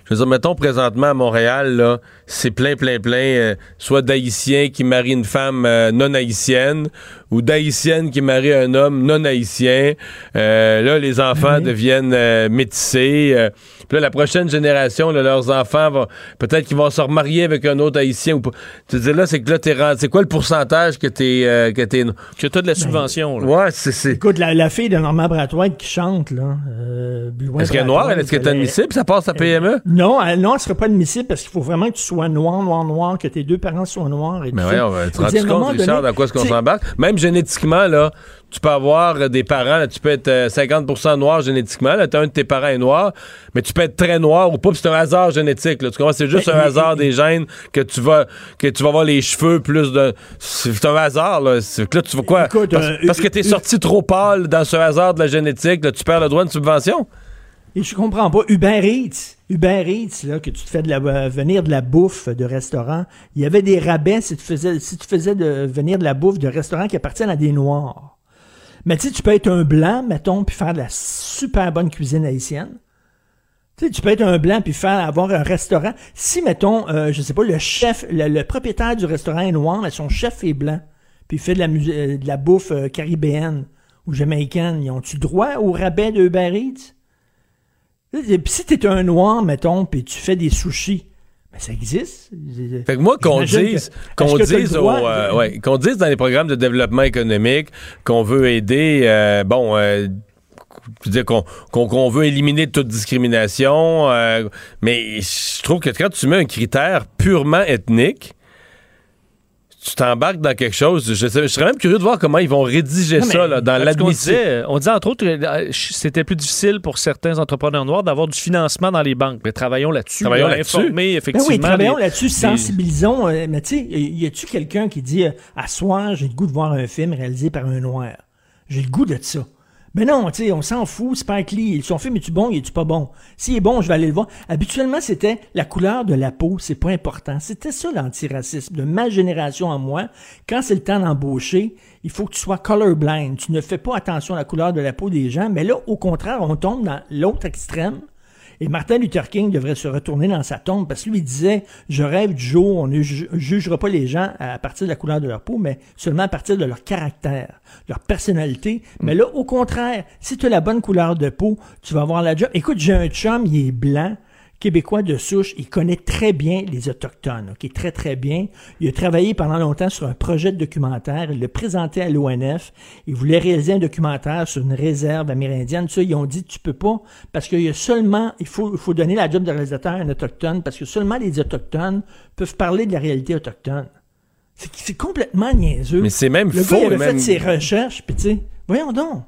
Je veux dire, mettons présentement à Montréal, là, c'est plein, plein, plein, euh, soit d'Haïtiens qui marient une femme euh, non haïtienne ou d'Haïtiennes qui marient un homme non haïtien. Euh, là, les enfants deviennent euh, métissés. euh, puis là, la prochaine génération, là, leurs enfants vont peut-être qu'ils vont se remarier avec un autre haïtien ou pas. Tu dire, là, c'est que là, t'es rendu- c'est quoi le pourcentage que t'es euh, que t'es que t'as de la subvention. là. Ouais, c'est c'est. Écoute, la, la fille de Normand Brathwaite qui chante, là. euh, Est-ce qu'elle est noire? Est-ce qu'elle est admissible? Ça passe à PME? Non, elle, non, elle serait pas admissible parce qu'il faut vraiment que tu sois noir, noir, noir, que tes deux parents soient noirs. Et Mais tout ouais, on va te un compte, Richard, dans quoi est-ce qu'on s'embarque? Même génétiquement, là, tu peux avoir euh, des parents, là, tu peux être euh, 50% noir génétiquement, là, t'as un de tes parents est noir, mais tu peux être très noir ou pas, c'est un hasard génétique, là, tu comprends? C'est juste un hasard des gènes que tu vas, que tu vas avoir les cheveux plus de, c'est un hasard, là. Là, tu vas quoi? Écoute, parce, euh, parce que t'es euh, sorti trop pâle dans ce hasard de la génétique, là, tu perds le droit de subvention? Et je comprends pas. Uber Eats, là, que tu te fais euh, venir de la bouffe de restaurant, il y avait des rabais si tu faisais, venir de la bouffe de restaurants qui appartiennent à des Noirs. Mais tu sais, tu peux être un blanc, mettons, puis faire de la super bonne cuisine haïtienne. Tu sais, tu peux être un blanc puis faire avoir un restaurant. Si, mettons, euh, je sais pas, le chef, le, propriétaire du restaurant est noir, mais son chef est blanc, puis fait de la, euh, de la bouffe euh, caribéenne ou jamaïcaines, ils ont-tu droit au rabais de Uber Eats? Si t'es un noir, mettons, puis tu fais des sushis, ben ça existe. Fait que moi, qu'on dise, qu'on au, euh, ouais, qu'on dise dans les programmes de développement économique qu'on veut aider, euh, bon, euh, dire qu'on veut éliminer toute discrimination, mais je trouve que quand tu mets un critère purement ethnique, tu t'embarques dans quelque chose. Je, sais- je serais même curieux de voir comment ils vont rédiger Non, ça là, dans qu'on l'admission. disait, on disait entre autres que euh, c'était plus difficile pour certains entrepreneurs noirs d'avoir du financement dans les banques. Mais travaillons là-dessus. Travaillons là, là-dessus. Ben effectivement. oui, travaillons là-dessus, sensibilisons. euh, mais tu sais, y a-tu quelqu'un qui dit euh, à soir, j'ai le goût de voir un film réalisé par un noir? J'ai le goût de ça. Ben non, tu sais, on s'en fout, Spike Lee, son film est-tu bon, il est-tu pas bon? S'il est bon, je vais aller le voir. Habituellement, c'était la couleur de la peau, c'est pas important. C'était ça l'antiracisme de ma génération en moi. Quand c'est le temps d'embaucher, il faut que tu sois colorblind. Tu ne fais pas attention à la couleur de la peau des gens, mais là, au contraire, on tombe dans l'autre extrême. Et Martin Luther King devrait se retourner dans sa tombe parce que lui il disait Je rêve du jour où on ne ju- jugera pas les gens à partir de la couleur de leur peau, mais seulement à partir de leur caractère, leur personnalité. Mais là, au contraire, si tu as la bonne couleur de peau, tu vas avoir la job. Écoute, j'ai un chum, il est blanc. Québécois de souche, il connaît très bien les Autochtones, très très bien. Il a travaillé pendant longtemps sur un projet de documentaire, il l'a présenté à l'ONF, il voulait réaliser un documentaire sur une réserve amérindienne. Ça, ils ont dit tu peux pas parce qu'il y a seulement, il faut, il faut donner la job de réalisateur à un Autochtone parce que seulement les Autochtones peuvent parler de la réalité autochtone. C'est c'est complètement niaiseux. Mais c'est même Le faux, gars, il avait même. fait ses recherches, puis tu sais, voyons donc.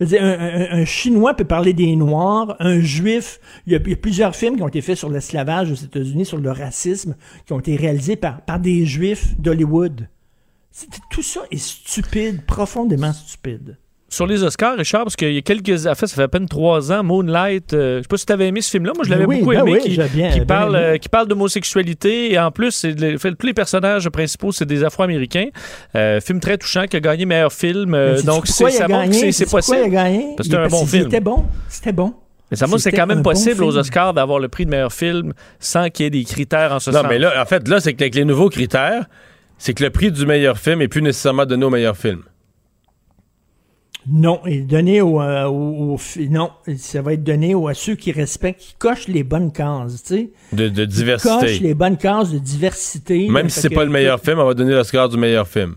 Un, Chinois peut parler des Noirs, un Juif. Il y, a, plusieurs films qui ont été faits sur l'esclavage aux États-Unis, sur le racisme, qui ont été réalisés par, par des Juifs d'Hollywood. Tout ça est stupide, profondément stupide. Sur les Oscars, Richard, parce qu'il y a quelques. En fait, ça fait à peine trois ans, Moonlight. euh, je sais pas si tu avais aimé ce film-là. Moi, je l'avais Oui, beaucoup ben aimé. oui, qui, bien- qui bien parle, aimé. euh, qui parle d'homosexualité. Et en plus, c'est le- fait, tous les personnages principaux, c'est des Afro-Américains. Euh, film très touchant qui a gagné meilleur film. euh, donc, c'est- ça montre que c'est- possible. il a gagné? Parce que c'est un bon film. C'était bon. C'était bon. Mais ça montre que c'est C'était quand même bon possible aux. Oscars d'avoir le prix de meilleur film sans qu'il y ait des critères en ce Non, sens. mais là, en fait, là, c'est qu'avec les nouveaux critères, c'est que le prix du meilleur film est plus nécessairement donné au meilleur film. Non, et donné au, euh, au- au fi- non, ça va être donné au- à ceux qui respectent, qui cochent les bonnes cases, tu sais. De, de Qui diversité. cochent les bonnes cases de diversité. Même si c'est que- pas le meilleur film, on va donner l'Oscar du meilleur film.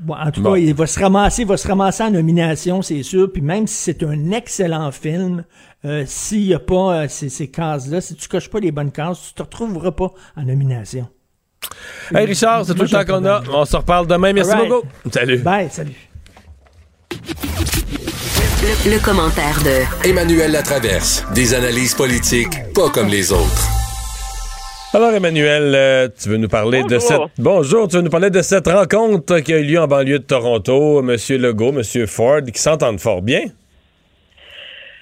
Bon, en tout Bon. cas, il va se ramasser, il va se ramasser en nomination, c'est sûr. Puis même si c'est un excellent film, euh, s'il n'y a pas euh, ces, ces cases-là, si tu coches pas les bonnes cases, tu te retrouveras pas en nomination. Hey Richard, c'est tout le temps qu'on a. On se reparle demain. Merci right. beaucoup. Salut. Bye, salut. Le, le commentaire de Emmanuel Latraverse. Des analyses politiques pas comme les autres. Alors Emmanuel, euh, tu veux nous parler de cette Bonjour. tu veux nous parler de cette rencontre qui a eu lieu en banlieue de Toronto, Monsieur Legault, Monsieur Ford, qui s'entendent fort bien?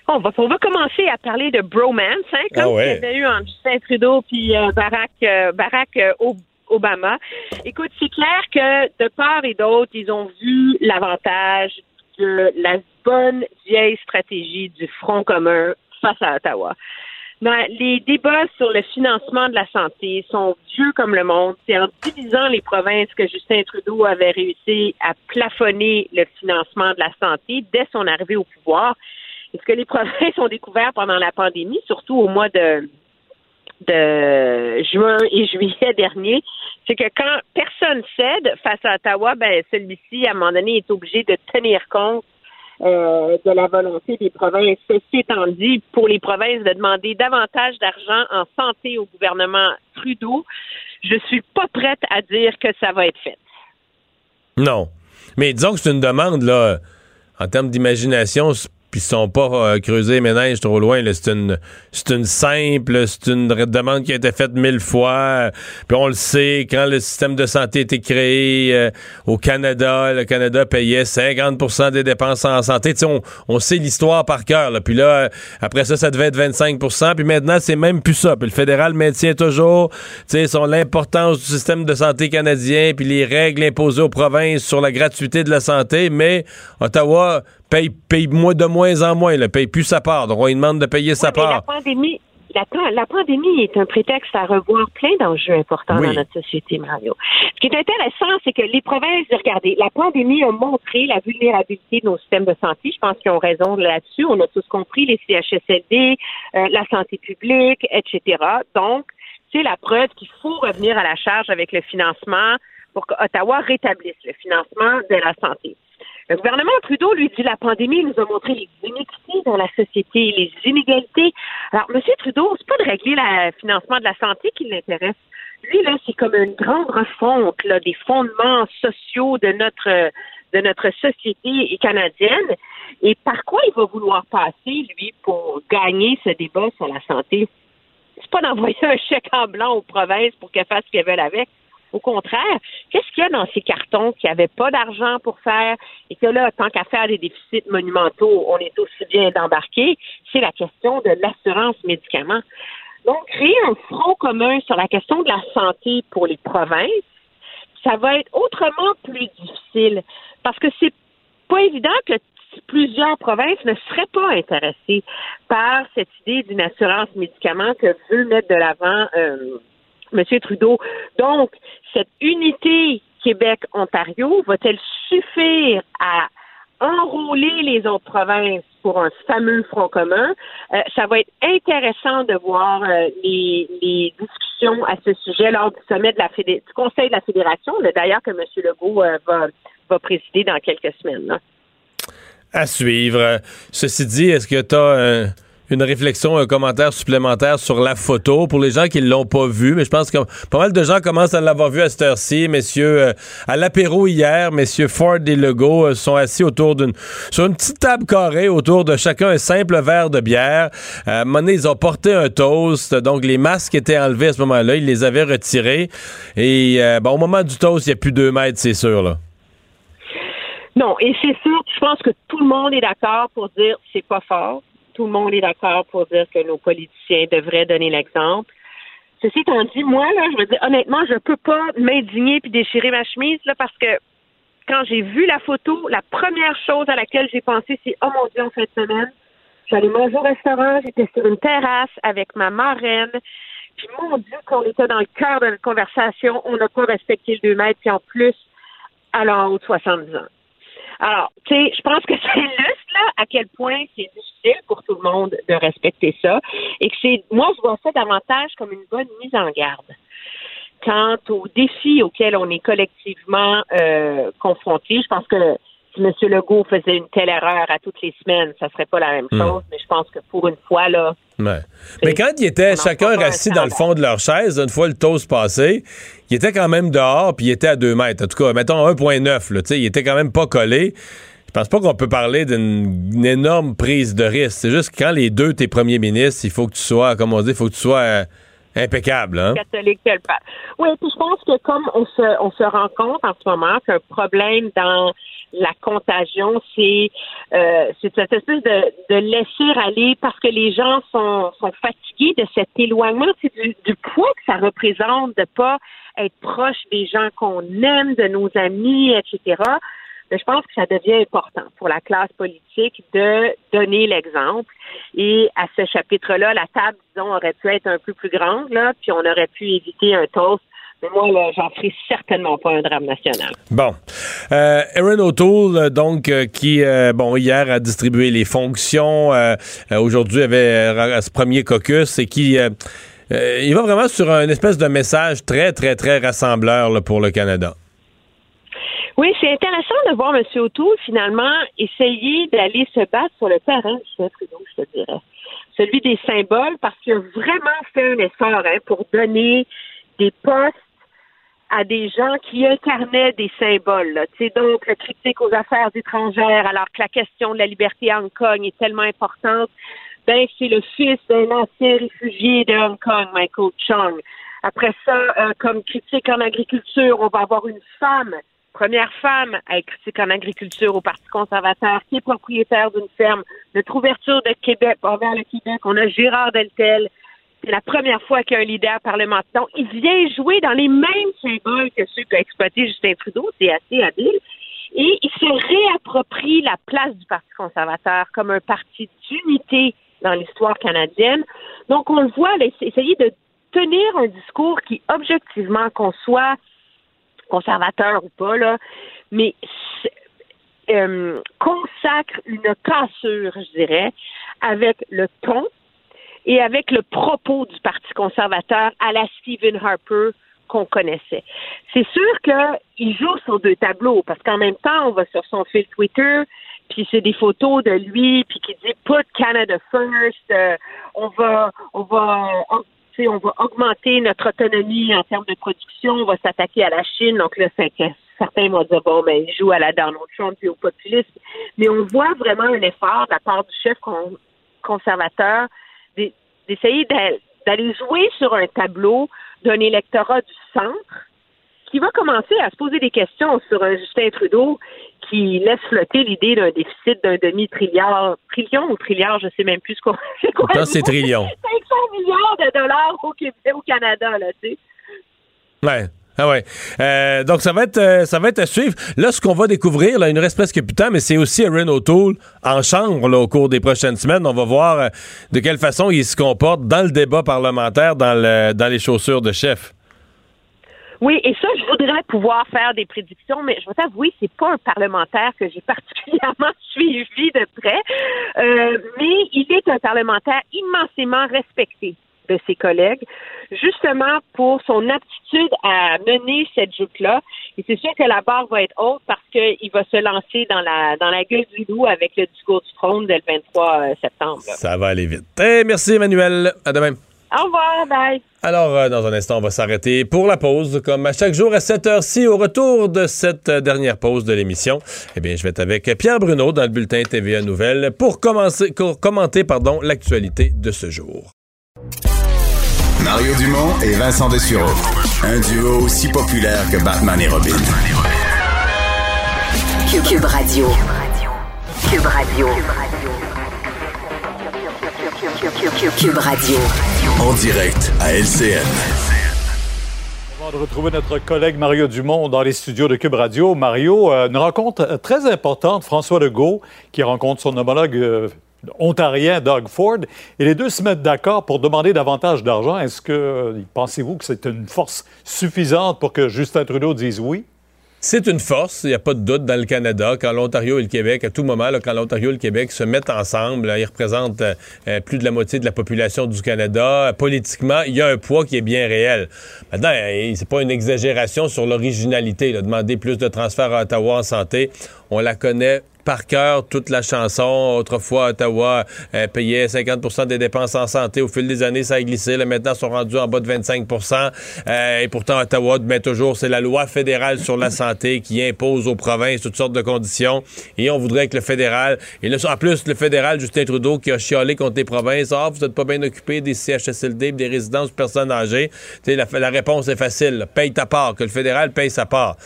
On va, on va commencer à parler de bromance, hein, comme Ah ouais. il y avait eu entre Justin Trudeau puis euh, Barack, euh, Barack euh, Ob- Obama. Écoute, c'est clair que de part et d'autre, ils ont vu l'avantage de la bonne vieille stratégie du Front commun face à Ottawa. Les débats sur le financement de la santé sont vieux comme le monde. C'est en divisant les provinces que Justin Trudeau avait réussi à plafonner le financement de la santé dès son arrivée au pouvoir. Et ce que les provinces ont découvert pendant la pandémie, surtout au mois de, de juin et juillet dernier, c'est que quand personne cède face à Ottawa, ben celui-ci, à un moment donné, est obligé de tenir compte euh, de la volonté des provinces. Ceci étant dit, pour les provinces de demander davantage d'argent en santé au gouvernement Trudeau, je suis pas prête à dire que ça va être fait. Non. Mais disons que c'est une demande, là, en termes d'imagination, c- puis ils sont pas euh, creusés les ménages trop loin. C'est une, une simple, c'est une demande qui a été faite mille fois. Puis on le sait, quand le système de santé a été créé euh, au Canada, le Canada payait 50% des dépenses en santé. On, sait l'histoire par cœur. Puis là, après ça, ça devait être 25% Puis maintenant, c'est même plus ça. Puis le fédéral maintient toujours, l'importance du système de santé canadien, puis les règles imposées aux provinces sur la gratuité de la santé. Mais Ottawa paye, paye moins de moins en moins, là, paye plus sa part. Donc on lui demande de payer sa Mais la part. pandémie, la, la, pandémie est un prétexte à revoir plein d'enjeux importants Oui. dans notre société, Mario. Ce qui est intéressant, c'est que les provinces, regardez, la pandémie a montré la vulnérabilité de nos systèmes de santé. Je pense qu'ils ont raison là-dessus. On a tous compris les CHSLD, euh, la santé publique, etc. Donc, c'est la preuve qu'il faut revenir à la charge avec le financement pour qu'Ottawa rétablisse le financement de la santé. Le gouvernement Trudeau lui dit la pandémie nous a montré les inéquités dans la société, les inégalités. Alors, M. Trudeau, c'est pas de régler le financement de la santé qui l'intéresse. Lui, là, c'est comme une grande refonte là, des fondements sociaux de notre de notre société canadienne. Et par quoi il va vouloir passer, lui, pour gagner ce débat sur la santé? C'est pas d'envoyer un chèque en blanc aux provinces pour qu'elles fassent ce qu'elles veulent avec. Au contraire, qu'est-ce qu'il y a dans ces cartons qu'il n'y avait pas d'argent pour faire et que là, tant qu'à faire des déficits monumentaux, on est aussi bien d'embarquer? C'est la question de l'assurance médicaments. Donc, créer un front commun sur la question de la santé pour les provinces, ça va être autrement plus difficile parce que c'est pas évident que plusieurs provinces ne seraient pas intéressées par cette idée d'une assurance médicaments que veut mettre de l'avant euh, M. Trudeau. Donc, cette unité Québec-Ontario va-t-elle suffire à enrôler les autres provinces pour un fameux front commun? Euh, ça va être intéressant de voir euh, les, discussions à ce sujet lors du sommet de la du Conseil de la Fédération, d'ailleurs que M. Legault euh, va, présider dans quelques semaines. À suivre. Ceci dit, est-ce que tu as une réflexion, un commentaire supplémentaire sur la photo pour les gens qui ne l'ont pas vu? Mais je pense que pas mal de gens commencent à l'avoir vu à cette heure-ci. Messieurs, euh, à l'apéro hier, messieurs Ford et Legault euh, sont assis autour d'une sur une petite table carrée autour de chacun un simple verre de bière. Euh, à un moment donné, ils ont porté un toast. Donc, les masques étaient enlevés à ce moment-là. Ils les avaient retirés. Et euh, bon, au moment du toast, il n'y a plus deux mètres, c'est sûr. Là. Non, et c'est sûr, je pense que tout le monde est d'accord pour dire c'est pas fort. Tout le monde est d'accord pour dire que nos politiciens devraient donner l'exemple. Ceci étant dit, moi, là, je veux dire, honnêtement, je peux pas m'indigner puis déchirer ma chemise, là, parce que quand j'ai vu la photo, la première chose à laquelle j'ai pensé, c'est, oh mon Dieu, en fin de semaine, j'allais manger au restaurant, j'étais sur une terrasse avec ma marraine, puis mon Dieu, qu'on était dans le cœur de notre conversation, on n'a pas respecté le 2 mètres, puis en plus, à l'en haut de 70 ans. Alors, tu sais, je pense que c'est juste là à quel point c'est difficile pour tout le monde de respecter ça et que c'est, moi, je vois ça davantage comme une bonne mise en garde quant aux défis auxquels on est collectivement euh, confrontés. Je pense que si M. Legault faisait une telle erreur à toutes les semaines, ça serait pas la même Hmm. chose. Mais je pense que pour une fois, là, Ouais. Mais quand ils étaient chacun assis dans le fond de leur chaise, une fois le toast passé, ils étaient quand même dehors, puis ils étaient à 2 mètres. En tout cas, mettons 1,9, là, tu sais, ils étaient quand même pas collés. Je pense pas qu'on peut parler d'une une énorme prise de risque. C'est juste que quand les deux, tes premiers ministres, il faut que tu sois, comme on dit, il faut que tu sois euh, impeccable. Hein? catholique tel pas. Oui, puis je pense que comme on se, on se rend compte en ce moment qu'un problème dans la contagion, c'est euh, cette espèce de, de laisser aller parce que les gens sont, sont fatigués de cet éloignement, c'est du, du poids que ça représente de pas être proche des gens qu'on aime, de nos amis, etc. Mais je pense que ça devient important pour la classe politique de donner l'exemple. Et à ce chapitre-là, la table, disons, aurait pu être un peu plus grande, là, puis on aurait pu éviter un toast. Mais moi, là, j'en ferai certainement pas un drame national. Bon. Euh, Aaron O'Toole, euh, donc, euh, qui, euh, bon, hier a distribué les fonctions, aujourd'hui avait ce premier caucus et qui, il va vraiment sur un espèce de message très, très, très rassembleur là, pour le Canada. Oui, c'est intéressant de voir M. O'Toole, finalement, essayer d'aller se battre sur le terrain du chef Trudeau, je te dirais. Celui des symboles, parce qu'il a vraiment fait un effort hein, pour donner des postes à des gens qui incarnaient des symboles. Sais, donc, critique aux affaires étrangères, alors que la question de la liberté à Hong Kong est tellement importante, ben, c'est le fils d'un ancien réfugié de Hong Kong, Michael Chung. Après ça, euh, comme critique en agriculture, on va avoir une femme, première femme à être critique en agriculture au Parti conservateur, qui est propriétaire d'une ferme. Notre ouverture de Québec envers le Québec, on a Gérard Deltel. C'est la première fois qu'il y a un leader parlementaire. Donc, il vient jouer dans les mêmes symboles que ceux qu'a exploité Justin Trudeau. C'est assez habile. Et il se réapproprie la place du Parti conservateur comme un parti d'unité dans l'histoire canadienne. Donc, on le voit, essayer de tenir un discours qui, objectivement, qu'on soit conservateur ou pas, là, mais euh, consacre une cassure, je dirais, avec le ton et avec le propos du Parti conservateur à la Stephen Harper qu'on connaissait. C'est sûr qu'il joue sur deux tableaux parce qu'en même temps, on va sur son fil Twitter, puis c'est des photos de lui, puis qui dit Put Canada first, euh, on va, on va, on, va augmenter notre autonomie en termes de production, on va s'attaquer à la Chine. Donc là, certains vont dire bon, ben, il joue à la Donald Trump et au populisme. Mais on voit vraiment un effort de la part du chef conservateur d'essayer d'aller jouer sur un tableau d'un électorat du centre qui va commencer à se poser des questions sur un Justin Trudeau qui laisse flotter l'idée d'un déficit d'un demi-trilliard, trillion ou trilliard, je sais même plus ce qu'on c'est quoi. c'est trillion. 500 milliards de dollars au, Québec, au Canada, là, tu sais. Ouais. Ah ouais. Euh, donc ça va être euh, ça va être à suivre. Là, ce qu'on va découvrir, là, il nous reste presque plus de temps, mais c'est aussi Aaron O'Toole en chambre là, au cours des prochaines semaines. On va voir euh, de quelle façon il se comporte dans le débat parlementaire, dans le dans les chaussures de chef. Oui, et ça, je voudrais pouvoir faire des prédictions, mais je vais t'avouer, c'est pas un parlementaire que j'ai particulièrement suivi de près, mais il est un parlementaire immensément respecté de ses collègues, justement pour son aptitude à mener cette joute-là. Et c'est sûr que la barre va être haute parce qu'il va se lancer dans la dans la gueule du loup avec le discours du trône dès le 23 euh, septembre. Ça va aller vite. Eh, merci Emmanuel. À demain. Au revoir, bye. Alors, euh, dans un instant, on va s'arrêter pour la pause, comme à chaque jour à cette heure-ci. Au retour de cette euh, dernière pause de l'émission, eh bien, je vais être avec Pierre Bruno dans le bulletin TVA Nouvelles pour, commencer, pour commenter pardon, l'actualité de ce jour. Mario Dumont et Vincent Dessureau. Un duo aussi populaire que Batman et Robin. Cube Radio. Cube Radio. Cube Radio. En direct à LCN. On va retrouver notre collègue Mario Dumont dans les studios de Cube Radio. Mario, euh, une rencontre très importante, François Legault, qui rencontre son homologue euh, ontarien Doug Ford, et les deux se mettent d'accord pour demander davantage d'argent. Est-ce que euh, pensez-vous que c'est une force suffisante pour que Justin Trudeau dise oui? C'est une force, il n'y a pas de doute dans le Canada, quand l'Ontario et le Québec, à tout moment, quand l'Ontario et le Québec se mettent ensemble, ils représentent euh, euh, plus de la moitié de la population du Canada. politiquement, il y a un poids qui est bien réel. Maintenant, c'est pas une exagération sur l'originalité. Demander plus de transferts à Ottawa en santé, on la connaît par cœur toute la chanson. Autrefois, Ottawa euh, payait 50% des dépenses en santé. Au fil des années, ça a glissé. Là, maintenant, ils sont rendus en bas de 25% euh, Et pourtant, Ottawa met toujours, c'est la loi fédérale sur la santé qui impose aux provinces toutes sortes de conditions. Et on voudrait que le fédéral... Et là, en plus, le fédéral, Justin Trudeau, qui a chialé contre les provinces, « Ah, vous n'êtes pas bien occupé des CHSLD des résidences de personnes âgées. » la, la réponse est facile. Paye ta part. Que le fédéral paye sa part.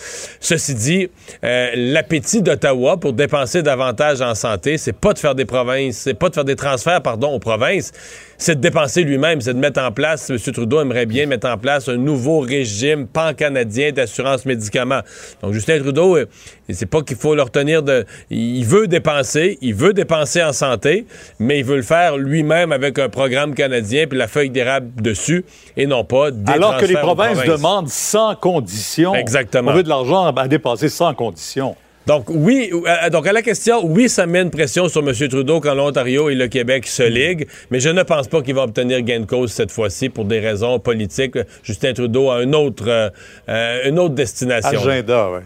Ceci dit, euh, l'appétit d'Ottawa pour dépenser davantage en santé, c'est pas de faire des provinces, c'est pas de faire des transferts, pardon, aux provinces, c'est de dépenser lui-même, c'est de mettre en place, M. Trudeau aimerait bien mettre en place un nouveau régime pan-canadien d'assurance médicaments. Donc, Justin Trudeau, euh, c'est pas qu'il faut le retenir de... Il veut dépenser, il veut dépenser en santé, mais il veut le faire lui-même avec un programme canadien puis la feuille d'érable dessus et non pas des Alors que les provinces, demandent sans condition. Exactement. On veut de l'argent à dépenser sans condition. Donc, oui, euh, donc à la question, oui, ça met une pression sur M. Trudeau quand l'Ontario et le Québec se liguent, mais je ne pense pas qu'il va obtenir gain de cause cette fois-ci pour des raisons politiques. Justin Trudeau a un autre, euh, euh, une autre destination. Agenda, oui.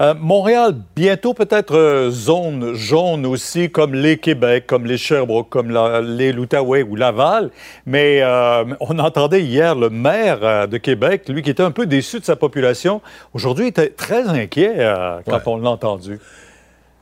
Euh, Montréal, bientôt peut-être euh, zone jaune aussi, comme les Québec, comme les Sherbrooke, comme les l'Outaouais ou Laval. Mais euh, on entendait hier le maire de Québec, lui qui était un peu déçu de sa population. Aujourd'hui, il était très inquiet quand on l'a entendu.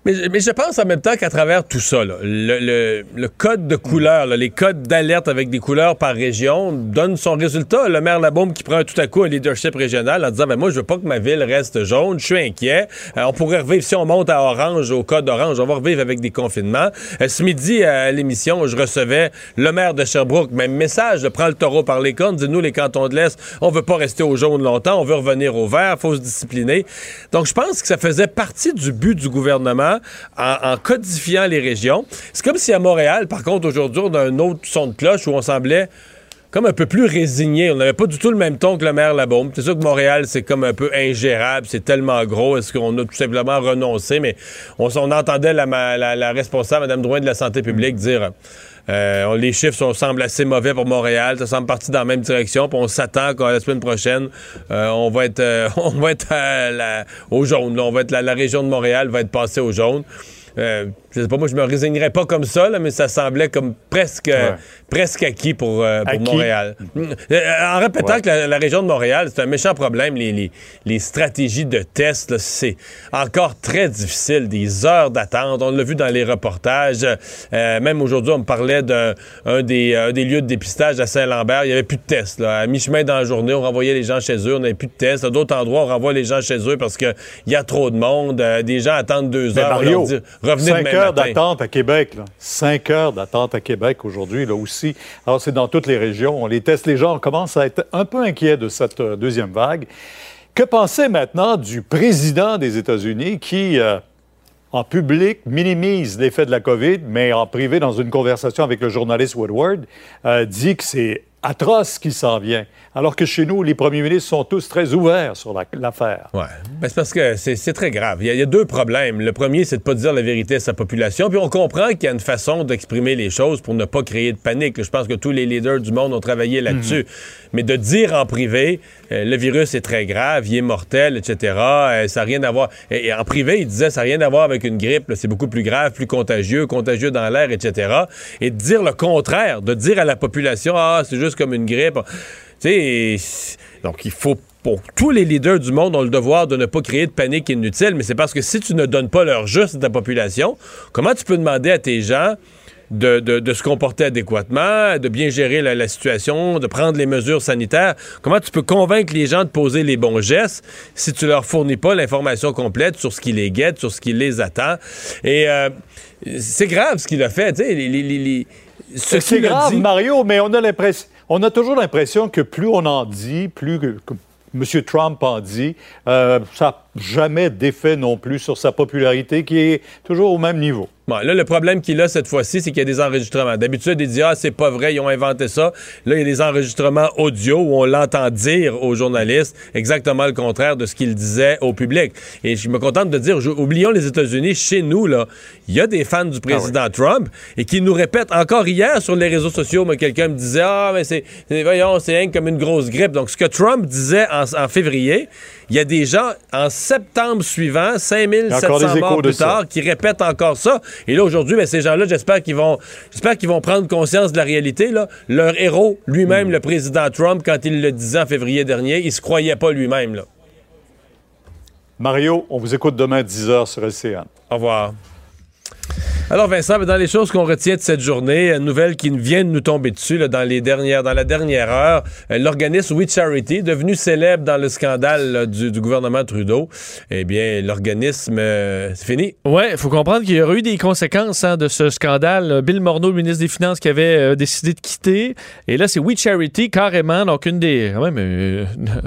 Mais, je pense en même temps qu'à travers tout ça, le, code de couleur, les codes d'alerte avec des couleurs par région donnent son résultat. Le maire Labaume qui prend tout à coup un leadership régional en disant ben moi je veux pas que ma ville reste jaune, je suis inquiet. Euh, on pourrait revivre si on monte à orange au code orange, on va revivre avec des confinements. Euh, ce midi à l'émission, je recevais le maire de Sherbrooke, même message, prend le taureau par les cornes, dis-nous les cantons de l'Est, on veut pas rester au jaune longtemps, on veut revenir au vert, faut se discipliner. Donc je pense que ça faisait partie du but du gouvernement en, codifiant les régions. C'est comme si à Montréal, par contre, aujourd'hui, on a un autre son de cloche où on semblait comme un peu plus résigné. On n'avait pas du tout le même ton que le maire Labaume. C'est sûr que Montréal, c'est comme un peu ingérable, c'est tellement gros. Est-ce qu'on a tout simplement renoncé? Mais on, entendait la, la, la responsable, Mme Drouin de la santé publique, dire... Euh, les chiffres sont, semblent assez mauvais pour Montréal. Ça semble partir dans la même direction. On s'attend qu'à la semaine prochaine, euh, on va être, euh, on va être la, au jaune. On va être la, la, région de Montréal va être passée au jaune. Euh, je sais pas, moi, je me résignerais pas comme ça, là, mais ça semblait comme presque, ouais. presque acquis pour, euh, pour acquis. Montréal. En répétant ouais. que la, la, région de Montréal, c'est un méchant problème. Les, les, les stratégies de test, c'est encore très difficile. Des heures d'attente. On l'a vu dans les reportages. Euh, même aujourd'hui, on me parlait d'un des, un des lieux de dépistage à Saint-Lambert. Il n'y avait plus de tests. Là. À mi-chemin dans la journée, on renvoyait les gens chez eux. On n'avait plus de tests. À d'autres endroits, on renvoie les gens chez eux parce qu'il y a trop de monde. Euh, des gens attendent deux heures. Mario, dire, revenez cinq heures d'attente à Québec. Là. Cinq heures d'attente à Québec aujourd'hui, là aussi. Alors, c'est dans toutes les régions. On les teste. Les gens commencent à être un peu inquiets de cette euh, deuxième vague. Que penser maintenant du président des États-Unis qui, euh, en public, minimise l'effet de la COVID, mais en privé, dans une conversation avec le journaliste Woodward, euh, dit que c'est atroce ce qui s'en vient. Alors que chez nous, les premiers ministres sont tous très ouverts sur l'affaire. La, oui, ben, c'est parce que c'est très grave. Il y, a, il y, a, deux problèmes. Le premier, c'est de ne pas dire la vérité à sa population. Puis on comprend qu'il y a une façon d'exprimer les choses pour ne pas créer de panique. Je pense que tous les leaders du monde ont travaillé là-dessus. Mm-hmm. Mais de dire en privé, euh, le virus est très grave, il est mortel, etc., euh, ça n'a rien à voir. Et, et, en privé, il disait, ça n'a rien à voir avec une grippe. C'est beaucoup plus grave, plus contagieux, contagieux dans l'air, etc. Et de dire le contraire, de dire à la population, ah, c'est juste comme une grippe. Tu sais, donc il faut Bon, tous les leaders du monde ont le devoir de ne pas créer de panique inutile, mais c'est parce que si tu ne donnes pas leur juste à ta population, comment tu peux demander à tes gens de, de, de se comporter adéquatement, de bien gérer la, la, situation, de prendre les mesures sanitaires? Comment tu peux convaincre les gens de poser les bons gestes si tu leur fournis pas l'information complète sur ce qui les guette, sur ce qui les attend? Et euh, c'est grave ce qu'il a fait, tu sais, les, les, les c'est grave, dit... Mario, mais on a l'impression, on a toujours l'impression que plus on en dit, plus que, M. Trump en dit, euh, ça jamais d'effet non plus sur sa popularité qui est toujours au même niveau. Bon, là, le problème qu'il a cette fois-ci, c'est qu'il y a des enregistrements. D'habitude, il dit Ah, c'est pas vrai, ils ont inventé ça. Là, il y a des enregistrements audio où on l'entend dire aux journalistes exactement le contraire de ce qu'il disait au public. Et je me contente de dire oublions les États-Unis, chez nous, là, il y a des fans du président ah oui. Trump et qui nous répètent encore hier sur les réseaux sociaux, mais quelqu'un me disait Ah, mais c'est, voyons, c'est comme une grosse grippe. Donc, ce que Trump disait en, en février, il y a des gens en septembre suivant, 5700 morts plus tard, ça. qui répètent encore ça. Et là, aujourd'hui, ben, ces gens-là, j'espère qu'ils vont, j'espère qu'ils vont prendre conscience de la réalité. Là. Leur héros, lui-même, mmh. le président Trump, quand il le disait en février dernier, il se croyait pas lui-même. Mario, on vous écoute demain à 10h sur LCN. Au revoir. Alors Vincent, dans les choses qu'on retient de cette journée, une nouvelle qui vient de nous tomber dessus là, dans les dernières, dans la dernière heure, euh, l'organisme We Charity, devenu célèbre dans le scandale là, du, du, gouvernement Trudeau, eh bien l'organisme, euh, c'est fini. Ouais, il faut comprendre qu'il y aurait eu des conséquences hein, de ce scandale. Bill Morneau, le ministre des Finances, qui avait euh, décidé de quitter, et là c'est We Charity carrément, donc une des, quand même, euh,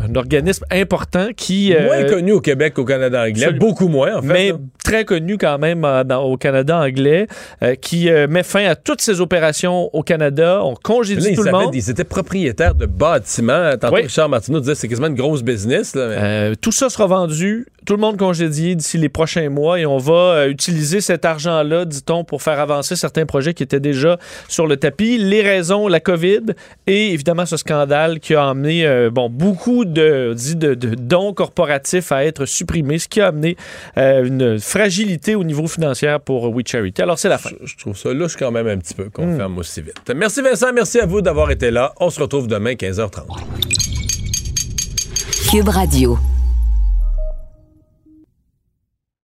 un organisme important qui moins connu au Québec qu'au Canada anglais, beaucoup moins en fait. Mais très connu quand même dans, au Canada anglais. Euh, qui euh, met fin à toutes ses opérations au Canada. On congédie là, tout le monde. Ils étaient propriétaires de bâtiments. Tantôt, oui. Richard Martineau disait que c'est quasiment une grosse business. Là, mais... euh, tout ça sera vendu, tout le monde congédié d'ici les prochains mois et on va utiliser cet argent-là, dit-on, pour faire avancer certains projets qui étaient déjà sur le tapis. Les raisons, la COVID et évidemment ce scandale qui a amené bon, beaucoup de, de, de, dons corporatifs à être supprimés, ce qui a amené une fragilité au niveau financier pour We Charity. Alors, c'est la fin. Je, je, trouve ça louche quand même un petit peu qu'on mm. ferme aussi vite. Merci Vincent, merci à vous d'avoir été là. On se retrouve demain 15h30. Cube Radio.